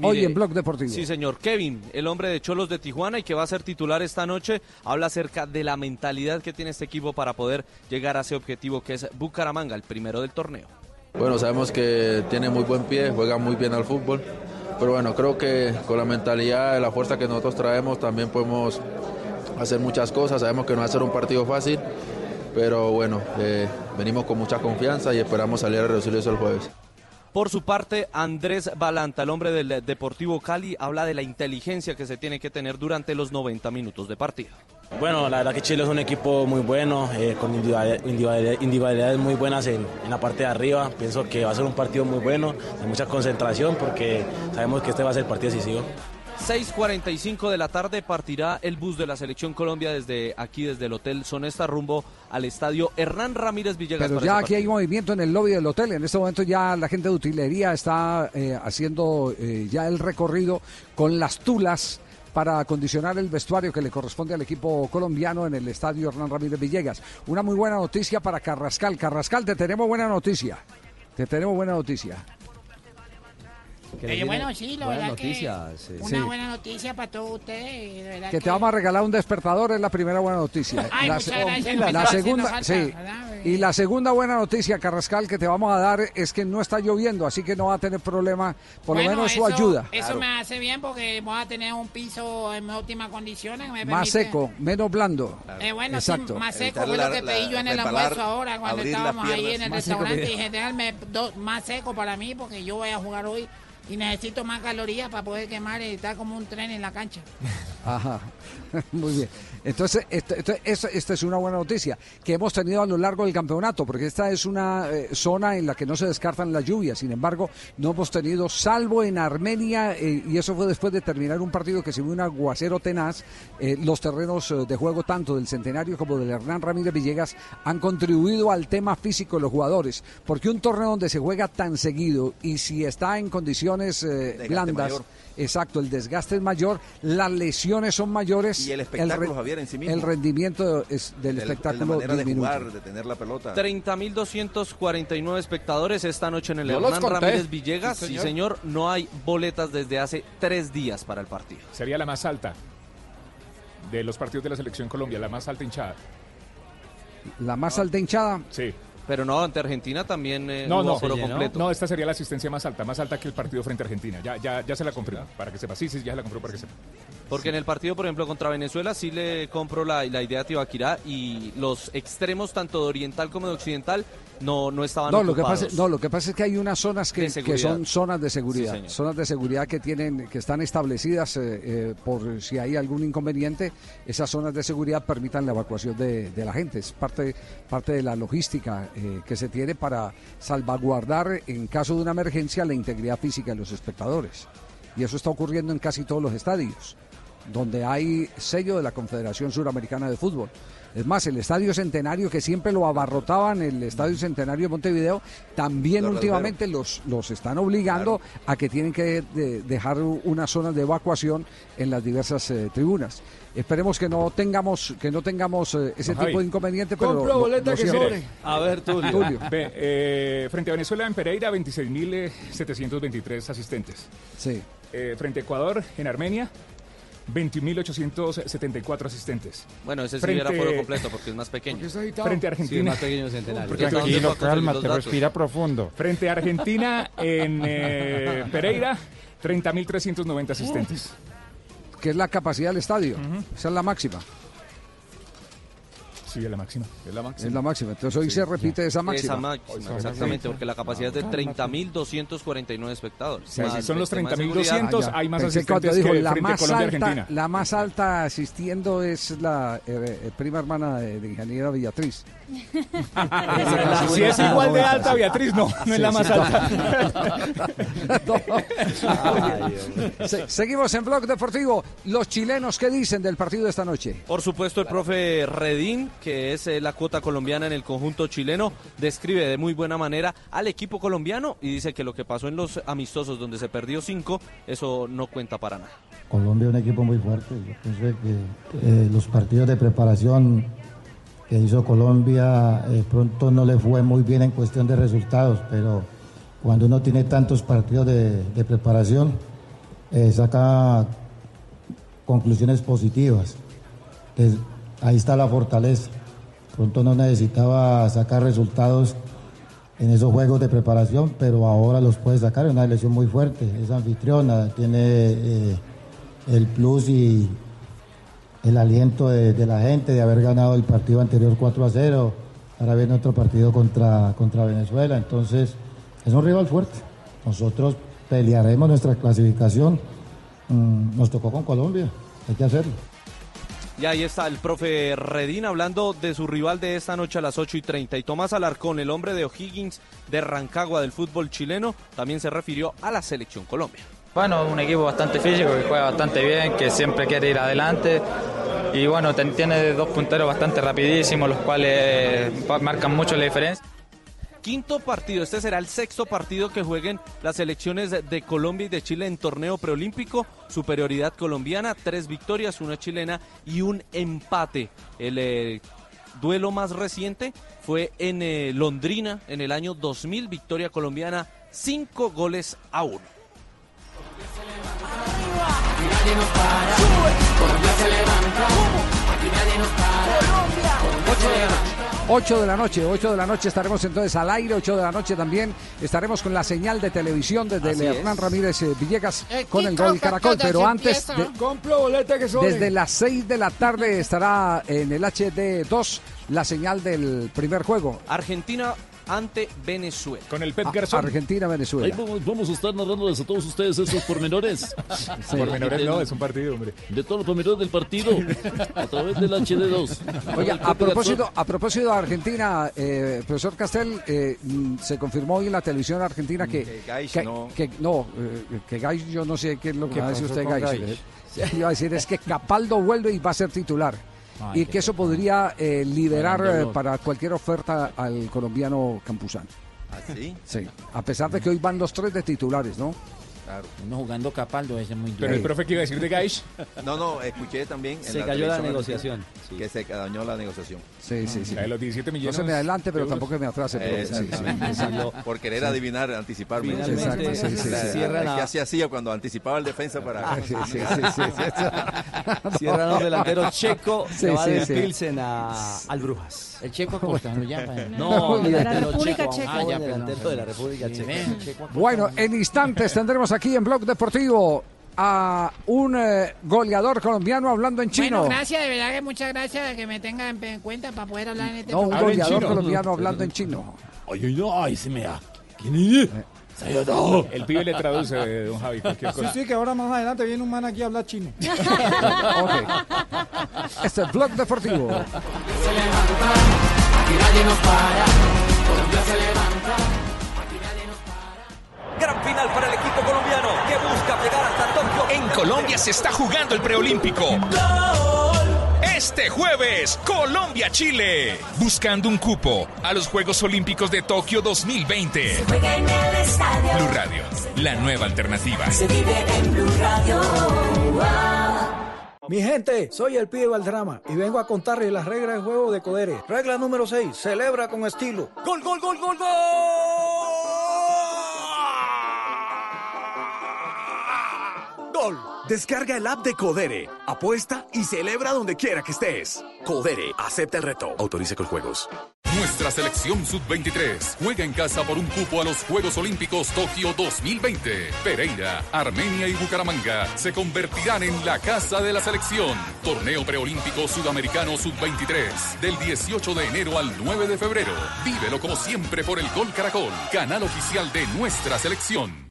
hoy en Blog Deportivo. Sí, señor. Kevin, el hombre de Cholos de Tijuana y que va a ser titular esta noche, habla acerca de la mentalidad que tiene este equipo para poder llegar a ese objetivo que es Bucaramanga, el primero del torneo. Bueno, sabemos que tiene muy buen pie, juega muy bien al fútbol, pero bueno, creo que con la mentalidad y la fuerza que nosotros traemos también podemos hacer muchas cosas. Sabemos que no va a ser un partido fácil, pero bueno, eh, venimos con mucha confianza y esperamos salir a reducir eso el jueves. Por su parte, Andrés Balanta, el hombre del Deportivo Cali, habla de la inteligencia que se tiene que tener durante los 90 minutos de partido. Bueno, la verdad que Chile es un equipo muy bueno, eh, con individualidad- individualidad- individualidades muy buenas en, en la parte de arriba. Pienso que va a ser un partido muy bueno, de mucha concentración, porque sabemos que este va a ser el partido decisivo. 6.45 de la tarde partirá el bus de la Selección Colombia desde aquí, desde el Hotel Sonesta, rumbo al estadio Hernán Ramírez Villegas. Pero ya aquí hay movimiento en el lobby del hotel. En este momento ya la gente de utilería está eh, haciendo eh, ya el recorrido con las tulas para acondicionar el vestuario que le corresponde al equipo colombiano en el estadio Hernán Ramírez Villegas. Una muy buena noticia para Carrascal. Carrascal, te tenemos buena noticia. Te tenemos buena noticia. Que Eh, bueno, sí, la buenas verdad que noticias, eh. una Sí. buena noticia para todos ustedes. de verdad Que te vamos a regalar un despertador es la primera buena noticia. Ay, la, se- gracias, la haciendo segunda, falta, sí. Y la segunda buena noticia, Carrascal, que te vamos a dar es que no está lloviendo, así que no va a tener problema. Por Bueno, lo menos eso, eso ayuda. Eso me hace bien porque voy a tener un piso en óptimas condiciones. que me Más permite- seco, menos blando. Eh, bueno, sí, Exacto. más seco fue la- lo que la- pedí yo en el almuerzo ahora cuando estábamos ahí en el restaurante. que- Dije, déjame do- más seco para mí porque yo voy a jugar hoy y necesito más calorías para poder quemar y estar como un tren en la cancha. muy bien. Entonces, esto- esto- esta, esta es una buena noticia que hemos tenido a lo largo del campeonato, porque esta es una eh, zona en la que no se descartan las lluvias. Sin embargo, no hemos tenido, salvo en Armenia, eh, y eso fue después de terminar un partido que se vio un aguacero tenaz, eh, los terrenos de juego tanto del Centenario como del Hernán Ramírez Villegas han contribuido al tema físico de los jugadores, porque un torneo donde se juega tan seguido y si está en condiciones blandas, mayor. Exacto, el desgaste es mayor, las lesiones son mayores. Y el espectáculo, re- Javier, en sí mismo. El rendimiento es del El- espectáculo la manera de disminuye. jugar, de tener la pelota. 30.249 espectadores esta noche en el Yo los Hernán. Ramírez Villegas. Sí, Sí, señor. señor. No hay boletas desde hace tres días para el partido. Sería la más alta de los partidos de la selección Colombia, la más alta hinchada. La más alta hinchada. Sí. Pero no, ante Argentina también eh, No, hubo no, aforo completo. no, esta sería la asistencia más alta, más alta que el partido frente a Argentina. Ya, ya, ya se la compró, para que sepa. Sí, sí, ya se la compró para que sepa. Porque en el partido, por ejemplo, contra Venezuela sí le compro la, la idea a Tibaquirá y los extremos, tanto de oriental como de occidental, no, no estaban No lo, que pasa, no, lo que pasa es que hay unas zonas que, que son zonas de seguridad, Sí, zonas de seguridad que tienen, que están establecidas eh, eh, por si hay algún inconveniente, esas zonas de seguridad permitan la evacuación de, de la gente. Es parte, parte de la logística eh, que se tiene para salvaguardar en caso de una emergencia la integridad física de los espectadores. Y eso está ocurriendo en casi todos los estadios, donde hay sello de la Confederación Suramericana de Fútbol. Es más, el Estadio Centenario, que siempre lo abarrotaban, el Estadio Centenario de Montevideo, también Lo últimamente los, los están obligando a que tienen que de- dejar unas zonas de evacuación en las diversas eh, tribunas. Esperemos que no tengamos que no tengamos eh, ese No, Javi. tipo de inconveniente, pero Compro lo- boleta lo que sobre. A ver, Tulio. Tulio. Ve, eh, frente a Venezuela en Pereira, 26.723 asistentes. Sí. Eh, frente a Ecuador en Armenia, 21.874 asistentes. Bueno, ese sí Frente- era foro completo porque es más pequeño. Frente a Argentina. Porque hasta dónde Tranquilo, fue a conseguir cálmate, respira profundo. Frente a Argentina en eh, Pereira, 30.390 asistentes. Que es la capacidad del estadio. Esa es la máxima. Sí, es la máxima. Es la máxima. Es la máxima. Entonces hoy Sí. se repite esa máxima. Esa máxima, exactamente, porque la capacidad es de 30.249 espectadores. Sea, si son los tema de 30.200, seguridad. hay más Pensé asistentes dijo que la frente más Colombia alta, Argentina. la más alta asistiendo es la eh, eh, prima hermana de, de ingeniera Beatriz. Si es igual de alta, Beatriz, no, no es la más alta. Se- seguimos en Blog Deportivo. Los chilenos, ¿qué dicen del partido de esta noche? Por supuesto, el profe Redín, que es eh, la cuota colombiana en el conjunto chileno, describe de muy buena manera al equipo colombiano y dice que lo que pasó en los amistosos donde se perdió cinco, eso no cuenta para nada. Colombia es un equipo muy fuerte. Yo pienso que eh, los partidos de preparación que hizo Colombia eh, pronto no le fue muy bien en cuestión de resultados, pero cuando uno tiene tantos partidos de, preparación, saca conclusiones positivas. Entonces, ahí está la fortaleza. Pronto no necesitaba sacar resultados en esos juegos de preparación, pero ahora los puede sacar. Es una elección muy fuerte, es anfitriona, tiene eh, el plus y el aliento de, la gente de haber ganado el partido anterior 4 a 0. Ahora viene otro partido contra, contra Venezuela. Entonces, es un rival fuerte. Nosotros pelearemos nuestra clasificación. Mm, nos tocó con Colombia, hay que hacerlo. Y ahí está el profe Redín hablando de su rival de esta noche a las 8 y 30. Y Tomás Alarcón, el hombre de O'Higgins de Rancagua del fútbol chileno, también se refirió a la selección Colombia. Bueno, un equipo bastante físico que juega bastante bien, que siempre quiere ir adelante y bueno, tiene dos punteros bastante rapidísimos, los cuales pa- marcan mucho la diferencia. Quinto partido, este será el sexto partido que jueguen las selecciones de- Colombia y de Chile en torneo preolímpico. Superioridad colombiana, tres victorias, una chilena y un empate. El eh, duelo más reciente fue en eh, Londrina en el año 2000, victoria colombiana, cinco goles a uno. Colombia se levanta. Aquí nadie nos para. Colombia se levanta. 8 de la noche, 8 de la noche estaremos entonces al aire, 8 de la noche también estaremos con la señal de televisión desde el. Hernán Ramírez eh, Villegas El con el gol Caracol, pero antes de- boleta que desde las 6 de la tarde estará en el HD2 la señal del primer juego. Argentina ante Venezuela. Con el Pep A- Garzón. Argentina-Venezuela. Ahí vamos, vamos a estar narrándoles a todos ustedes esos pormenores. Pormenores no, es un partido, hombre. De todos los pormenores del partido a través del HD2. Oye, El a propósito, a propósito de Argentina, eh, profesor Castel, eh, mm, se confirmó hoy en la televisión argentina que Que Gais que, no. que- no, eh, que Gais, yo no sé qué es lo que ¿Qué va a decir usted, Gais. Gais? Iba a decir es que Capaldo vuelve y va a ser titular. Ay, y que eso podría eh, liberar eh, para cualquier oferta al colombiano Campuzano. ¿Ah, sí? Sí, a pesar de que hoy van los tres de titulares, ¿no? Claro. Uno jugando Capaldo, ese es muy Pero el profe que iba a decir de Gaish. No, no, escuché también. en Se cayó la negociación. sí. Que se dañó la negociación. Sí, sí, sí. La de los 17 No millones. se me adelante, pero de euros. tampoco me atrase. Eh, sí, sí. exactamente. Sí, lo- Por querer adivinar, anticiparme. Finalmente Exacto, sí, sí, O sea, sí. cierran a- ¿Qué así hacía cuando anticipaba el defensa para.? Ah, sí, sí, sí, sí, sí. Cierran los delanteros checo Sí, que va sí. Pilsen a, al Brujas. El checo Acosta, ¿no? Ya, pa- No, De la República Checa. un joven Ah, ya, perdón. delantero de la República Sí, Checa. ven, checo Acosta. Bueno, en instantes tendremos aquí en Blog Deportivo a un eh, goleador colombiano hablando en chino. Bueno, gracias, de verdad que muchas gracias de que me tengan en cuenta para poder hablar en este no, un goleador colombiano hablando en chino. Ay, ay, ay, se me da. ¿Quién es? El pibe le traduce, eh, don Javi, cualquier Sí, cosa. sí, que ahora más adelante viene un man aquí a hablar chino. Ok. Este es Blog Deportivo. se levanta. Aquí nadie nos para. Colombia se levanta. Aquí nadie nos para. Gran final para el equipo colombiano que busca llegar hasta Tokio. En Colombia se está jugando el preolímpico. Este jueves, Colombia-Chile. Buscando un cupo a los Juegos Olímpicos de Tokio 2020. Juega en el estadio. Blue Radio, la nueva alternativa. Se vive en Blue Radio. Mi gente, soy el pibe Valdrama y vengo a contarles las reglas de juego de Codere. Regla número 6, celebra con estilo. Gol, gol, gol, gol, gol. Gol. Descarga el app de Codere, apuesta y celebra donde quiera que estés. Codere, acepta el reto. Autoriza con juegos. Nuestra selección sub-23 juega en casa por un cupo a los Juegos Olímpicos Tokio 2020. Pereira, Armenia y Bucaramanga se convertirán en la casa de la selección. Torneo preolímpico sudamericano sub-23 del 18 de enero al 9 de febrero. Vívelo como siempre por el Gol Caracol, canal oficial de nuestra selección.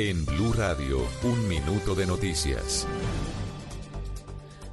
En Blue Radio, un minuto de noticias.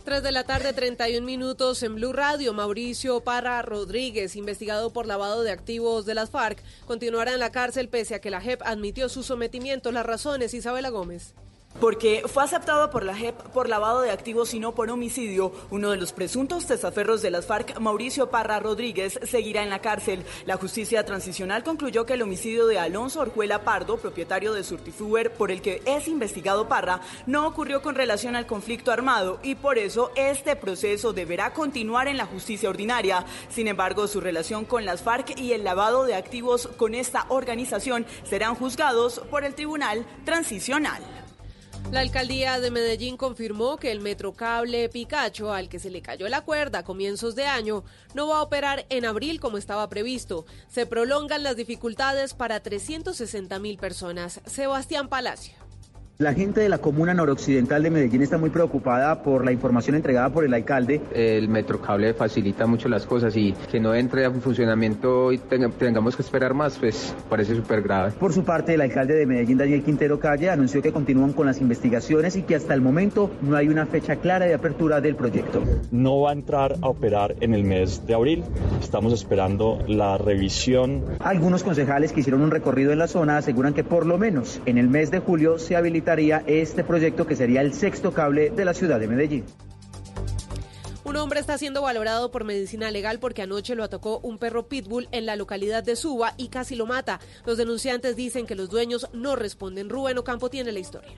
3 de la tarde, 31 minutos en Blue Radio. Mauricio Parra Rodríguez, investigado por lavado de activos de las FARC, continuará en la cárcel pese a que la JEP admitió su sometimiento. Las razones, Isabela Gómez. Porque fue aceptado por la JEP por lavado de activos y no por homicidio. Uno de los presuntos testaferros de las FARC, Mauricio Parra Rodríguez, seguirá en la cárcel. La justicia transicional concluyó que el homicidio de Alonso Orjuela Pardo, propietario de Surtifuber, por el que es investigado Parra, no ocurrió con relación al conflicto armado y por eso este proceso deberá continuar en la justicia ordinaria. Sin embargo, su relación con las FARC y el lavado de activos con esta organización serán juzgados por el Tribunal Transicional. La alcaldía de Medellín confirmó que el metrocable Picacho, al que se le cayó la cuerda a comienzos de año, no va a operar en abril como estaba previsto. Se prolongan las dificultades para 360 mil personas. Sebastián Palacio. La gente de la comuna noroccidental de Medellín está muy preocupada por la información entregada por el alcalde. El metrocable facilita mucho las cosas y que no entre en funcionamiento y tenga- tengamos que esperar más, pues parece súper grave. Por su parte, el alcalde de Medellín, Daniel Quintero Calle, anunció que continúan con las investigaciones y que hasta el momento no hay una fecha clara de apertura del proyecto. no va a entrar a operar en el mes de abril. Estamos esperando la revisión. Algunos concejales que hicieron un recorrido en la zona aseguran que por lo menos en el mes de julio se habilitará este proyecto que sería el sexto cable de la ciudad de Medellín. Un hombre está siendo valorado por medicina legal porque anoche lo atacó un perro pitbull en la localidad de Suba y casi lo mata. Los denunciantes dicen que los dueños no responden. Rubén Ocampo tiene la historia.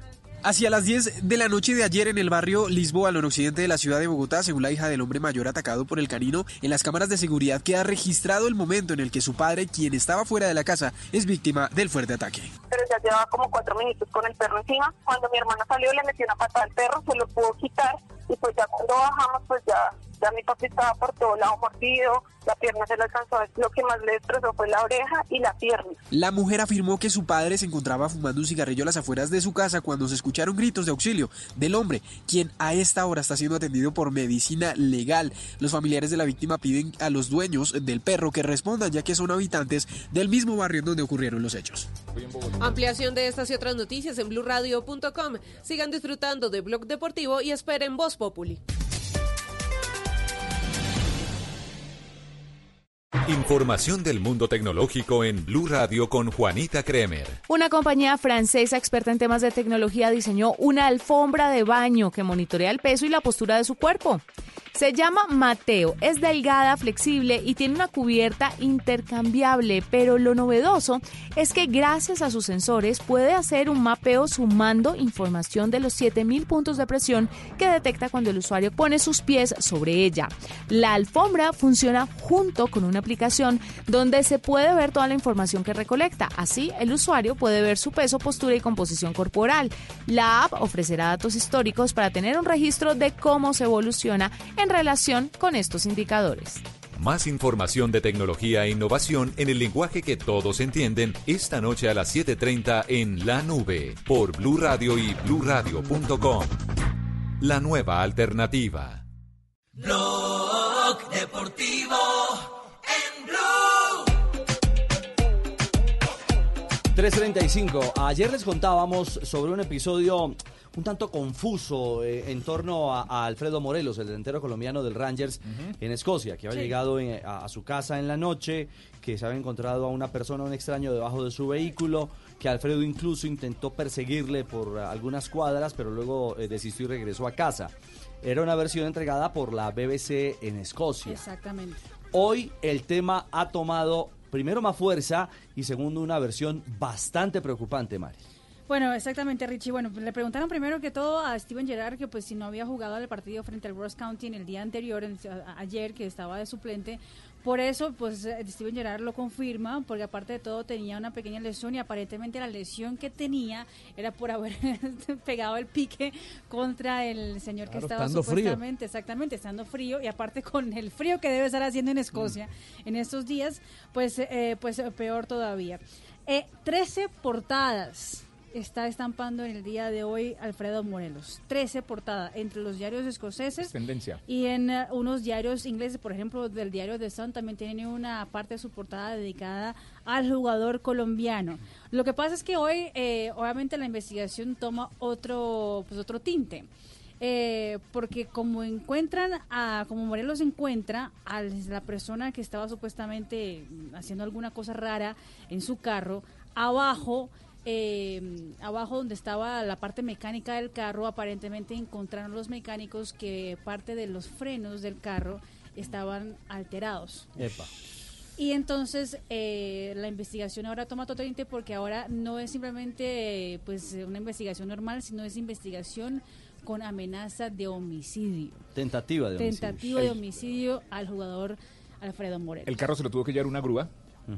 Hacia las 10 de la noche de ayer en el barrio Lisboa, al noroccidente de la ciudad de Bogotá, según la hija del hombre mayor atacado por el canino, en las cámaras de seguridad queda registrado el momento en el que su padre, quien estaba fuera de la casa, es víctima del fuerte ataque. Pero ya llevaba como cuatro minutos con el perro encima. Cuando mi hermana salió le metió una patada al perro, se lo pudo quitar y pues ya cuando bajamos pues ya, ya mi papi estaba por todo lado mordido, la pierna se le alcanzó, lo que más le destrozó fue la oreja y la pierna. La mujer afirmó que su padre se encontraba fumando un cigarrillo a las afueras de su casa cuando se escucharon gritos de auxilio del hombre, quien a esta hora está siendo atendido por medicina legal. Los familiares de la víctima piden a los dueños del perro que respondan ya que son habitantes del mismo barrio en donde ocurrieron los hechos. Ampliación de estas y otras noticias en blurradio.com. Sigan disfrutando de Blog Deportivo y esperen Voz Populi. Información del mundo tecnológico en Blue Radio con Juanita Kremer. Una compañía francesa experta en temas de tecnología diseñó una alfombra de baño que monitorea el peso y la postura de su cuerpo. Se llama Mateo, es delgada, flexible y tiene una cubierta intercambiable, pero lo novedoso es que gracias a sus sensores puede hacer un mapeo sumando información de los 7000 puntos de presión que detecta cuando el usuario pone sus pies sobre ella. La alfombra funciona junto con una aplicación donde se puede ver toda la información que recolecta. Así, el usuario puede ver su peso, postura y composición corporal. La app ofrecerá datos históricos para tener un registro de cómo se evoluciona en relación con estos indicadores. Más información de tecnología e innovación en el lenguaje que todos entienden esta noche a las 7:30 en La Nube por Blue Radio y bluradio.com. La nueva alternativa. Blog Deportivo. 335. Ayer les contábamos sobre un episodio un tanto confuso eh, en torno a, a Alfredo Morelos, el delantero colombiano del Rangers en Escocia, que había Sí. llegado en- a, a su casa en la noche, que se había encontrado a una persona, un extraño, debajo de su vehículo, que Alfredo incluso intentó perseguirle por eh, algunas cuadras, pero luego eh, desistió y regresó a casa. Era una versión entregada por la BBC en Escocia. Exactamente. Hoy el tema ha tomado primero más fuerza y segundo una versión bastante preocupante, Mari. Bueno, exactamente, Richie. Bueno, le preguntaron primero que todo a Steven Gerrard que pues si no había jugado el partido frente al Ross County en el día anterior, ayer, que estaba de suplente. Por eso, pues eh, Steven Gerrard lo confirma, porque aparte de todo tenía una pequeña lesión y aparentemente la lesión que tenía era por haber pegado el pique contra el señor que estaba estando frío. supuestamente, exactamente, estando frío y aparte con el frío que debe estar haciendo en Escocia en estos días, pues, eh, pues peor todavía. Eh, 13 portadas está estampando en el día de hoy Alfredo Morelos. 13 portadas entre los diarios escoceses Tendencia. y en eh, unos diarios ingleses, por ejemplo, del diario The Sun también tiene una parte de su portada dedicada al jugador colombiano. Lo que pasa es que hoy, eh, obviamente, la investigación toma otro, pues, otro tinte. Eh, porque como encuentran a, como Morelos encuentra a la persona que estaba supuestamente haciendo alguna cosa rara en su carro, abajo eh, abajo donde estaba la parte mecánica del carro, aparentemente encontraron los mecánicos que parte de los frenos del carro estaban alterados. Epa. Y entonces eh, la investigación ahora toma otro tinte porque ahora no es simplemente pues una investigación normal, sino es investigación con amenaza de homicidio. Tentativa de homicidio. Tentativa de homicidio al jugador Alfredo Morelos. El carro se lo tuvo que llevar una grúa.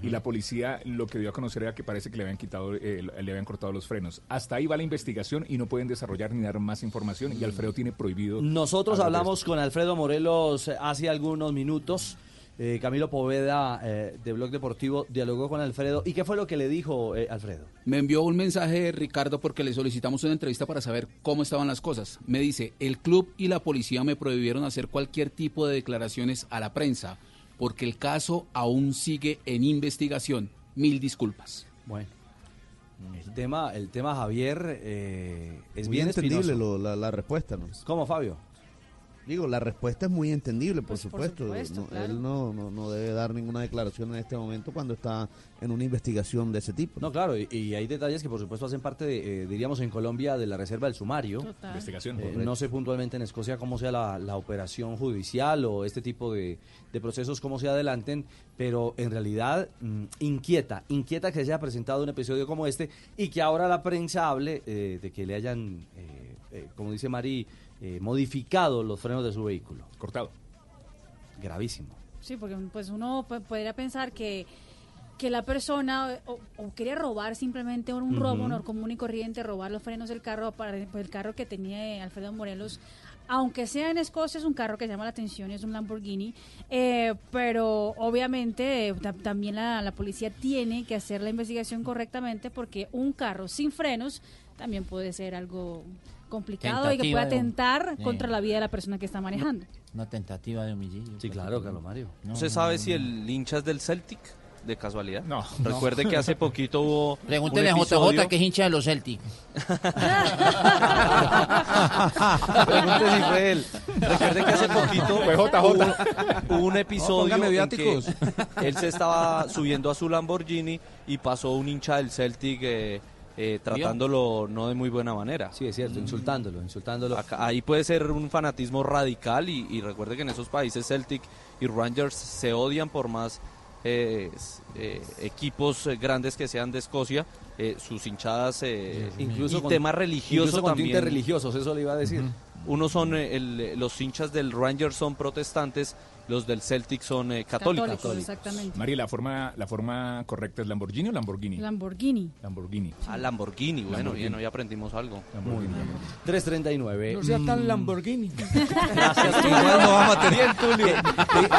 Y la policía lo que dio a conocer era que parece que le habían quitado, eh, le habían cortado los frenos. Hasta ahí va la investigación y no pueden desarrollar ni dar más información. Y Alfredo tiene prohibido. Nosotros hablamos con Alfredo Morelos eh, hace algunos minutos. Eh, Camilo Poveda eh, de Blog Deportivo dialogó con Alfredo. ¿Y qué fue lo que le dijo eh, Alfredo? Me envió un mensaje Ricardo porque le solicitamos una entrevista para saber cómo estaban las cosas. Me dice, el club y la policía me prohibieron hacer cualquier tipo de declaraciones a la prensa porque el caso aún sigue en investigación. Mil disculpas. Bueno. El tema, el tema Javier eh, es Muy bien entendible lo- la, la respuesta, ¿no? ¿Cómo, Fabio? Digo, la respuesta es muy entendible, por Pues, por supuesto. supuesto, No, claro. Él no, no, no debe dar ninguna declaración en este momento cuando está en una investigación de ese tipo. No, claro, y, y hay detalles que por supuesto hacen parte, de, eh, diríamos en Colombia, de la reserva del sumario. Total. Investigación. Eh, no sé puntualmente en Escocia cómo sea la, la operación judicial o este tipo de, de procesos, cómo se adelanten, pero en realidad mm, inquieta, inquieta que se haya presentado un episodio como este y que ahora la prensa hable eh, de que le hayan, eh, eh, como dice Mari, eh, modificado los frenos de su vehículo. Cortado. Gravísimo. Sí, porque pues uno podría pensar que, que la persona o, o quería robar simplemente un Ujú. robo no común y corriente, robar los frenos del carro, para pues, el carro que tenía Alfredo Morelos. Aunque sea en Escocia, es un carro que llama la atención, es un Lamborghini, eh, pero obviamente eh, ta- también la, la policía tiene que hacer la investigación correctamente porque un carro sin frenos también puede ser algo complicado y que puede atentar contra la vida de la persona que está manejando. Una tentativa de homicidio. Sí, claro, Carlos Mario. No, ¿Usted no, sabe no, si no. el hincha es del Celtic? De casualidad. No. Recuerde que hace poquito hubo. Pregúntele a JJ que es hincha de los Celtic. Pregunte si fue él. Recuerde que hace poquito Fue JJ. hubo, hubo un episodio en que él se estaba subiendo a su Lamborghini y pasó un hincha del Celtic eh, eh, tratándolo no de muy buena manera. Sí, es cierto, insultándolo, insultándolo. Acá- ahí puede ser un fanatismo radical y, y recuerde que en esos países Celtic y Rangers se odian por más eh, eh, equipos eh, grandes que sean de Escocia, sus hinchadas Incluso y con- temas religiosos incluso con también. religiosos, eso le iba a decir. Unos son el- los hinchas del Rangers son protestantes, los del Celtic son eh, católicos. Católicos, exactamente. Mari, la forma, la forma correcta es Lamborghini o Lamborghini? Lamborghini. Lamborghini. Ah, Lamborghini, bueno, Lamborghini. bien, hoy aprendimos algo. Muy bien. 339. No sea tan Mm, Lamborghini. Gracias, Igual no vamos a tener. Bien, Tulio.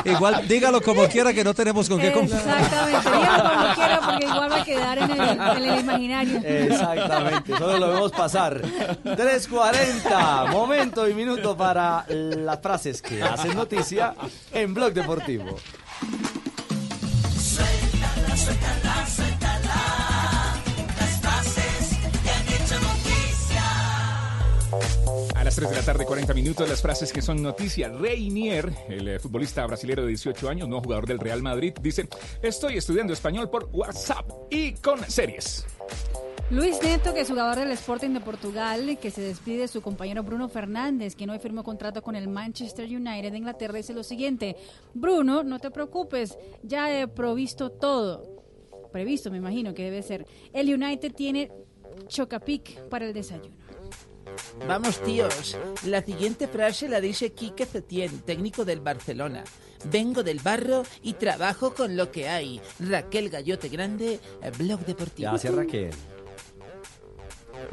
I- Igual, dígalo como quiera que no tenemos con qué comprar. Exactamente, dígalo como quiera porque igual va a quedar en el, en el imaginario. Exactamente, solo lo vemos pasar. 3.40, momento y minuto para las frases que hacen noticia en Blog Deportivo. A las 3 de la tarde, 40 minutos, las frases que son noticia. Reinier, el eh, futbolista brasileño de 18 años, no jugador del Real Madrid, dice, estoy estudiando español por WhatsApp y con series. Luis Neto, que es jugador del Sporting de Portugal, que se despide de su compañero Bruno Fernández, quien hoy firmó contrato con el Manchester United de Inglaterra, dice lo siguiente, Bruno, no te preocupes, ya he provisto todo. Previsto, me imagino que debe ser. El United tiene Chocapic para el desayuno. Vamos, tíos. La siguiente frase la dice Quique Setién, técnico del Barcelona. Vengo del barro y trabajo con lo que hay. Raquel Gallote Grande, Blog Deportivo. Gracias, Raquel.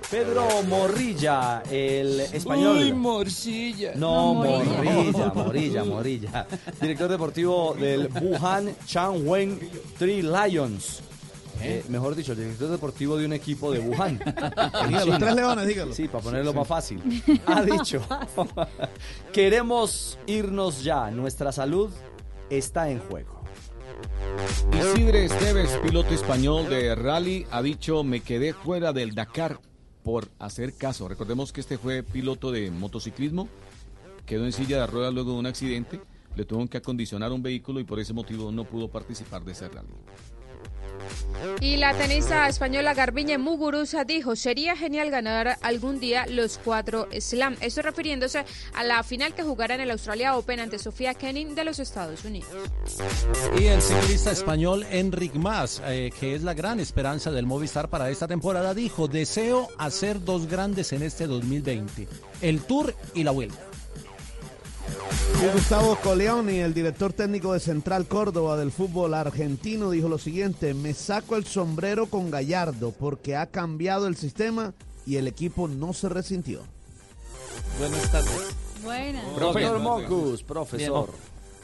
Pedro Morrilla, el español. Uy, morcilla. No, No, Morilla. Morrilla, Morilla, Morilla. Director deportivo del Wuhan Changwen Three Lions. Eh, mejor dicho, el director deportivo de un equipo de Wuhan. tres leones, dígalo. Sí, para ponerlo Sí. más fácil. Ha dicho, queremos irnos ya, nuestra salud está en juego. Isidre Esteves, piloto español de rally, ha dicho me quedé fuera del Dakar por hacer caso. Recordemos que este fue piloto de motociclismo, quedó en silla de ruedas luego de un accidente, le tuvieron que acondicionar un vehículo y por ese motivo no pudo participar de ese rally. Y la tenista española Garbiñe Muguruza dijo, sería genial ganar algún día los cuatro slam. Esto refiriéndose a la final que jugará en el Australia Open ante Sofía Kenin de los Estados Unidos. Y el ciclista español Enric Mas, eh, que es la gran esperanza del Movistar para esta temporada, dijo, deseo hacer dos grandes en este 2020, el Tour y la Vuelta. Y Gustavo Coleoni, el director técnico de Central Córdoba del fútbol argentino, dijo lo siguiente, me saco el sombrero con Gallardo porque ha cambiado el sistema y el equipo no se resintió. Buenas tardes. Buena. Doctor Mocus, profesor.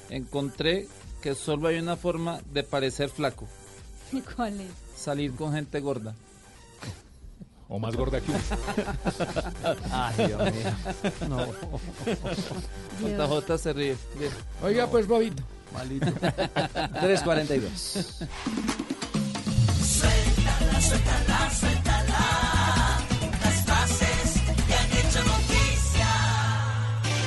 Encontré que solo hay una forma de parecer flaco, ¿Cuál es? salir con gente gorda. O más gorda que uno. Ay, Dios mío. No. JJ se ríe. Bien. Oiga, pues, Bobito. Malito. 342. Suéltala, suéltala, suéltala.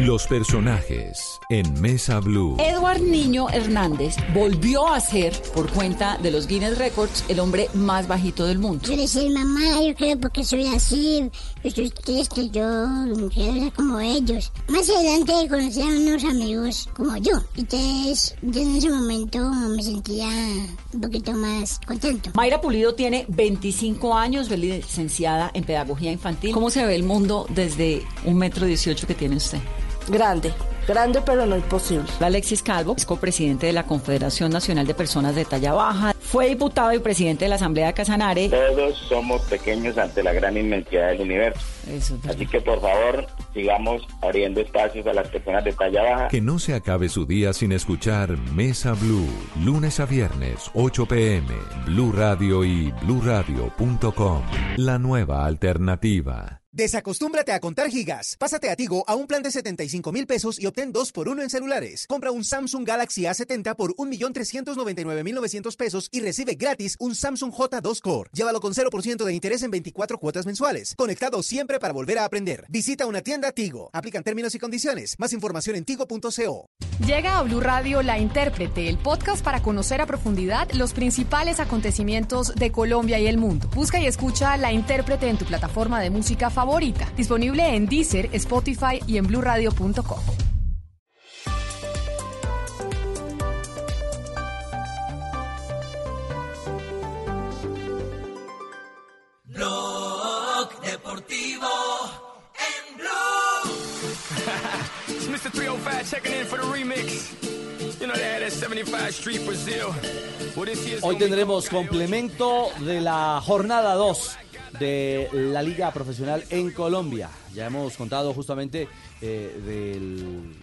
Los personajes en Mesa Blue. Edward Niño Hernández volvió a ser, por cuenta de los Guinness Records, el hombre más bajito del mundo. Yo le decía, mamá, yo creo porque soy así, yo soy triste, yo quiero ser como ellos. Más adelante conocí a unos amigos como yo. Entonces, yo en ese momento me sentía un poquito más contento. Mayra Pulido tiene 25 años, es licenciada en Pedagogía Infantil. ¿Cómo se ve el mundo desde un metro dieciocho que tiene usted? Grande, grande pero no imposible. Alexis Calvo es copresidente de la Confederación Nacional de Personas de Talla Baja. Fue diputado y presidente de la Asamblea de Casanare. Todos somos pequeños ante la gran inmensidad del universo. Así que por favor, sigamos abriendo espacios a las personas de talla baja. Que no se acabe su día sin escuchar Mesa Blue, lunes a viernes, 8 pm, Blue Radio y bluradio.com. La nueva alternativa. Desacostúmbrate a contar gigas. Pásate a Tigo a un plan de 75 mil pesos y obtén 2 por 1 en celulares. Compra un Samsung Galaxy A70 por 1.399.900 pesos y recibe gratis un Samsung J2 Core. Llévalo con 0% de interés en 24 cuotas mensuales. Conectado siempre para volver a aprender. Visita una tienda Tigo. Aplican términos y condiciones. Más información en tigo.co. Llega a Blue Radio La Intérprete, el podcast para conocer a profundidad los principales acontecimientos de Colombia y el mundo. Busca y escucha La Intérprete en tu plataforma de música favorita favorita. Disponible en Deezer, Spotify y en bluradio.com. Blog Deportivo en Blue. it's Mr. 305 checking in for the remix. You know they had that 75 Street Brazil. Well, this year's Hoy tendremos complemento de la jornada 2 de la Liga Profesional en Colombia. Ya hemos contado justamente eh, del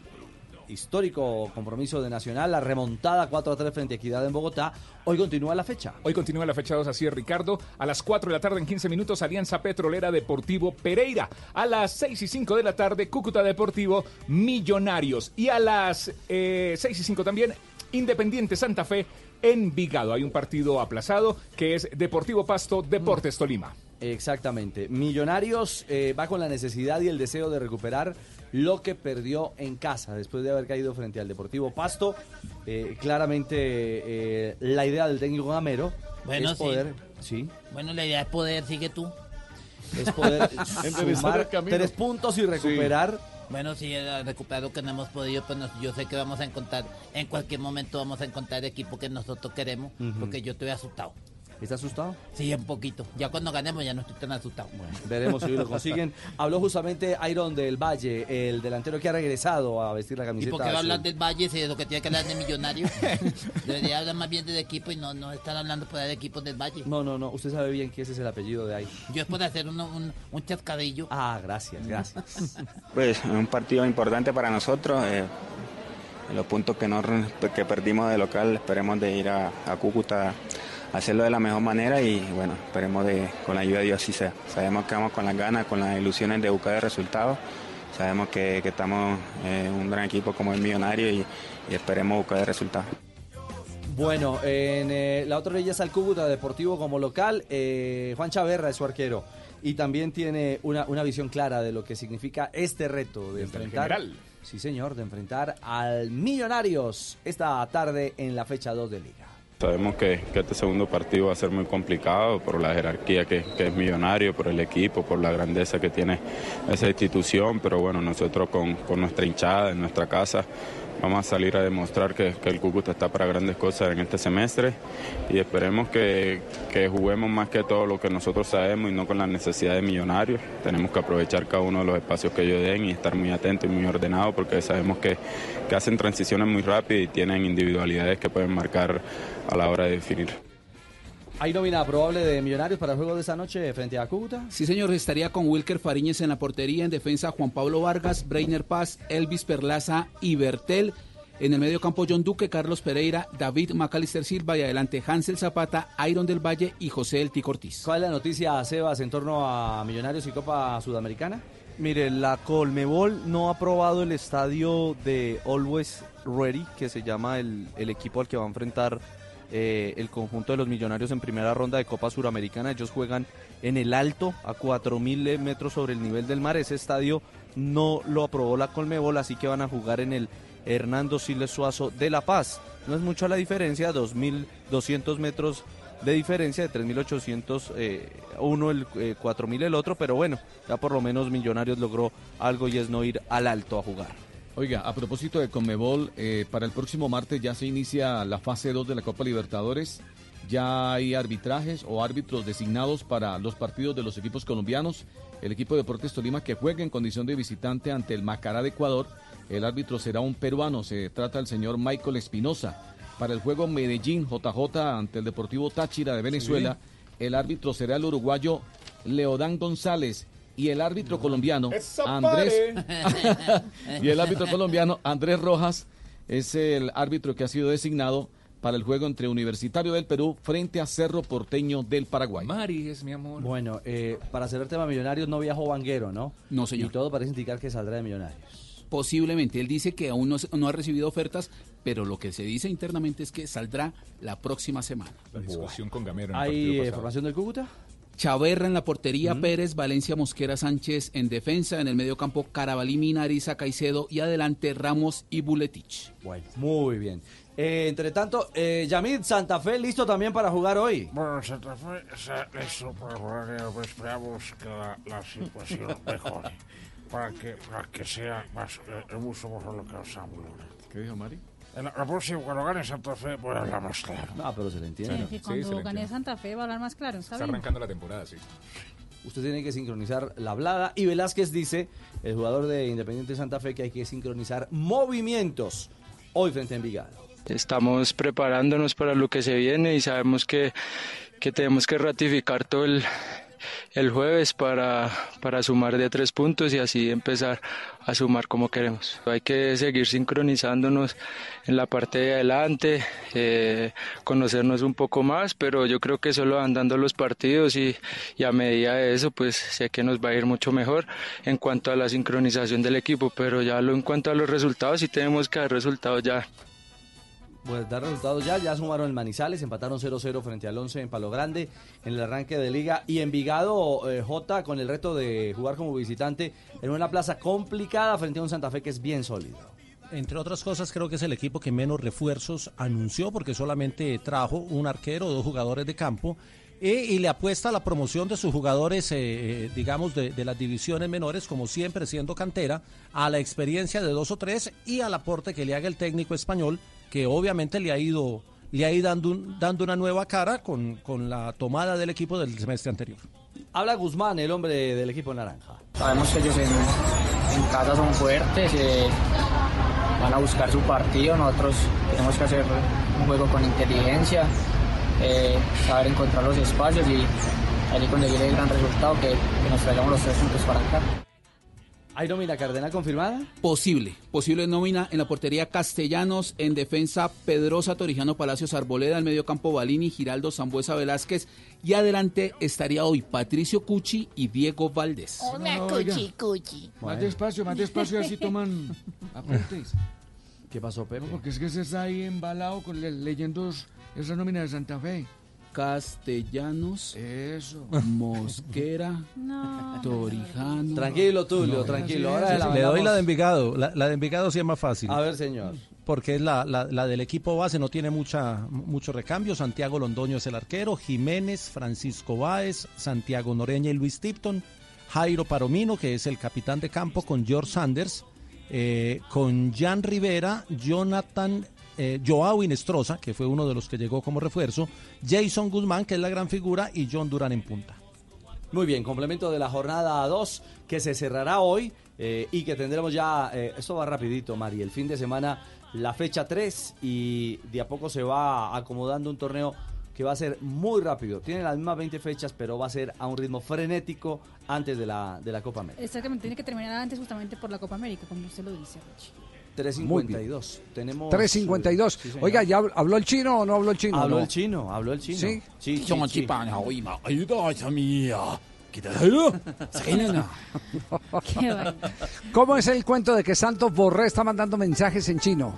histórico compromiso de Nacional, la remontada 4 a 3 frente a Equidad en Bogotá. Hoy continúa la fecha. Hoy continúa la fecha 2, así es Ricardo. A las 4 de la tarde en 15 minutos, Alianza Petrolera Deportivo Pereira. A las 6 y 5 de la tarde, Cúcuta Deportivo Millonarios. Y a las eh, 6 y 5 también, Independiente Santa Fe en Vigado. Hay un partido aplazado que es Deportivo Pasto Deportes Tolima. Exactamente. Millonarios eh, va con la necesidad y el deseo de recuperar lo que perdió en casa después de haber caído frente al Deportivo Pasto. Eh, claramente eh, la idea del técnico Gamero Bueno, es sí. poder, sí, Bueno, la idea es poder, sigue tú. es poder sumar tres puntos y recuperar. Bueno, si recuperar lo que no hemos podido, pues nos- yo sé que vamos a encontrar, en cualquier momento vamos a encontrar el equipo que nosotros queremos, Ujú. porque yo estoy asustado. ¿Está asustado? Sí, un poquito. Ya cuando ganemos ya no estoy tan asustado. Veremos si lo consiguen. Habló justamente Iron del Valle, el delantero que ha regresado a vestir la ¿Y camiseta. por qué va a hablar del Valle si es lo que tiene que hablar de Millonarios? Debería hablar más bien del equipo y no, no estar hablando por ahí de equipos del Valle. No, no, no. Usted sabe bien que ese es el apellido de ahí. Yo es por hacer uno- un, un chascadillo. Ah, gracias, gracias. Pues un partido importante para nosotros. eh, los puntos que, no, que perdimos de local, esperemos de ir a, a Cúcuta hacerlo de la mejor manera y bueno, esperemos de con la ayuda de Dios así sea. Sabemos que vamos con las ganas, con las ilusiones de buscar el resultado. Sabemos que, que estamos en un gran equipo como el Millonario y, y esperemos buscar el resultado. Bueno, en eh, la otra orilla está el Cúcuta Deportivo como local. eh, Juan Chaverra es su arquero. Y también tiene una, una visión clara de lo que significa este reto de enfrentar. Sí, señor, de enfrentar al Millonarios esta tarde en la fecha 2 de Liga. Sabemos que, este segundo partido va a ser muy complicado por la jerarquía que, es millonario, por el equipo, por la grandeza que tiene esa institución, pero bueno, nosotros con, nuestra hinchada en nuestra casa vamos a salir a demostrar que, el Cúcuta está para grandes cosas en este semestre y esperemos que, juguemos más que todo lo que nosotros sabemos y no con la necesidad de millonarios. Tenemos que aprovechar cada uno de los espacios que ellos den y estar muy atentos y muy ordenados porque sabemos que hacen transiciones muy rápidas y tienen individualidades que pueden marcar a la hora de definir. ¿Hay nómina probable de Millonarios para el juego de esta noche frente a Cúcuta? Sí, señor, estaría con Wilker Fariñez en la portería, en defensa Juan Pablo Vargas, Breiner Paz, Elvis Perlaza y Bertel. En el medio campo John Duque, Carlos Pereira, David Macalister Silva y adelante Hansel Zapata, Iron del Valle y José El Tico Ortiz. ¿Cuál es la noticia, Sebas, en torno a Millonarios y Copa Sudamericana? Mire, la Colmebol no ha aprobado el estadio de Always Ready, que se llama el, el equipo al que va a enfrentar eh, el conjunto de los millonarios en primera ronda de Copa Suramericana. Ellos juegan en el alto, a 4.000 metros sobre el nivel del mar. Ese estadio no lo aprobó la Colmebol, así que van a jugar en el Hernando Siles Suazo de La Paz. No es mucho la diferencia, 2.200 metros de diferencia, de 3.800 eh, uno, el eh, 4.000 el otro, pero bueno, ya por lo menos Millonarios logró algo y es no ir al alto a jugar. Oiga, a propósito de Conmebol, eh, para el próximo martes ya se inicia la fase 2 de la Copa Libertadores. Ya hay arbitrajes o árbitros designados para los partidos de los equipos colombianos. El equipo de Deportes Tolima que juega en condición de visitante ante el Macará de Ecuador. El árbitro será un peruano, se trata del señor Michael Espinosa. Para el juego Medellín JJ ante el Deportivo Táchira de Venezuela, el árbitro será el uruguayo Leodán González y el árbitro colombiano Andrés y el árbitro colombiano Andrés Rojas es el árbitro que ha sido designado para el juego entre Universitario del Perú frente a Cerro Porteño del Paraguay. Mari es mi amor. Bueno, eh, para cerrar el tema Millonarios no viajó Vanguero, ¿no? No, señor. Y todo parece indicar que saldrá de Millonarios. Posiblemente. Él dice que aún no, se- no ha recibido ofertas, pero lo que se dice internamente es que saldrá la próxima semana. La discusión con Gamero en el ¿Hay formación del Cúcuta? Chaverra en la portería, Pérez, Valencia Mosquera Sánchez en defensa, en el medio campo Carabalí, Minariza, Caicedo y adelante Ramos y Buletich. Bueno, muy bien. Eh, entre tanto, eh, Yamid Santa Fe listo también para jugar hoy. Bueno, Santa Fe está listo para jugar y pues esperamos que la, la situación mejore para que, para que sea más, eh, mucho mejor lo que nos ¿Qué dijo Mari? En la, la próxima, cuando gane Santa Fe, voy a hablar más claro. No, pero se le entiende. Sí, que cuando gane Santa Fe va a hablar más claro, ¿está arrancando la temporada, sí. Usted tiene que sincronizar la hablada. Y Velázquez dice, el jugador de Independiente Santa Fe, que hay que sincronizar movimientos hoy frente a Envigado. Estamos preparándonos para lo que se viene y sabemos que, que tenemos que ratificar todo el, el jueves para, para sumar de tres puntos y así empezar a sumar como queremos. Hay que seguir sincronizándonos en la parte de adelante, eh, conocernos un poco más, pero yo creo que solo andando los partidos y, y a medida de eso, pues sé que nos va a ir mucho mejor en cuanto a la sincronización del equipo, pero ya lo, en cuanto a los resultados, sí tenemos que dar resultados ya. Pues dar resultados ya, ya sumaron el Manizales, empataron 0-0 frente al 11 en Palo Grande en el arranque de liga y Envigado eh, J con el reto de jugar como visitante en una plaza complicada frente a un Santa Fe que es bien sólido. Entre otras cosas, creo que es el equipo que menos refuerzos anunció porque solamente trajo un arquero, dos jugadores de campo y, y le apuesta a la promoción de sus jugadores, eh, eh, digamos, de, de las divisiones menores, como siempre siendo cantera, a la experiencia de dos o tres y al aporte que le haga el técnico español, que obviamente le ha ido, le ha ido dando, un- dando una nueva cara con, con la tomada del equipo del semestre anterior. Habla Guzmán, el hombre del equipo naranja. Sabemos que ellos en, en casa son fuertes, eh, van a buscar su partido, nosotros tenemos que hacer un juego con inteligencia, eh, saber encontrar los espacios y ahí conseguir el gran resultado que, que nos traigamos los tres puntos para acá. ¿Hay nómina Cardenal confirmada? Posible, posible nómina en la portería Castellanos, en defensa Pedrosa, Torijano, Palacios, Arboleda, en medio campo Balini, Giraldo, Zambuesa, Velázquez y adelante estaría hoy Patricio Cuchi y Diego Valdés. Una No, oiga. cuchi cuchi. Más despacio, más despacio, así toman apuntes. ¿Qué pasó, Pepe? No, porque es que se está ahí embalado con le- leyendo esa nómina de Santa Fe. Castellanos, Eso. Mosquera, Torijano. Tranquilo, Tulio, No, tranquilo. Ahora sí, la sí. Le doy la de Envigado. La, la de Envigado sí es más fácil. A ver, señor. Porque es la, la- la del equipo base, no tiene mucha, mucho recambio. Santiago Londoño es el arquero, Jiménez, Francisco Báez, Santiago Noreña y Luis Tipton, Jairo Paromino, que es el capitán de campo, con George Sanders, eh, con Jan Rivera, Jonathan, eh, Joao Inestrosa, que fue uno de los que llegó como refuerzo, Jason Guzmán, que es la gran figura, y John Durán en punta. Muy bien, complemento de la jornada 2 que se cerrará hoy eh, y que tendremos ya, eh, esto va rapidito, Mari, el fin de semana la fecha 3 y de a poco se va acomodando un torneo que va a ser muy rápido. Tiene las mismas 20 fechas, pero va a ser a un ritmo frenético antes de la, de la Copa América. Exactamente, tiene que terminar antes justamente por la Copa América, como usted lo dice, Richie. 352. Tenemos 352. eh, sí. Oiga, ¿ya habl- habló el chino o no habló el chino? Habló No. el chino, habló el chino. ¿Sí? Sí, sí, Somos sí. ¿Cómo es el cuento de que Santos Borré está mandando mensajes en chino?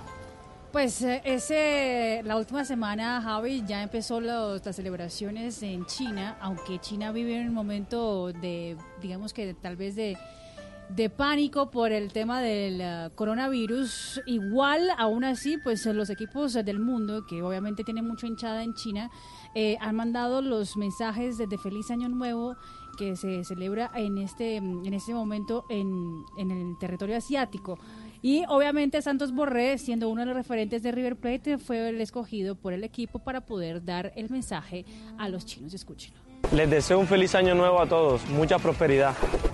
Pues eh, ese, la última semana, Javi, ya empezó los- las celebraciones en China, aunque China vive en un momento de, digamos que tal vez de, de pánico por el tema del eh, coronavirus. Igual, aún así, pues eh, los equipos eh, del mundo, que obviamente tienen mucha hinchada en China, han mandado los mensajes de, de Feliz Año Nuevo que se celebra en este, en este momento en, en el territorio asiático. Y obviamente Santos Borré, siendo uno de los referentes de River Plate, fue el escogido por el equipo para poder dar el mensaje a los chinos. Escúchenlo. Les deseo un feliz año nuevo a todos, mucha prosperidad.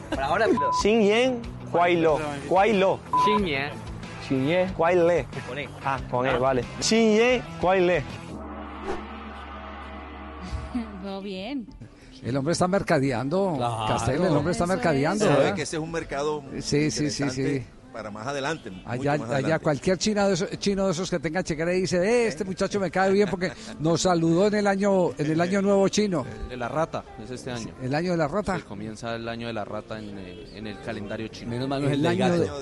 Para ahora, Xin Yen, Kuai Lo. Kuai Lo. Xin Yen. Xin Yen, Kuai Le. Con E. Ah, con E, vale. Xin Yen, Kuai Le. Todo bien. El hombre está mercadeando, Claro. Castel, el hombre está mercadeando. Sabe que ese es un mercado Sí, sí, sí, sí. Para más adelante. Allá, más allá adelante. cualquier chino de, esos, chino de esos que tenga chequera y dice, eh, este muchacho me cae bien porque nos saludó en el año en el año nuevo chino. De la rata, es este año. El año de la rata. Sí, comienza el año de la rata en, eh, en el calendario chino. Menos mal no es el del gato.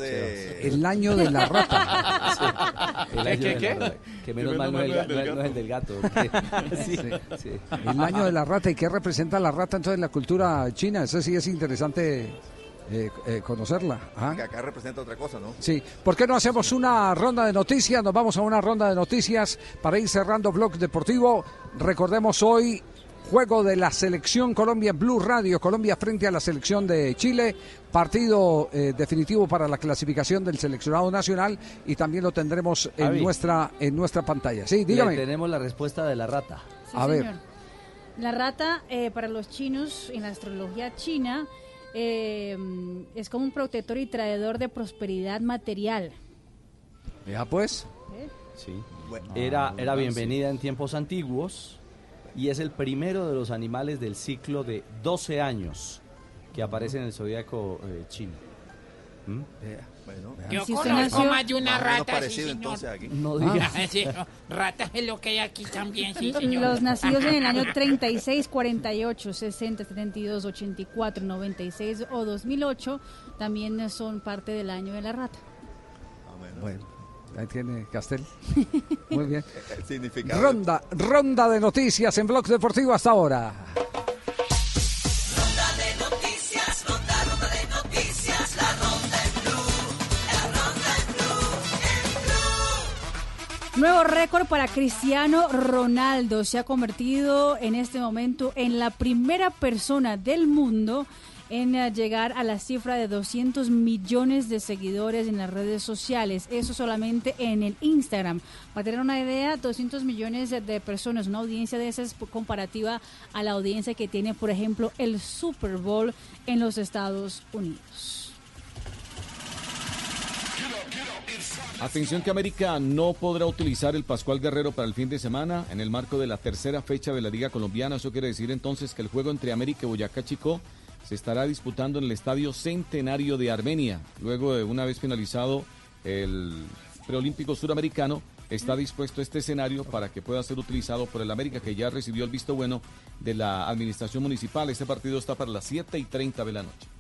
El año de la rata. El ¿Qué, año qué, de qué? la rata. Que menos mal no es el, no es- el del gato. sí, sí. El año de la rata. ¿Y qué representa la rata entonces en la cultura china? Eso sí es interesante eh, eh, conocerla. Ajá. Que acá representa otra cosa, ¿no? Sí, ¿por qué no hacemos una ronda de noticias? Nos vamos a una ronda de noticias para ir cerrando Blog Deportivo. Recordemos hoy juego de la selección Colombia en Blue Radio, Colombia frente a la selección de Chile, partido eh, definitivo para la clasificación del seleccionado nacional y también lo tendremos en nuestra en nuestra pantalla. Sí, dígame. tenemos la respuesta de la rata. Sí, A ver. señor. La rata, eh, para los chinos, en la astrología china, eh, es como un protector y traidor de prosperidad material. Ya pues. Sí. Era, era bienvenida en tiempos antiguos y es el primero de los animales del ciclo de 12 años que aparece en el zodiaco eh, chino. ¿Mm? Bueno, Yo Si usted conozco nació- más de una Más o menos rata, parecido, sí, señor. entonces, aquí. No diga. Ah, sí, no, ratas es lo que hay aquí también, sí, señor. Los nacidos en el año 36, 48, 60, 72, 84, 96 o 2008 también son parte del año de la rata. Bueno, ahí tiene Castel. Muy bien. El significado. Ronda, ronda de noticias en Blog Deportivo hasta ahora. Nuevo récord para Cristiano Ronaldo. Se ha convertido en este momento en la primera persona del mundo en eh, llegar a la cifra de 200 millones de seguidores en las redes sociales. Eso solamente en el Instagram. Para tener una idea, 200 millones de- personas, una audiencia de esas comparativa a la audiencia que tiene, por ejemplo, el Super Bowl en los Estados Unidos. Atención que América no podrá utilizar el Pascual Guerrero para el fin de semana en el marco de la tercera fecha de la Liga Colombiana. Eso quiere decir entonces que el juego entre América y Boyacá Chico se estará disputando en el Estadio Centenario de Armenia. Luego de una vez finalizado el preolímpico suramericano, está dispuesto este escenario para que pueda ser utilizado por el América, que ya recibió el visto bueno de la administración municipal. Este partido está para las 7 y 30 de la noche.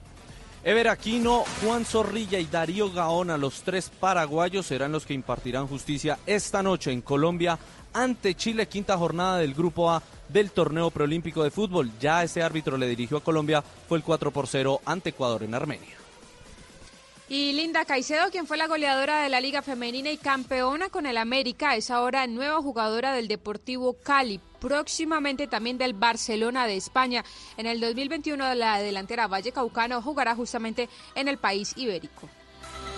Ever Aquino, Juan Zorrilla y Darío Gaona, los tres paraguayos, serán los que impartirán justicia esta noche en Colombia ante Chile, quinta jornada del Grupo A del torneo preolímpico de fútbol. Ya ese árbitro le dirigió a Colombia, fue el 4 por 0 ante Ecuador en Armenia. Y Linda Caicedo, quien fue la goleadora de la Liga Femenina y campeona con el América, es ahora nueva jugadora del Deportivo Cali, próximamente también del Barcelona de España. En el 2021 la delantera Valle Caucano jugará justamente en el país ibérico.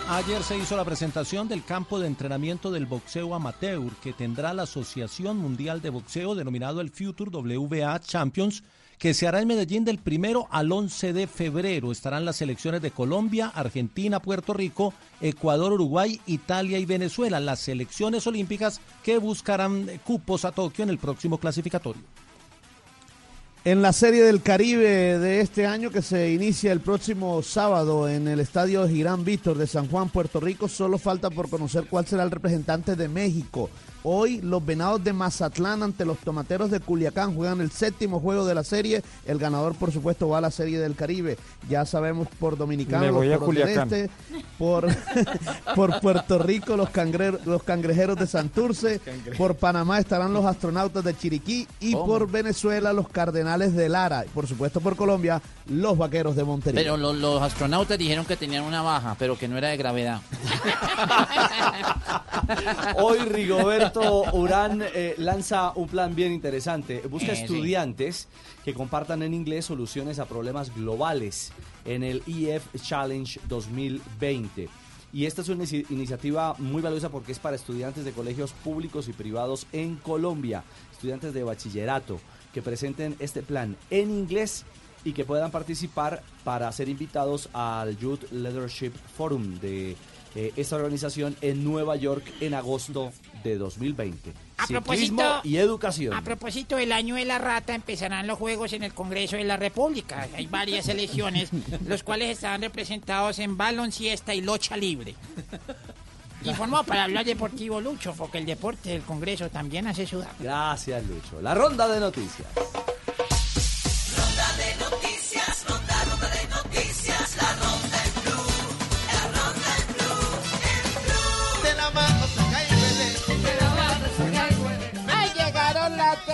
Ayer se hizo la presentación del campo de entrenamiento del boxeo amateur que tendrá la Asociación Mundial de Boxeo denominado el Future WBA Champions que se hará en Medellín del primero al 11 de febrero. Estarán las selecciones de Colombia, Argentina, Puerto Rico, Ecuador, Uruguay, Italia y Venezuela, las selecciones olímpicas que buscarán cupos a Tokio en el próximo clasificatorio. En la Serie del Caribe de este año que se inicia el próximo sábado en el Estadio Girán Víctor de San Juan, Puerto Rico, solo falta por conocer cuál será el representante de México. Hoy los Venados de Mazatlán ante los Tomateros de Culiacán juegan el séptimo juego de la serie. El ganador, por supuesto, va a la Serie del Caribe. Ya sabemos por Dominicano, Me voy los Culiacán. Este, por, por Puerto Rico los, cangre- los Cangrejeros de Santurce, por Panamá estarán los Astronautas de Chiriquí y por Venezuela los Cardenales de Lara. Y por supuesto por Colombia los Vaqueros de Montería. Pero lo- los astronautas dijeron que tenían una baja, pero que no era de gravedad. Hoy Rigoberto Urán eh, lanza un plan bien interesante. Busca Eh, sí. estudiantes que compartan en inglés soluciones a problemas globales en el EF Challenge 2020. Y esta es una inici- iniciativa muy valiosa porque es para estudiantes de colegios públicos y privados en Colombia, estudiantes de bachillerato, que presenten este plan en inglés y que puedan participar para ser invitados al Youth Leadership Forum de eh, esta organización en Nueva York en agosto de 2020. A Ciclismo propósito- y educación. A propósito del año de la rata, empezarán los juegos en el Congreso de la República. Hay varias elecciones, los cuales estarán representados en balonciesta y locha libre. Informó para hablar deportivo Lucho, porque el deporte del Congreso también hace sudar. Gracias, Lucho. La ronda de noticias.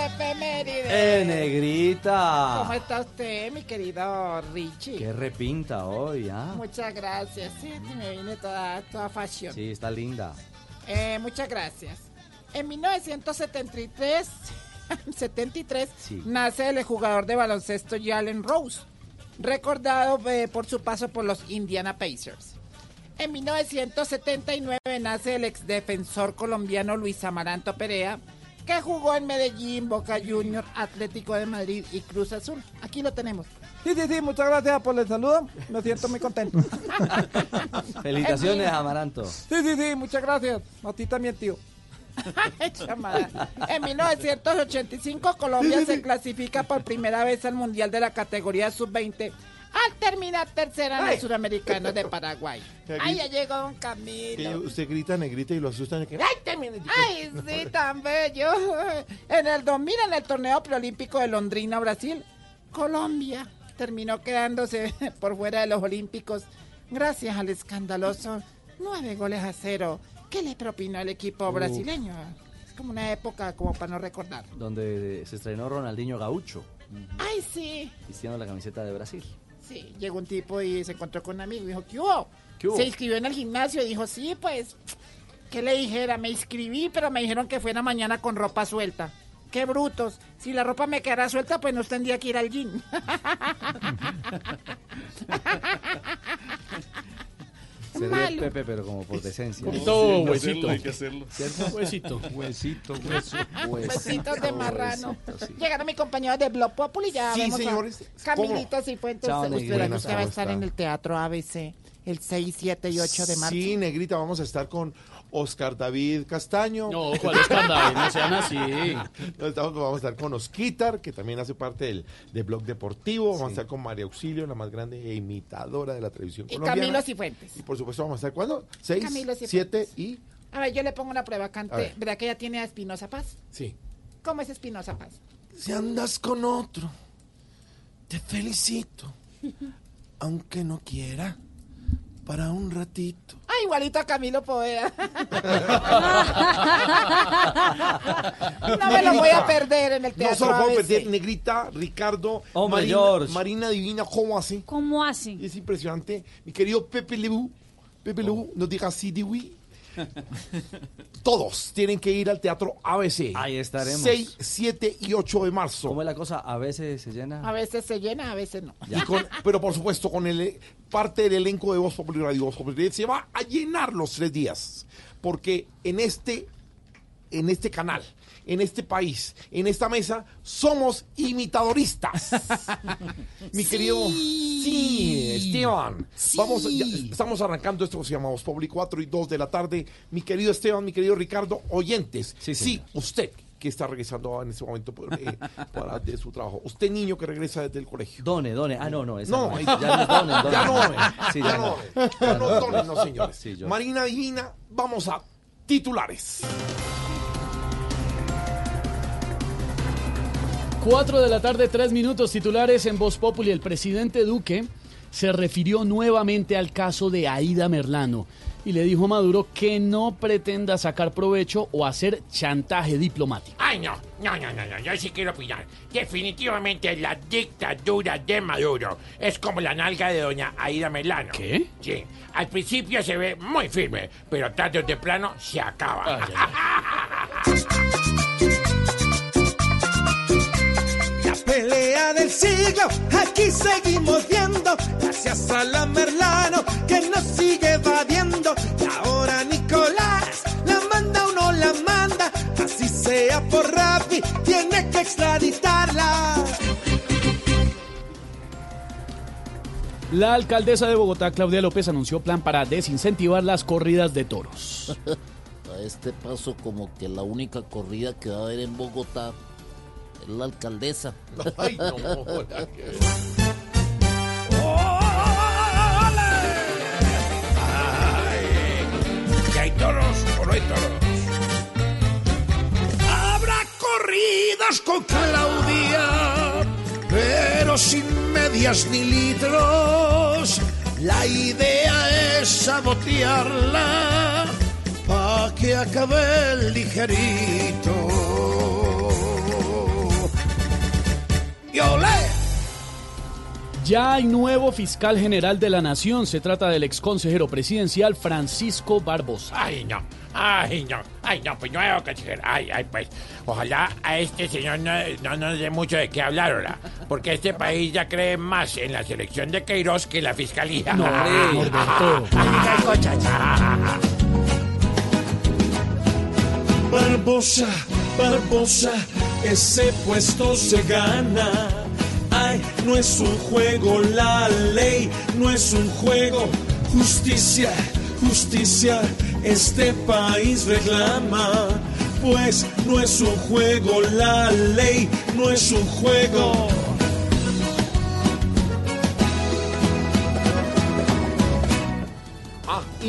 Efemérides! ¡Eh, negrita! ¿Cómo está usted, mi querido Richie? ¡Qué repinta hoy, ah! Muchas gracias. Sí, sí, me viene toda, toda fashion. Sí, está linda. Eh, muchas gracias. En 1973, 73, Sí. nace el jugador de baloncesto Jalen Rose, recordado eh, por su paso por los Indiana Pacers. En 1979 nace el exdefensor colombiano Luis Amaranto Perea, que jugó en Medellín, Boca Juniors, Atlético de Madrid y Cruz Azul. Aquí lo tenemos. Sí, sí, sí, muchas gracias por el saludo. Me siento muy contento. Felicitaciones, Amaranto. Sí, sí, sí, muchas gracias. A ti también, tío. En 1985 Colombia se clasifica por primera vez al Mundial de la categoría sub-20 al terminar tercera en Ay. los Suramericanos de Paraguay. Ay, ya llegó Don Camilo. usted grita negrita y lo asustan. Que... ¡Ay, termine! ¡Ay, sí, tan bello! En el 2000, en el torneo preolímpico de Londrina, Brasil, Colombia terminó quedándose por fuera de los Olímpicos gracias al escandaloso nueve goles a cero que le propinó el equipo brasileño. Es como una época como para no recordar. Donde se estrenó Ronaldinho Gaucho, ¡Ay, sí! vistiendo la camiseta de Brasil. Sí, llegó un tipo y se encontró con un amigo y dijo, ¿qué hubo? ¿Qué hubo? Se inscribió en el gimnasio y dijo, sí, pues, ¿qué le dijera? Me inscribí, pero me dijeron que fuera mañana con ropa suelta. ¡Qué brutos! Si la ropa me quedara suelta, pues no tendría que ir al gym. Se Malo. Pepe, pero como por decencia. Un poquito huesito. Hay que hacerlo. ¿Cierto? Huesito. Huesito, hueso. Besitos de marrano. huesito, sí. Llegaron mis compañeros de Blog Populi, ya Sí, vemos a señores. Camilito Cifuentes. Chao, Usted usted va a ¿Cómo estar está? en el Teatro ABC el 6, 7 y 8 de marzo. Sí, negrita, vamos a estar con Oscar David Castaño. No, ¿cuál Oscar David? No sean así. No, estamos- vamos a estar con Osquitar, que también hace parte del, del blog deportivo. Vamos a estar con María Auxilio, la más grande e imitadora de la televisión Y colombiana. Camilo Cifuentes. Y por supuesto vamos a estar, ¿cuándo? ¿Seis, Camilo Cifuentes. siete y...? A ver, yo le pongo una prueba A cante. ver. ¿Verdad que ella tiene a Espinosa Paz? Sí. ¿Cómo es Espinosa Paz? Si andas con otro, te felicito. Aunque no quiera, para un ratito. Ah, igualito a Camilo Poveda. no me lo voy a perder en el No teatro se lo puedo ABC. perder. Negrita, Ricardo, Hombre, Marina, George. Marina Divina, ¿cómo así? ¿Cómo así? Es impresionante. Mi querido Pepe Lebu, Pepe Lebu, no diga así de oui. Todos tienen que ir al teatro ABC. Ahí estaremos. 6, 7 y 8 de marzo. ¿Cómo es la cosa? A veces se llena. A veces se llena, a veces no. Y con- pero por supuesto con el parte del elenco de Voz Populi Radio Voz Populi Radio se va a llenar los tres días, porque en este, en este canal, en este país, en esta mesa, somos imitadoristas. Mi querido, sí, Esteban, vamos, ya estamos arrancando esto que se llama Voz Populi 4 y 2 de la tarde. Mi querido Esteban, mi querido Ricardo, oyentes, sí, señor. usted que está regresando en este momento por, eh, para- de su trabajo, usted niño que regresa desde el colegio. Done, done. Ah, no, no, esa No, no. Ya no done, done. Ya no, eh. Sí, ya ya no, no. eh. Ya no, señores. Sí, yo- Marina Divina, vamos a titulares. 4 de la tarde, 3 minutos titulares en Voz Populi. El presidente Duque se refirió nuevamente al caso de Aida Merlano y le dijo a Maduro que no pretenda sacar provecho o hacer chantaje diplomático. Ay, no, no, no, no, no, yo sí quiero opinar. Definitivamente la dictadura de Maduro es como la nalga de doña Aida Melano. ¿Qué? Sí, al principio se ve muy firme, pero tarde o temprano se acaba. pelea del siglo, aquí seguimos viendo, gracias a la Merlano que nos sigue evadiendo. Y ahora Nicolás la manda o no la manda, así sea por Rappi, tiene que extraditarla. La alcaldesa de Bogotá, Claudia López, anunció plan para desincentivar las corridas de toros. A este paso como que la única corrida que va a haber en Bogotá la alcaldesa. Ay, no. ¿Y hay toros o no hay toros? Habrá corridas con Claudia, pero sin medias ni litros. La idea es sabotearla pa' que acabe el ligerito. Y olé. Ya hay nuevo fiscal general de la Nación. Se trata del ex consejero presidencial Francisco Barbosa. Ay, no. Ay, no. Ay, no, pues nuevo consejero. Ay, ay, pues. Ojalá a este señor no, no nos dé mucho de qué hablar ahora. Porque este país ya cree más en la selección de Queiroz que en la fiscalía. No. Barbosa, Barbosa, ese puesto se gana. Ay, no es un juego la ley, no es un juego. Justicia, justicia, este país reclama. Pues no es un juego la ley, no es un juego.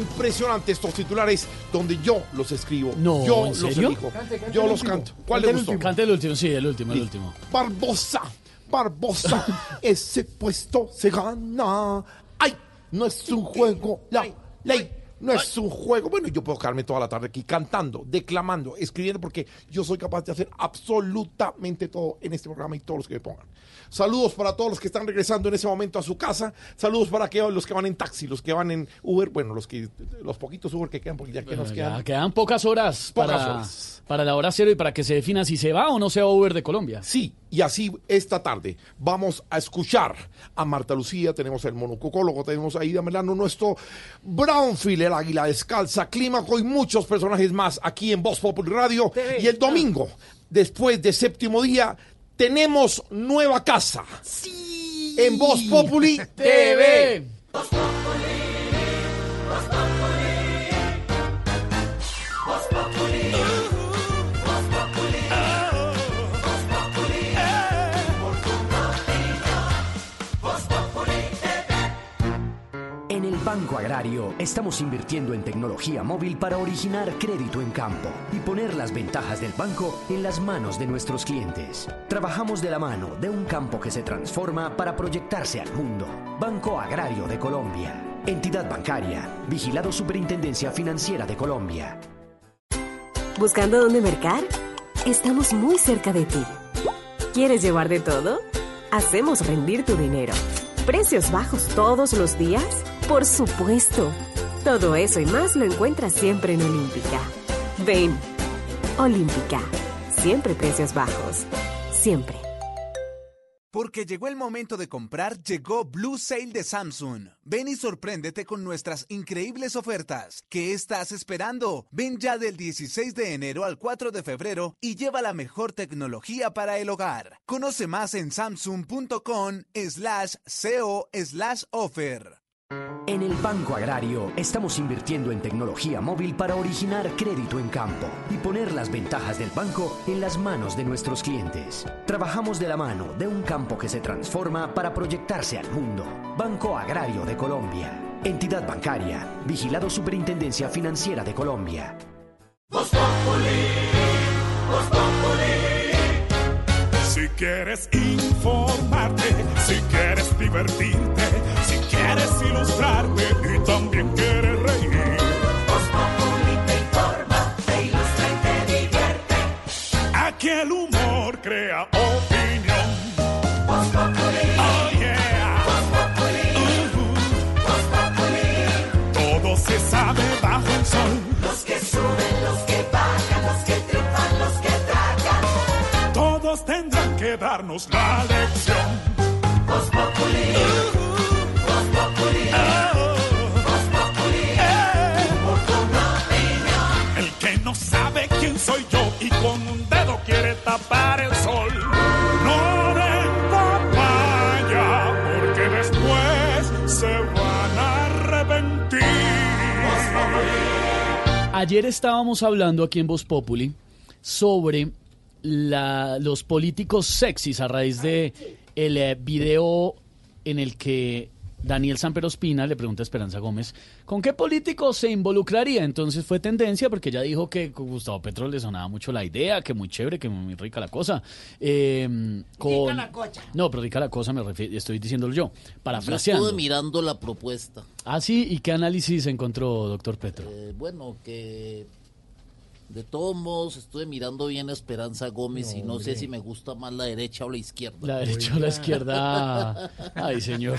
Impresionante estos titulares donde yo los escribo. No, yo ¿en los serio? elijo. Cante, cante yo el los último. canto. ¿Cuál Cante le el último. Cante el último, sí, el último, el último. Barbosa, Barbosa, ese puesto se gana. Ay, no es un juego, la ley. No es un juego. Bueno, yo puedo quedarme toda la tarde aquí cantando, declamando, escribiendo, porque yo soy capaz de hacer absolutamente todo en este programa y todos los que me pongan. Saludos para todos los que están regresando en ese momento a su casa. Saludos para que, los que van en taxi, los que van en Uber. Bueno, los que los poquitos Uber que quedan, porque ya que nos Ya quedan. quedan pocas horas, Pocas para, horas. Para la hora cero y para que se defina si se va o no se va a Uber de Colombia. Sí, y así esta tarde vamos a escuchar a Marta Lucía, tenemos el monococólogo, tenemos a Ida Melano, nuestro Brownfield, el águila descalza, Clímaco y muchos personajes más aquí en Voz Popular Radio. Y el domingo, después de séptimo día, tenemos nueva casa. Sí. En Voz Populi TV. En el Banco Agrario estamos invirtiendo en tecnología móvil para originar crédito en campo y poner las ventajas del banco en las manos de nuestros clientes. Trabajamos de la mano de un campo que se transforma para proyectarse al mundo. Banco Agrario de Colombia. Entidad bancaria. Vigilado Superintendencia Financiera de Colombia. ¿Buscando dónde mercar? Estamos muy cerca de ti. ¿Quieres llevar de todo? Hacemos rendir tu dinero. ¿Precios bajos todos los días? Por supuesto. Todo eso y más lo encuentras siempre en Olímpica. Ven. Olímpica. Siempre precios bajos. Siempre. Porque llegó el momento de comprar, llegó Blue Sale de Samsung. Ven y sorpréndete con nuestras increíbles ofertas. ¿Qué estás esperando? Ven ya del 16 de enero al 4 de febrero y lleva la mejor tecnología para el hogar. Conoce más en samsung.com slash co slash offer. En el Banco Agrario estamos invirtiendo en tecnología móvil para originar crédito en campo y poner las ventajas del banco en las manos de nuestros clientes. Trabajamos de la mano de un campo que se transforma para proyectarse al mundo. Banco Agrario de Colombia. Entidad bancaria. Vigilado Superintendencia Financiera de Colombia. Si quieres informarte, si quieres divertirte, quieres ilustrarte y también quieres reír. Voz te informa, te ilustra y te divierte. Aquí el humor crea opinión. Voz. Oh yeah. Voz Populi. Todo se sabe bajo el sol. Los que suben, los que bajan, los que triunfan, los que tragan. Todos tendrán que darnos la lección. Voz Populi. Voz tapar el sol. No den papaya porque después se van a arrepentir. Ayer estábamos hablando aquí en Voz Populi sobre los políticos sexys a raíz de el eh, video en el que Daniel Samperospina le pregunta a Esperanza Gómez con qué político se involucraría. Entonces fue tendencia porque ella dijo que con Gustavo Petro le sonaba mucho la idea, que muy chévere, que muy rica la cosa. Eh, con... la cocha. No, pero rica la cosa me refiero, estoy diciéndolo yo, Yo parafraseando. estuve mirando la propuesta. Ah, sí, ¿y qué análisis encontró, doctor Petro? Eh, bueno, que de todos modos estuve mirando bien a Esperanza Gómez y no sé si me gusta más la derecha o la izquierda. La derecha o la izquierda. Ay, señor.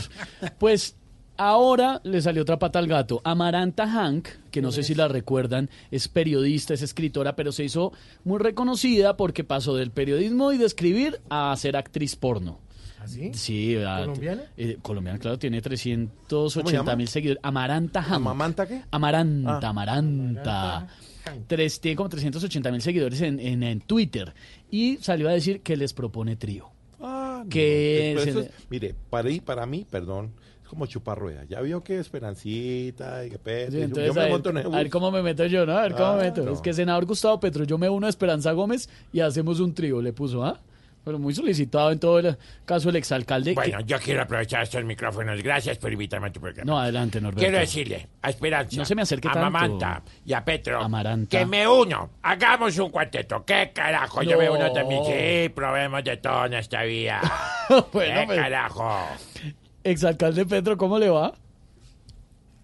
Pues ahora le salió otra pata al gato. Amaranta Hank, que no sé si la recuerdan, es periodista, es escritora, pero se hizo muy reconocida porque pasó del periodismo y de escribir a ser actriz porno. ¿Así? Sí, ah, ¿Colombiana? eh, colombiana, claro, tiene ¿Cómo 380 llama? mil seguidores. Amaranta Hank. ¿Amamanta qué? Amaranta, Ah. Amaranta. Tres, tiene como 380 mil seguidores en, en- en Twitter. Y salió a decir que les propone trío. Ah, que se es- mire, para, para mí, perdón, es como chupar rueda. Ya vio que Esperancita y que Petro, Sí, yo- entonces, yo me a, ver, monto en a ver cómo me meto yo, ¿no? A ver cómo Ah, me meto. no. Es que senador Gustavo Petro, yo me uno a Esperanza Gómez y hacemos un trío, le puso, ¿ah? Pero muy solicitado en todo el caso el exalcalde. Bueno, que- yo quiero aprovechar estos micrófonos. Gracias por invitarme a tu programa. No, adelante, Norberto. Quiero decirle a Esperanza, No se me acerque a tanto. Mamanta y a Petro Amaranta. que me uno. Hagamos un cuarteto. ¿Qué carajo? Yo me uno también. Sí, probemos de todo en esta vida. Bueno, ¿Qué pues- carajo? Exalcalde Petro, ¿cómo le va?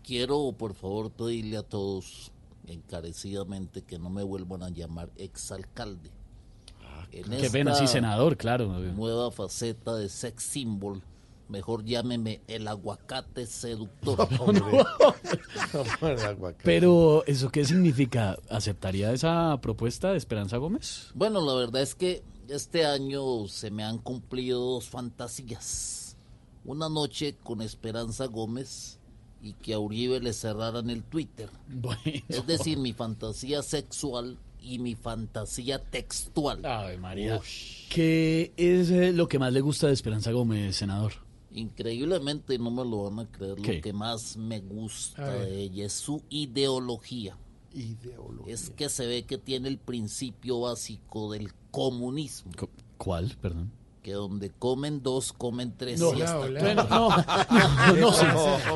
Quiero, por favor, pedirle a todos encarecidamente que no me vuelvan a llamar exalcalde. En Qué pena, sí, senador, claro. Nueva faceta de sex symbol. Mejor llámeme el aguacate seductor. Pero, ¿eso qué significa? ¿Aceptaría esa propuesta de Esperanza Gómez? Bueno, la verdad es que este año se me han cumplido dos fantasías. Una noche con Esperanza Gómez y que a Uribe le cerraran el Twitter. Bueno. Es decir, mi fantasía sexual y mi fantasía textual. Ave María. ¿Qué es eh, lo que más le gusta de Esperanza Gómez, senador? Increíblemente, no me lo van a creer, ¿Qué? lo que más me gusta de ella es su ideología. Es que se ve que tiene el principio básico del comunismo. ¿Cuál? Perdón. Que donde comen dos, comen tres. No, y hasta hola, cuatro. hola. No, no, sí.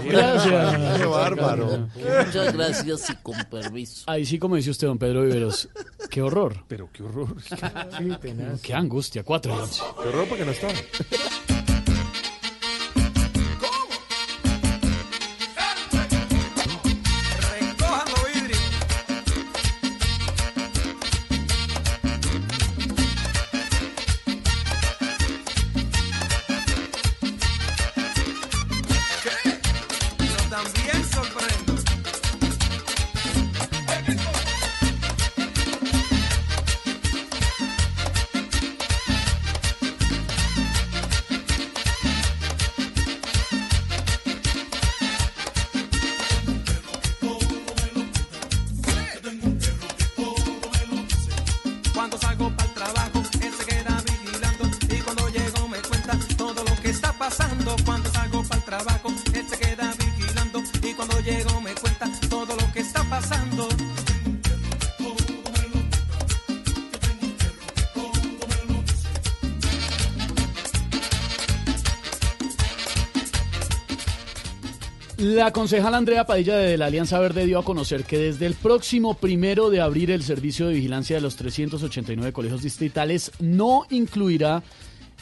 Gracias. Qué bárbaro. Muchas gracias y con permiso. Ahí sí, como dice usted, don Pedro Viveros. Qué horror. Pero qué horror. Sí, tenaz. Qué angustia. Cuatro. Qué horror porque no está. La concejal Andrea Padilla de la Alianza Verde dio a conocer que desde el próximo primero de abril el servicio de vigilancia de los 389 colegios distritales no incluirá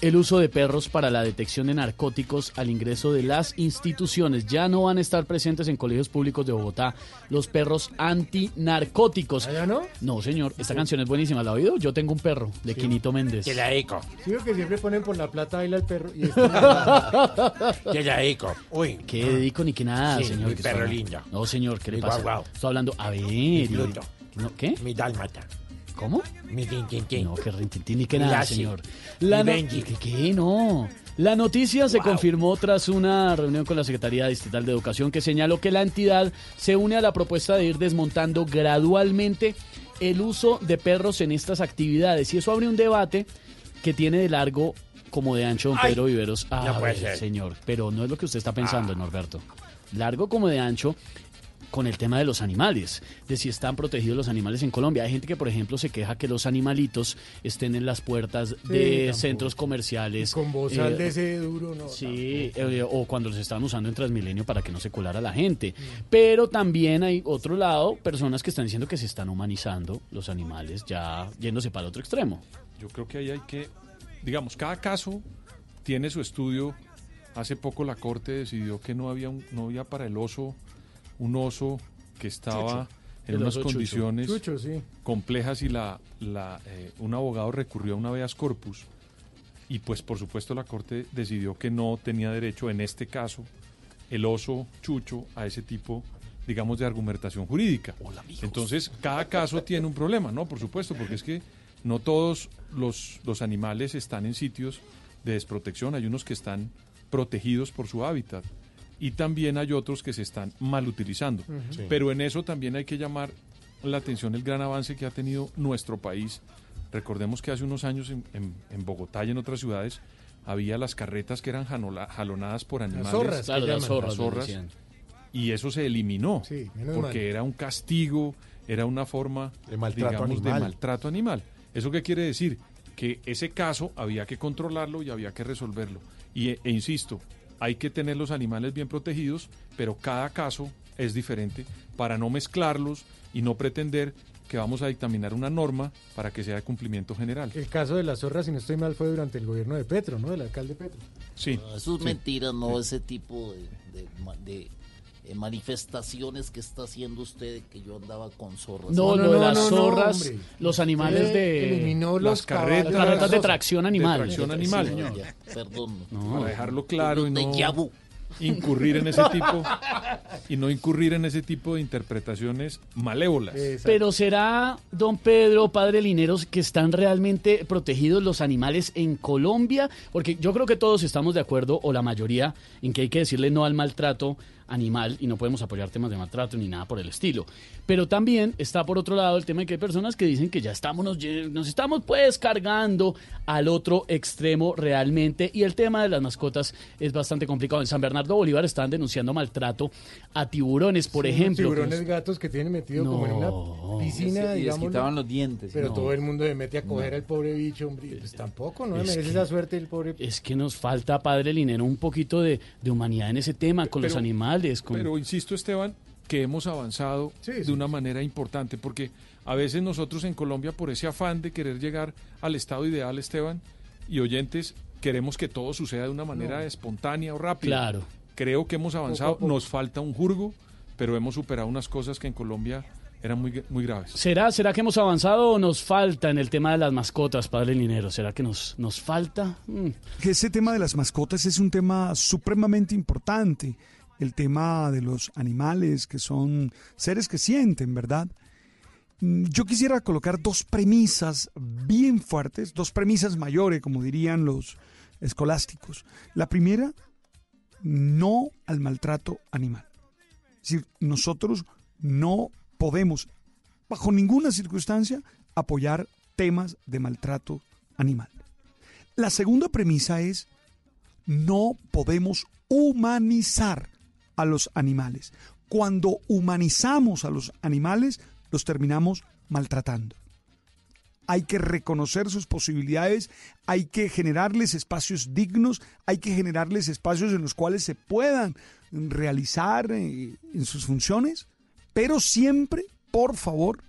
el uso de perros para la detección de narcóticos al ingreso de las instituciones. Ya no van a estar presentes en colegios públicos de Bogotá los perros antinarcóticos. ¿Allá no? No, señor. Esta canción es buenísima. ¿La ha oído? Yo tengo un perro de Quinito Méndez. Que la dedico. Sí, que siempre ponen por la plata baila el perro. Y Que la dedico. Uy. ¿Qué dedico ni que nada, Sí, señor? mi que perro lindo. No, señor, ¿qué le pasa? guau, guau. Estoy hablando. A ver. Mi. ¿No? ¿Qué? Mi dálmata. ¿Cómo? Mi. No, que rintintín ni que nada, Lassie. señor. No- Benji. ¿Qué, qué? No. La noticia se confirmó tras una reunión con la Secretaría Distrital de Educación que señaló que la entidad se une a la propuesta de ir desmontando gradualmente el uso de perros en estas actividades. Y eso abre un debate que tiene de largo como de ancho don Ay, Pedro Viveros. no A puede ver, ser. señor, pero no es lo que usted está pensando, Norberto. Largo como de ancho con el tema de los animales, de si están protegidos los animales en Colombia. Hay gente que, por ejemplo, se queja que los animalitos estén en las puertas de tampoco. centros comerciales. Con bozal eh, de ese duro, no. Sí, eh, o cuando los estaban usando en Transmilenio para que no se colara la gente. Mm. Pero también hay otro lado, personas que están diciendo que se están humanizando los animales, ya yéndose para el otro extremo. Yo creo que ahí hay que, digamos, cada caso tiene su estudio. Hace poco la corte decidió que no había un, no había para el oso un oso que estaba Chucho. en El unas chucho. condiciones Chucho, sí. complejas y la, la, eh, un abogado recurrió a una habeas corpus y pues por supuesto la corte decidió que no tenía derecho en este caso el oso chucho a ese tipo digamos de argumentación jurídica. Entonces cada caso tiene un problema, ¿no? Por supuesto, porque es que no todos los, los animales están en sitios de desprotección, hay unos que están protegidos por su hábitat y también hay otros que se están mal utilizando. Sí. Pero en eso también hay que llamar la atención el gran avance que ha tenido nuestro país. Recordemos que hace unos años en, en- en Bogotá y en otras ciudades había las carretas que eran janola- jalonadas por animales. zorras, Claro, que las zorras, Las zorras. Y eso se eliminó. Sí, porque mal. era un castigo, era una forma De maltrato digamos, de animal. maltrato animal. ¿Eso qué quiere decir? Que ese caso había que controlarlo y había que resolverlo. Y, e, e insisto, hay que tener los animales bien protegidos, pero cada caso es diferente para no mezclarlos y no pretender que vamos a dictaminar una norma para que sea de cumplimiento general. El caso de las zorras, si no estoy mal, fue durante el gobierno de Petro, ¿no? Del alcalde Petro. Sí. No, eso es sí. mentira, no ese tipo de, de ma- de, eh, manifestaciones que está haciendo usted de que yo andaba con zorras. No, de las no, no, zorras, hombre. los animales de... eliminó Las los carretas. Las carretas de las tracción De animal. tracción Sí, animal. señor, ya, perdón. Para dejarlo claro y De no Yabu. incurrir en ese tipo y no incurrir en ese tipo de interpretaciones malévolas. Pero será, don Pedro, padre Lineros, que están realmente protegidos los animales en Colombia? Porque yo creo que todos estamos de acuerdo, o la mayoría, en que hay que decirle no al maltrato animal y no podemos apoyar temas de maltrato ni nada por el estilo. Pero también está por otro lado el tema de que hay personas que dicen que ya estamos, nos, estamos pues cargando al otro extremo realmente y el tema de las mascotas es bastante complicado. En San Bernardo Bolívar están denunciando maltrato a tiburones, por Sí, ejemplo. Tiburones gatos que tienen metido como en una piscina, Y les digamos. quitaban los dientes. Pero No. todo el mundo se mete a coger No. al pobre bicho, hombre. Pues tampoco, ¿no? Es Merece que- esa suerte el pobre. Es que nos falta, padre Linero, un poquito de, de humanidad en ese tema con los Pero- animales. Con... Pero insisto, Esteban, que hemos avanzado de una manera importante, porque a veces nosotros en Colombia, por ese afán de querer llegar al estado ideal, Esteban, y oyentes, queremos que todo suceda de una manera No. espontánea o rápida. Claro. Creo que hemos avanzado, Poco poco. nos falta un jurgo, pero hemos superado unas cosas que en Colombia eran muy, muy graves. ¿Será, ¿Será que hemos avanzado o nos falta en el tema de las mascotas, padre Linero? ¿Será que nos, nos falta? Mm. ese tema de las mascotas es un tema supremamente importante. El tema de los animales, que son seres que sienten, ¿verdad? Mm, Yo quisiera colocar dos premisas bien fuertes, dos premisas mayores, como dirían los escolásticos. La primera, no al maltrato animal. Es decir, nosotros no podemos, bajo ninguna circunstancia, apoyar temas de maltrato animal. La segunda premisa es no podemos humanizar a los animales. Cuando humanizamos a los animales, los terminamos maltratando. Hay que reconocer sus posibilidades, hay que generarles espacios dignos, hay que generarles espacios en los cuales se puedan realizar eh, en sus funciones, pero siempre, por favor,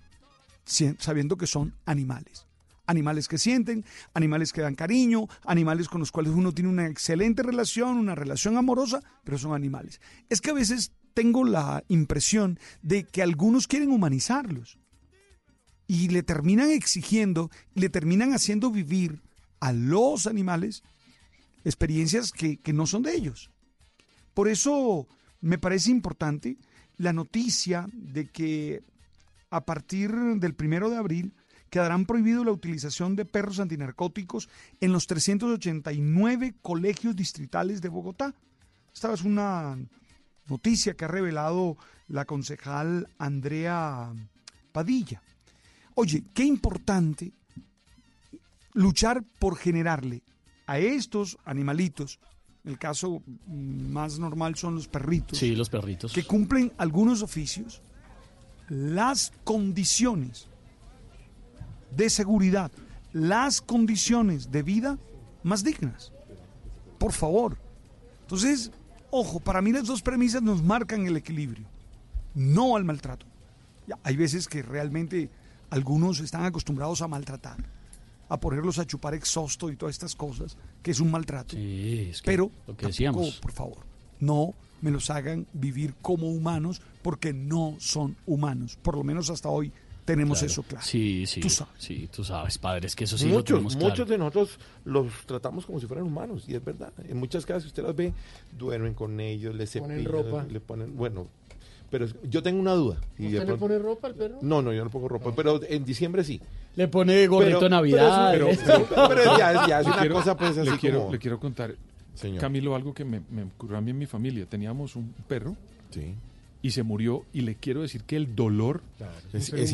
sabiendo que son animales. Animales que sienten, animales que dan cariño, animales con los cuales uno tiene una excelente relación, una relación amorosa, pero son animales. Es que a veces tengo la impresión de que algunos quieren humanizarlos y le terminan exigiendo, le terminan haciendo vivir a los animales experiencias que, que no son de ellos. Por eso me parece importante la noticia de que a partir del primero de abril quedarán prohibido la utilización de perros antinarcóticos en los 389 colegios distritales de Bogotá. Esta es una noticia que ha revelado la concejal Andrea Padilla. Oye, qué importante luchar por generarle a estos animalitos, el caso más normal son los perritos, Sí, los perritos. que cumplen algunos oficios, las condiciones de seguridad, las condiciones de vida más dignas. Por favor. Entonces, ojo, para mí las dos premisas nos marcan el equilibrio, no al maltrato. Ya, hay veces que realmente algunos están acostumbrados a maltratar, a ponerlos a chupar exhausto y todas estas cosas, que es un maltrato. Pero, lo que tampoco, decíamos. por favor, no me los hagan vivir como humanos porque no son humanos. Por lo menos hasta hoy tenemos Claro. eso claro. Sí, sí. Tú sabes. Sí, tú sabes, padre, es que eso sí lo muchos, tenemos claro. muchos de nosotros los tratamos como si fueran humanos, y es verdad. En muchas casas, si usted las ve, duermen con ellos, les Ponen cepillan, ropa. le ponen, bueno, pero es- yo tengo una duda. y ¿Usted le pone ropa al perro? No, no, yo no pongo ropa, pero en diciembre sí. Le pone gorrito Navidad. Pero, pero- pero- pero ya, es- ya es Le una quiero- cosa pues así le quiero, como... le quiero contar, Señor. Camilo, algo que me, me ocurrió a mí en mi familia. Teníamos un perro Sí. y se murió y le quiero decir que el dolor Es- es